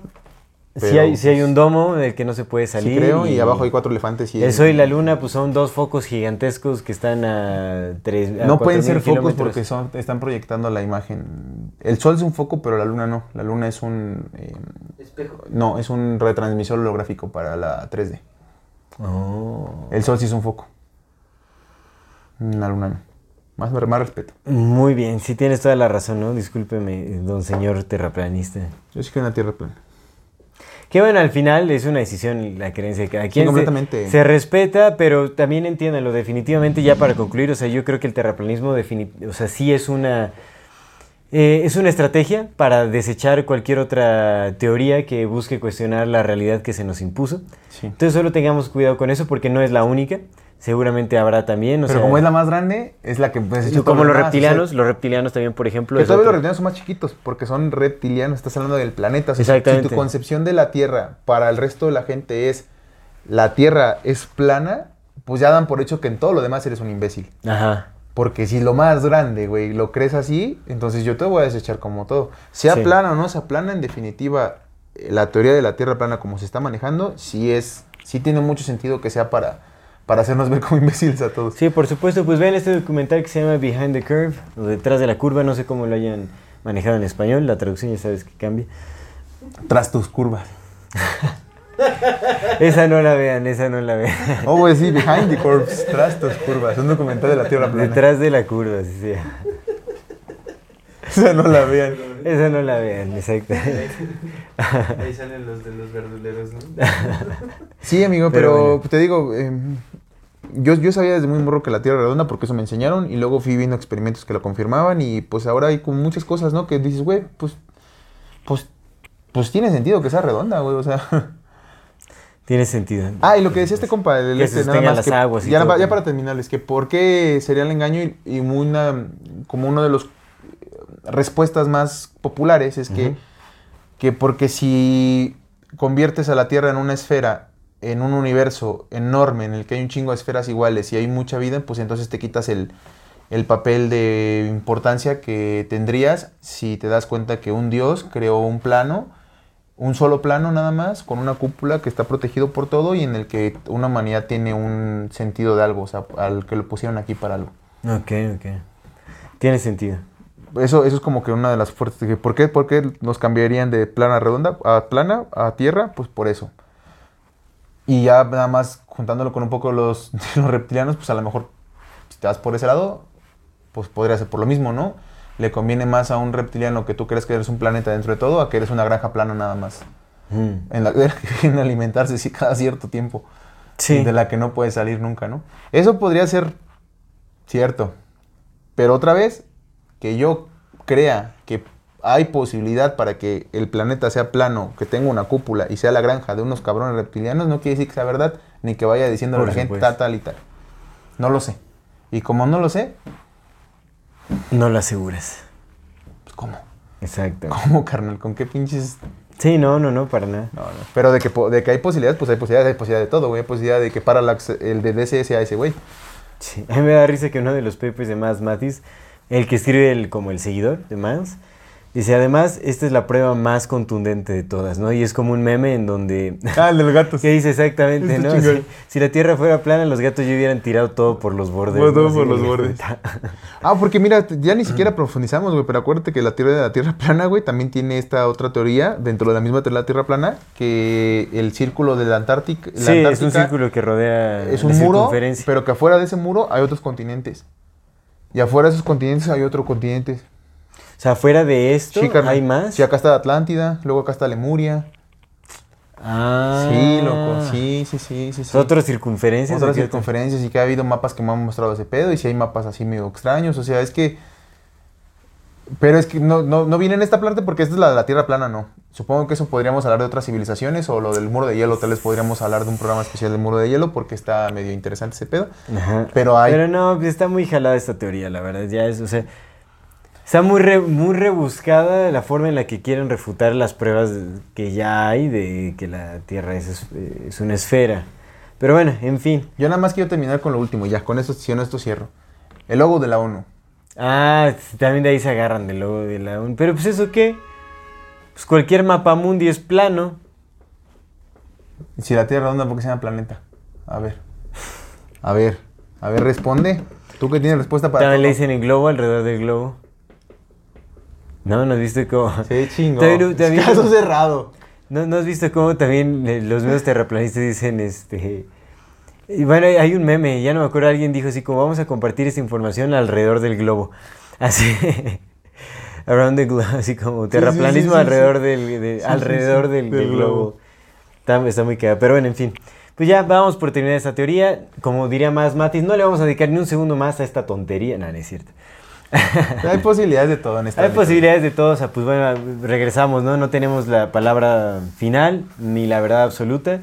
Sí pero, hay, sí hay pues, un domo del que no se puede Sí salir. creo, y, abajo hay cuatro elefantes. Y El Sol y la Luna, pues son dos focos gigantescos que están a tres. a No pueden 4.000 ser focos kilómetros. porque son, están proyectando la imagen. El sol es un foco, pero la luna no. La luna es un... eh, Espejo. no, es un retransmisor holográfico para la 3D. Oh. El sol sí es un foco. La luna no. Más, más respeto. Muy bien, sí tienes toda la razón, ¿no? Discúlpeme, don señor terraplanista. Yo sí creo en la Tierra plana. Que bueno, al final es una decisión la creencia de cada quien. Se- completamente. Se, respeta, pero también entiéndanlo, definitivamente ya para concluir, o sea, yo creo que el terraplanismo, o sea, sí es una... eh, es una estrategia para desechar cualquier otra teoría que busque cuestionar la realidad que se nos impuso. Sí. Entonces solo tengamos cuidado con eso porque no es la única. Seguramente habrá también. o Pero sea, como es la más grande, es la que pues, hecho como los demás, o sea, reptilianos, los reptilianos también, por ejemplo. Que todavía otro. los reptilianos son más chiquitos, porque son reptilianos, estás hablando del planeta. O sea, si- Exactamente. Si tu concepción de la Tierra para el resto de la gente es la Tierra es plana, pues ya dan por hecho que en todo lo demás eres un imbécil. Ajá. Porque si lo más grande, güey, lo crees así, entonces yo te voy a desechar como todo. Sea Sí. plana o no sea plana, en definitiva, eh, la teoría de la Tierra plana como se está manejando, sí es, sí tiene mucho sentido que sea para, para hacernos ver como imbéciles a todos. Sí, por supuesto, pues vean este documental que se llama Behind the Curve, o detrás de la curva, no sé cómo lo hayan manejado en español, la traducción ya sabes que cambia. Tras tus curvas. Esa no la vean, esa no la vean. Oh, güey, sí, Behind the Curves, tras tus curvas. Un documental de la Tierra plana. Detrás de la curva, sí, sí. Esa no la vean. Esa no la vean, exacto. Ahí salen los de los verduleros, ¿no? Sí, amigo, Pero pero, bueno. te digo, eh, yo, yo sabía desde muy morro que la Tierra era redonda porque eso me enseñaron y luego fui viendo experimentos que lo confirmaban y pues ahora hay como muchas cosas, ¿no? Que dices, güey, pues, pues, pues tiene sentido que sea redonda, güey, o sea. Tiene sentido. Ah, y lo que decía este compa, el Que este, nada más las que- aguas y ya, para terminarles, que por qué sería el engaño y, y una, como uno de los respuestas más populares es que, que porque si conviertes a la Tierra en una esfera, en un universo enorme en el que hay un chingo de esferas iguales y hay mucha vida, pues entonces te quitas el, el papel de importancia que tendrías si te das cuenta que un dios creó un plano, un solo plano nada más, con una cúpula que está protegido por todo y en el que una humanidad tiene un sentido de algo, o sea, al que lo pusieron aquí para algo. Ok, ok. Tiene sentido. Eso, eso es como que una de las fuertes. ¿Por qué, por qué nos cambiarían de plana redonda a plana a tierra? Pues por eso. Y ya nada más juntándolo con un poco los, los reptilianos, pues a lo mejor si te vas por ese lado, pues podría ser por lo mismo, ¿no? Le conviene más a un reptiliano que tú crees que eres un planeta dentro de todo a que eres una granja plana nada más. Mm. En la que viene a alimentarse sí, cada cierto tiempo. Sí. De la que no puede salir nunca, ¿no? Eso podría ser cierto. Pero otra vez, que yo crea que hay posibilidad para que el planeta sea plano, que tenga una cúpula y sea la granja de unos cabrones reptilianos, no quiere decir que sea verdad, ni que vaya diciendo a la gente tal, tal y tal. No lo sé. Y como no lo sé, No lo aseguras. pues ¿cómo? Exacto. ¿Cómo, carnal? ¿Con qué pinches...? Sí, no, no, no, para nada. No, no. Pero de que, de que hay posibilidades, pues hay posibilidades, hay posibilidad de todo, güey. Hay posibilidad de que Parallax, el de DC sea ese güey. Sí, a mí me da risa que uno de los papers de Miles Mathis, el que escribe el, como el seguidor de Miles, dice, además, esta es la prueba más contundente de todas, ¿no? Y es como un meme en donde... Ah, el de los gatos. que dice exactamente, ¿no? Si, si la Tierra fuera plana, los gatos ya hubieran tirado todo por los bordes. Todo por los bordes. Ah, porque mira, ya ni siquiera profundizamos, güey, pero acuérdate que la teoría de la Tierra plana, güey, también tiene esta otra teoría dentro de la misma teoría de la Tierra plana, que el círculo de la Antártica, la Sí, es un círculo que rodea es la un muro, circunferencia. pero que afuera de ese muro hay otros continentes. Y afuera de esos continentes hay otro continente. O sea, fuera de esto, Sí. ¿hay más? Sí, acá está Atlántida, luego acá está Lemuria. Ah. Sí, loco, sí, sí, sí, sí. sí. ¿Otras circunferencias? otras circunferencias y que ha habido mapas que me han mostrado ese pedo y si hay mapas así medio extraños, o sea, es que... Pero es que no, no, no viene en esta parte porque esta es la de la Tierra plana, no. Supongo que eso podríamos hablar de otras civilizaciones o lo del muro de hielo, tal vez podríamos hablar de un programa especial del muro de hielo porque está medio interesante ese pedo. Ajá. Pero hay... Pero no, pues está muy jalada esta teoría, la verdad. Ya es, o sea, está muy, re- muy rebuscada la forma en la que quieren refutar las pruebas que ya hay de que la Tierra es, es- es una esfera. Pero bueno, en fin. Yo nada más quiero terminar con lo último, ya, con esto, si no esto cierro. El logo de la ONU. Ah, también de ahí se agarran del logo de la ONU. Pero pues eso qué? Pues cualquier mapa mundi es plano. Si la Tierra es redonda, ¿por qué se llama planeta? A ver. A ver. A ver, responde. Tú que tienes respuesta para También le todo. dicen el globo alrededor del globo. No, ¿no has visto cómo? Sí, chingo. También- también- Caso cerrado. ¿No, no has visto cómo también eh, los medios terraplanistas dicen este... y bueno, hay un meme, ya no me acuerdo, alguien dijo así como vamos a compartir esta información alrededor del globo. Así, around the globe, así como terraplanismo alrededor. Del, alrededor del, globo. Está, está muy cagado, pero bueno, en fin. Pues ya vamos por terminar esta teoría. Como diría más Matis, no le vamos a dedicar ni un segundo más a esta tontería. No, no es cierto. Hay posibilidades de todo en esta Hay posibilidades de todo, o sea, pues bueno, regresamos, ¿no? No tenemos la palabra final ni la verdad absoluta,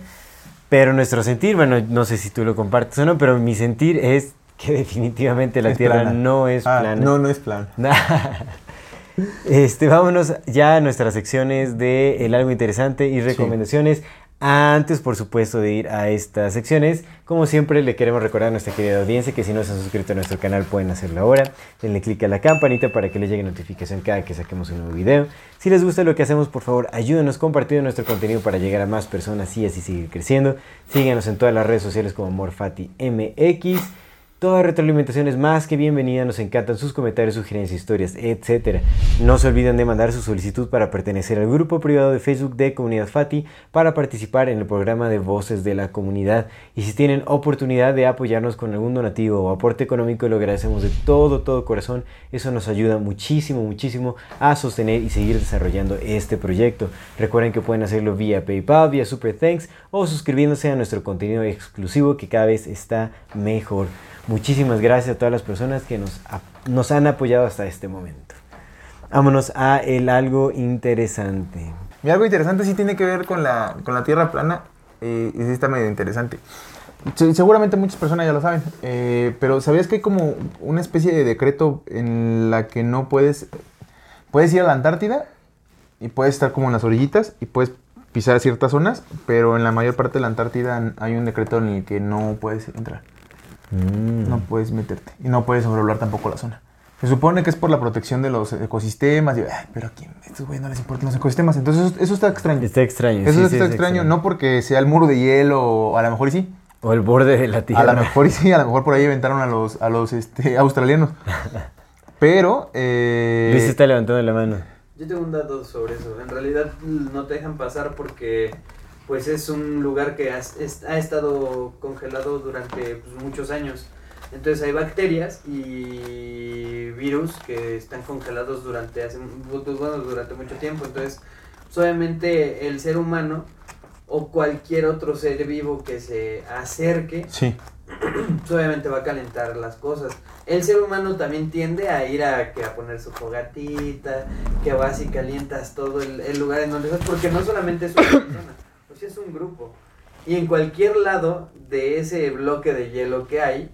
pero nuestro sentir, bueno, no sé si tú lo compartes o no, pero mi sentir es que definitivamente la Es Tierra plana. no es Ah, plana. No, no es plana. Este, vámonos ya a nuestras secciones de el algo interesante y recomendaciones. Antes, por supuesto, de ir a estas secciones, como siempre, le queremos recordar a nuestra querida audiencia que si no se han suscrito a nuestro canal pueden hacerlo ahora. Denle clic a la campanita para que les llegue notificación cada que saquemos un nuevo video. Si les gusta lo que hacemos, por favor, ayúdenos compartiendo nuestro contenido para llegar a más personas y así seguir creciendo. Síganos en todas las redes sociales como MorfatiMX. Toda retroalimentación es más que bienvenida, nos encantan sus comentarios, sugerencias, historias, etc. No se olviden de mandar su solicitud para pertenecer al grupo privado de Facebook de Comunidad Fati para participar en el programa de Voces de la Comunidad. Y si tienen oportunidad de apoyarnos con algún donativo o aporte económico, lo agradecemos de todo, todo corazón. Eso nos ayuda muchísimo, muchísimo a sostener y seguir desarrollando este proyecto. Recuerden que pueden hacerlo vía PayPal, vía Super Thanks o suscribiéndose a nuestro contenido exclusivo que cada vez está mejor. Muchísimas gracias a todas las personas que nos, han apoyado hasta este momento. Vámonos a el algo interesante. Y algo interesante sí tiene que ver con la, con la Tierra plana. eh, y sí está medio interesante. Se- seguramente muchas personas ya lo saben. eh, pero ¿sabías que hay como una especie de decreto en la que no puedes... Puedes ir a la Antártida y puedes estar como en las orillitas y puedes pisar ciertas zonas, pero en la mayor parte de la Antártida hay un decreto en el que no puedes entrar. No puedes meterte. Y no puedes sobrevolar tampoco la zona. Se supone que es por la protección de los ecosistemas. Y, ay, pero a quién, estos güeyes no les importan los ecosistemas. Entonces eso, eso está extraño. Está extraño. eso sí, está sí, es extraño, no porque sea el muro de hielo, o a lo mejor y sí. O el borde de la Tierra. A lo mejor y sí, a lo mejor por ahí aventaron a los, a los este, australianos. Pero, eh, Luis está levantando la mano. Yo tengo un dato sobre eso. En realidad no te dejan pasar porque pues es un lugar que es- ha estado congelado durante pues, muchos años. Entonces hay bacterias y virus que están congelados durante hace pues, bueno, durante mucho tiempo. Entonces, pues, obviamente el ser humano o cualquier otro ser vivo que se acerque sí. pues, obviamente va a calentar las cosas. El ser humano también tiende a ir a, que a poner su fogatita, que vas y calientas todo el, el lugar en donde estás, porque no solamente es una persona, o sea, es un grupo. Y en cualquier lado de ese bloque de hielo que hay,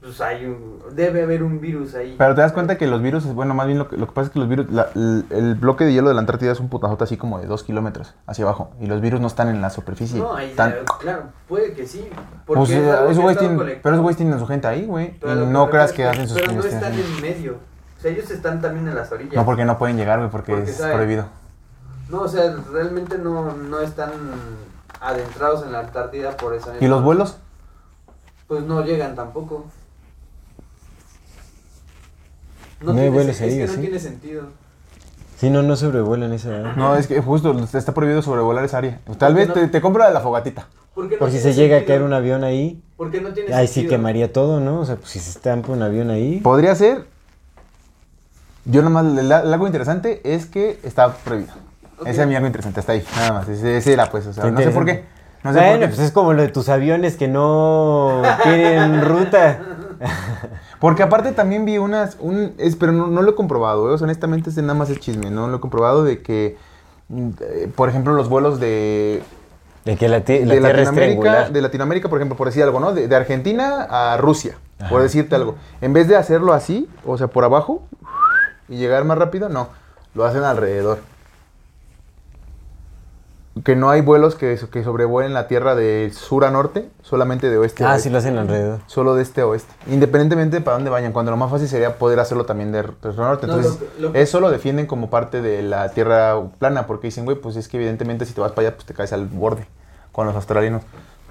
pues hay un, debe haber un virus ahí. Pero te das cuenta que los virus, bueno, más bien lo que, lo que pasa es que los virus, la- el, el bloque de hielo de la Antártida es un putazote así como de dos kilómetros hacia abajo. Y los virus no están en la superficie. No, ahí, Están- claro, puede que sí. Pues, es eh, algo que esos güeyes tienen- pero esos güeyes tienen su gente ahí, güey. Y no creas que hacen sus Pero no están en medio. O sea, ellos están también en las orillas. No, porque no pueden llegar, güey, porque, Porque es prohibido. No, o sea, realmente no, no están adentrados en la Antártida por esa ¿Y los vuelos? Pues no llegan tampoco. No hay tiene vuelos ahí, Es que ¿o no sí? tiene sentido. Sí, no, no sobrevuelan esa área. No, es que justo está prohibido sobrevolar esa área. Tal vez no? te, te compro la de la fogatita. ¿Por qué no Por si se llega a caer un avión ahí, ¿Por qué no tiene ahí sí sentido? quemaría todo, ¿no? O sea, pues si se estampa un avión ahí. Podría ser. Yo nomás, el, el algo interesante es que está prohibido. Ok. Ese es mi algo interesante, hasta ahí, nada más. Ese, ese era, pues, o sea, Está no sé por qué. interesante. No sé bueno, por qué. pues es como lo de tus aviones que no tienen ruta. Porque aparte también vi unas, un, es, pero no, no lo he comprobado, ¿eh? O sea, honestamente este nada más es chisme, no lo he comprobado de que, eh, por ejemplo, los vuelos de, De que la, la de Latinoamérica, de Latinoamérica, por ejemplo, por decir algo, ¿no? De, de Argentina a Rusia, por decirte algo. En vez de hacerlo así, o sea, por abajo, y llegar más rápido, no, lo hacen alrededor. Que no hay vuelos que, que sobrevuelen la Tierra de sur a norte, solamente de oeste a Ah, oeste. sí lo hacen alrededor. Solo de este a oeste. Independientemente de para dónde vayan. Cuando lo más fácil sería poder hacerlo también de, de sur a norte. No, Entonces, lo lo eso lo defienden como parte de la tierra plana. Porque dicen, güey, pues es que evidentemente si te vas para allá, pues te caes al borde. con los australianos.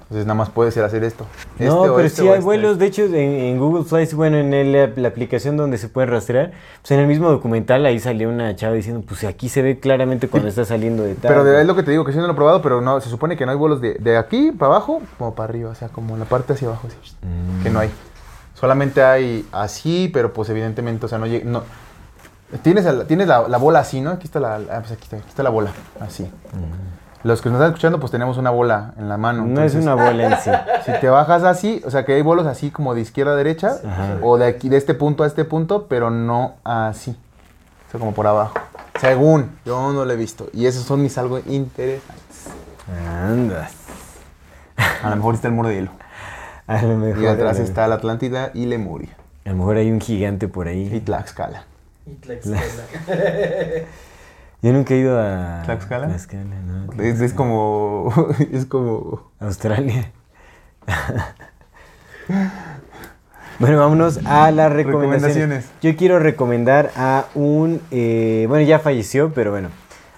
Entonces nada más puede ser hacer esto. No, Este pero este sí hay este. vuelos, de hecho en, en Google Flights, bueno, en el- la aplicación donde se puede rastrear, pues en el mismo documental ahí salió una chava diciendo, pues aquí se ve claramente cuando está saliendo de tal. Pero de- es lo que te digo, que sí no lo he probado, pero no, se supone que no hay vuelos de, de aquí para abajo como para arriba, o sea, como en la parte hacia abajo, así, que no hay. Solamente hay así, pero pues evidentemente, o sea, no llega, no. Tienes, tienes la, la bola así, ¿no? Aquí está la, ah, pues aquí está, aquí está la bola, así. Los que nos están escuchando, pues tenemos una bola en la mano. No es una bola en sí. Si te bajas así, o sea que hay bolos así como de izquierda a derecha, Ajá. o de aquí, de este punto a este punto, pero no así. O sea, como por abajo. Según, yo no lo he visto. Y esos son mis algo interesantes. Andas. A lo mejor está el muro de hielo. A lo mejor. Y atrás está la Atlántida y Lemuria. A lo mejor hay un gigante por Y ahí. Tlaxcala. Y Tlaxcala. Yo nunca he ido a ¿Tlaxcala? Tlaxcala, no. Es, es como. Es como. Australia. bueno, vámonos a las recomendaciones. Recomendaciones. Yo quiero recomendar a un, eh, bueno, ya falleció, pero bueno,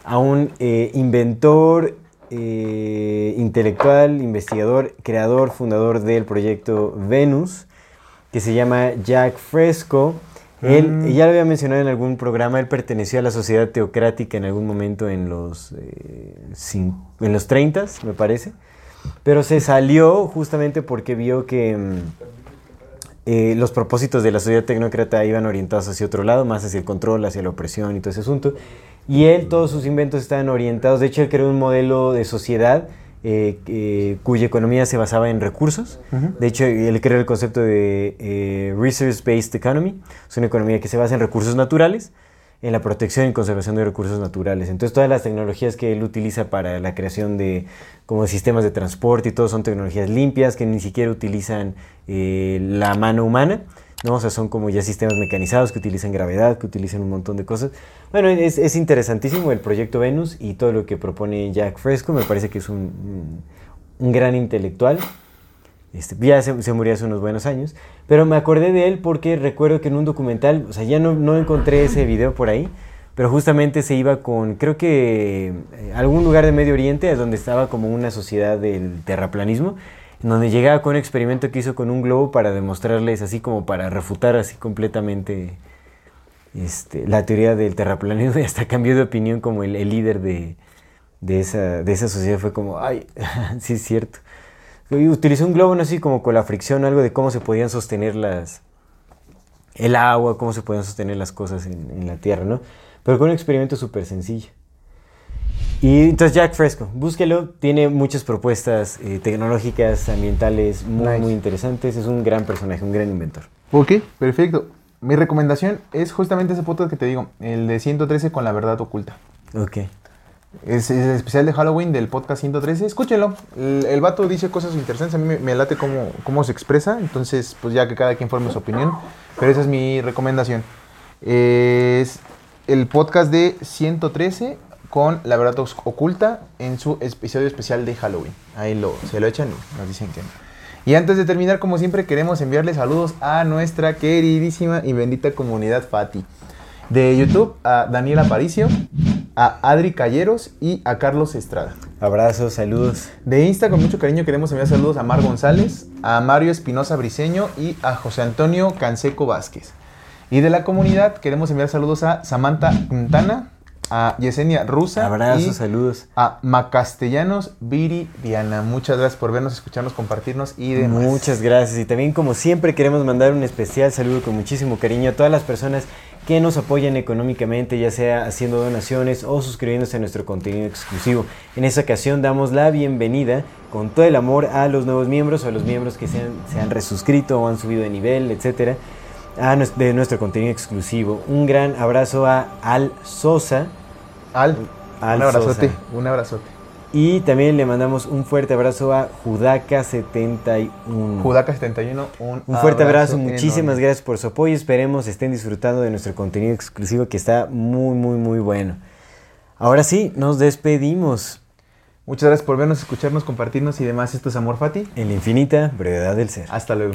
a un eh, inventor, eh, intelectual, investigador, creador, fundador del proyecto Venus, que se llama Jack Fresco. Él, Mm. ya lo había mencionado en algún programa, él perteneció a la sociedad teocrática en algún momento en los, eh, en los 30, me parece. Pero se salió justamente porque vio que mm, eh, los propósitos de la sociedad tecnócrata iban orientados hacia otro lado, más hacia el control, hacia la opresión y todo ese asunto. Y él, todos sus inventos estaban orientados, de hecho él creó un modelo de sociedad eh, eh, cuya economía se basaba en recursos. De hecho, él creó el concepto de eh, Resource-Based Economy. Es una economía que se basa en recursos naturales, en la protección y conservación de recursos naturales. Entonces, todas las tecnologías que él utiliza para la creación de como sistemas de transporte y todo son tecnologías limpias que ni siquiera utilizan eh, la mano humana. ¿no? O sea, son como ya sistemas mecanizados que utilizan gravedad, que utilizan un montón de cosas. Bueno, es, es interesantísimo el proyecto Venus y todo lo que propone Jack Fresco. Me parece que es un gran intelectual. Este, ya se, se murió hace unos buenos años. Pero me acordé de él porque recuerdo que en un documental, o sea, ya no, no encontré ese video por ahí, pero justamente se iba con, creo que eh, algún lugar de Medio Oriente, donde estaba como una sociedad del terraplanismo, en donde llegaba con un experimento que hizo con un globo para demostrarles, así como para refutar así completamente este, la teoría del terraplanismo y hasta cambió de opinión como el, el líder de, de, esa, de esa sociedad. Fue como, ay, sí es cierto. Y utilizó un globo, no sé como con la fricción, algo de cómo se podían sostener las, el agua, cómo se podían sostener las cosas en, en la tierra, ¿no? Pero con un experimento súper sencillo. Y entonces Jack Fresco, búsquelo, tiene muchas propuestas eh, tecnológicas, ambientales muy, Nice. muy interesantes, es un gran personaje, un gran inventor. Ok, perfecto. Mi recomendación es justamente ese podcast que te digo, el de 113 con la verdad oculta. Ok. Es, el especial de Halloween del podcast 113. Escúchenlo. El, el vato dice cosas interesantes. A mí me, late cómo, cómo se expresa. Entonces, pues ya que cada quien forme su opinión. Pero esa es mi recomendación. Es el podcast de 113 con la verdad oculta en su episodio especial de Halloween. Ahí lo, se lo echan y nos dicen que no. Y antes de terminar, como siempre, queremos enviarle saludos a nuestra queridísima y bendita comunidad Fati. De YouTube a Daniel Aparicio, a Adri Calleros y a Carlos Estrada. Abrazos, saludos. De Insta, con mucho cariño, queremos enviar saludos a Mar González, a Mario Espinosa Briseño y a José Antonio Canseco Vázquez. Y de la comunidad, queremos enviar saludos a Samantha Quintana, a Yesenia Rusa Abrazos, y saludos. a Macastellanos Viri Diana. Muchas gracias por vernos, escucharnos, compartirnos y demás. Muchas gracias. Y también, como siempre, queremos mandar un especial saludo con muchísimo cariño a todas las personas que nos apoyan económicamente, ya sea haciendo donaciones o suscribiéndose a nuestro contenido exclusivo. En esta ocasión damos la bienvenida con todo el amor a los nuevos miembros o a los miembros que se han, se han resuscrito o han subido de nivel, etcétera, a nues- de nuestro contenido exclusivo. Un gran abrazo a Al Sosa. Al, Al un abrazote, Sosa. un abrazote. Y también le mandamos un fuerte abrazo a Judaka71. Judaca71, un, Un fuerte abrazo, enorme. muchísimas gracias por su apoyo. Esperemos estén disfrutando de nuestro contenido exclusivo que está muy, muy, muy bueno. Ahora sí, nos despedimos. Muchas gracias por vernos, escucharnos, compartirnos y demás. Esto es Amor Fati. En la infinita brevedad del ser. Hasta luego.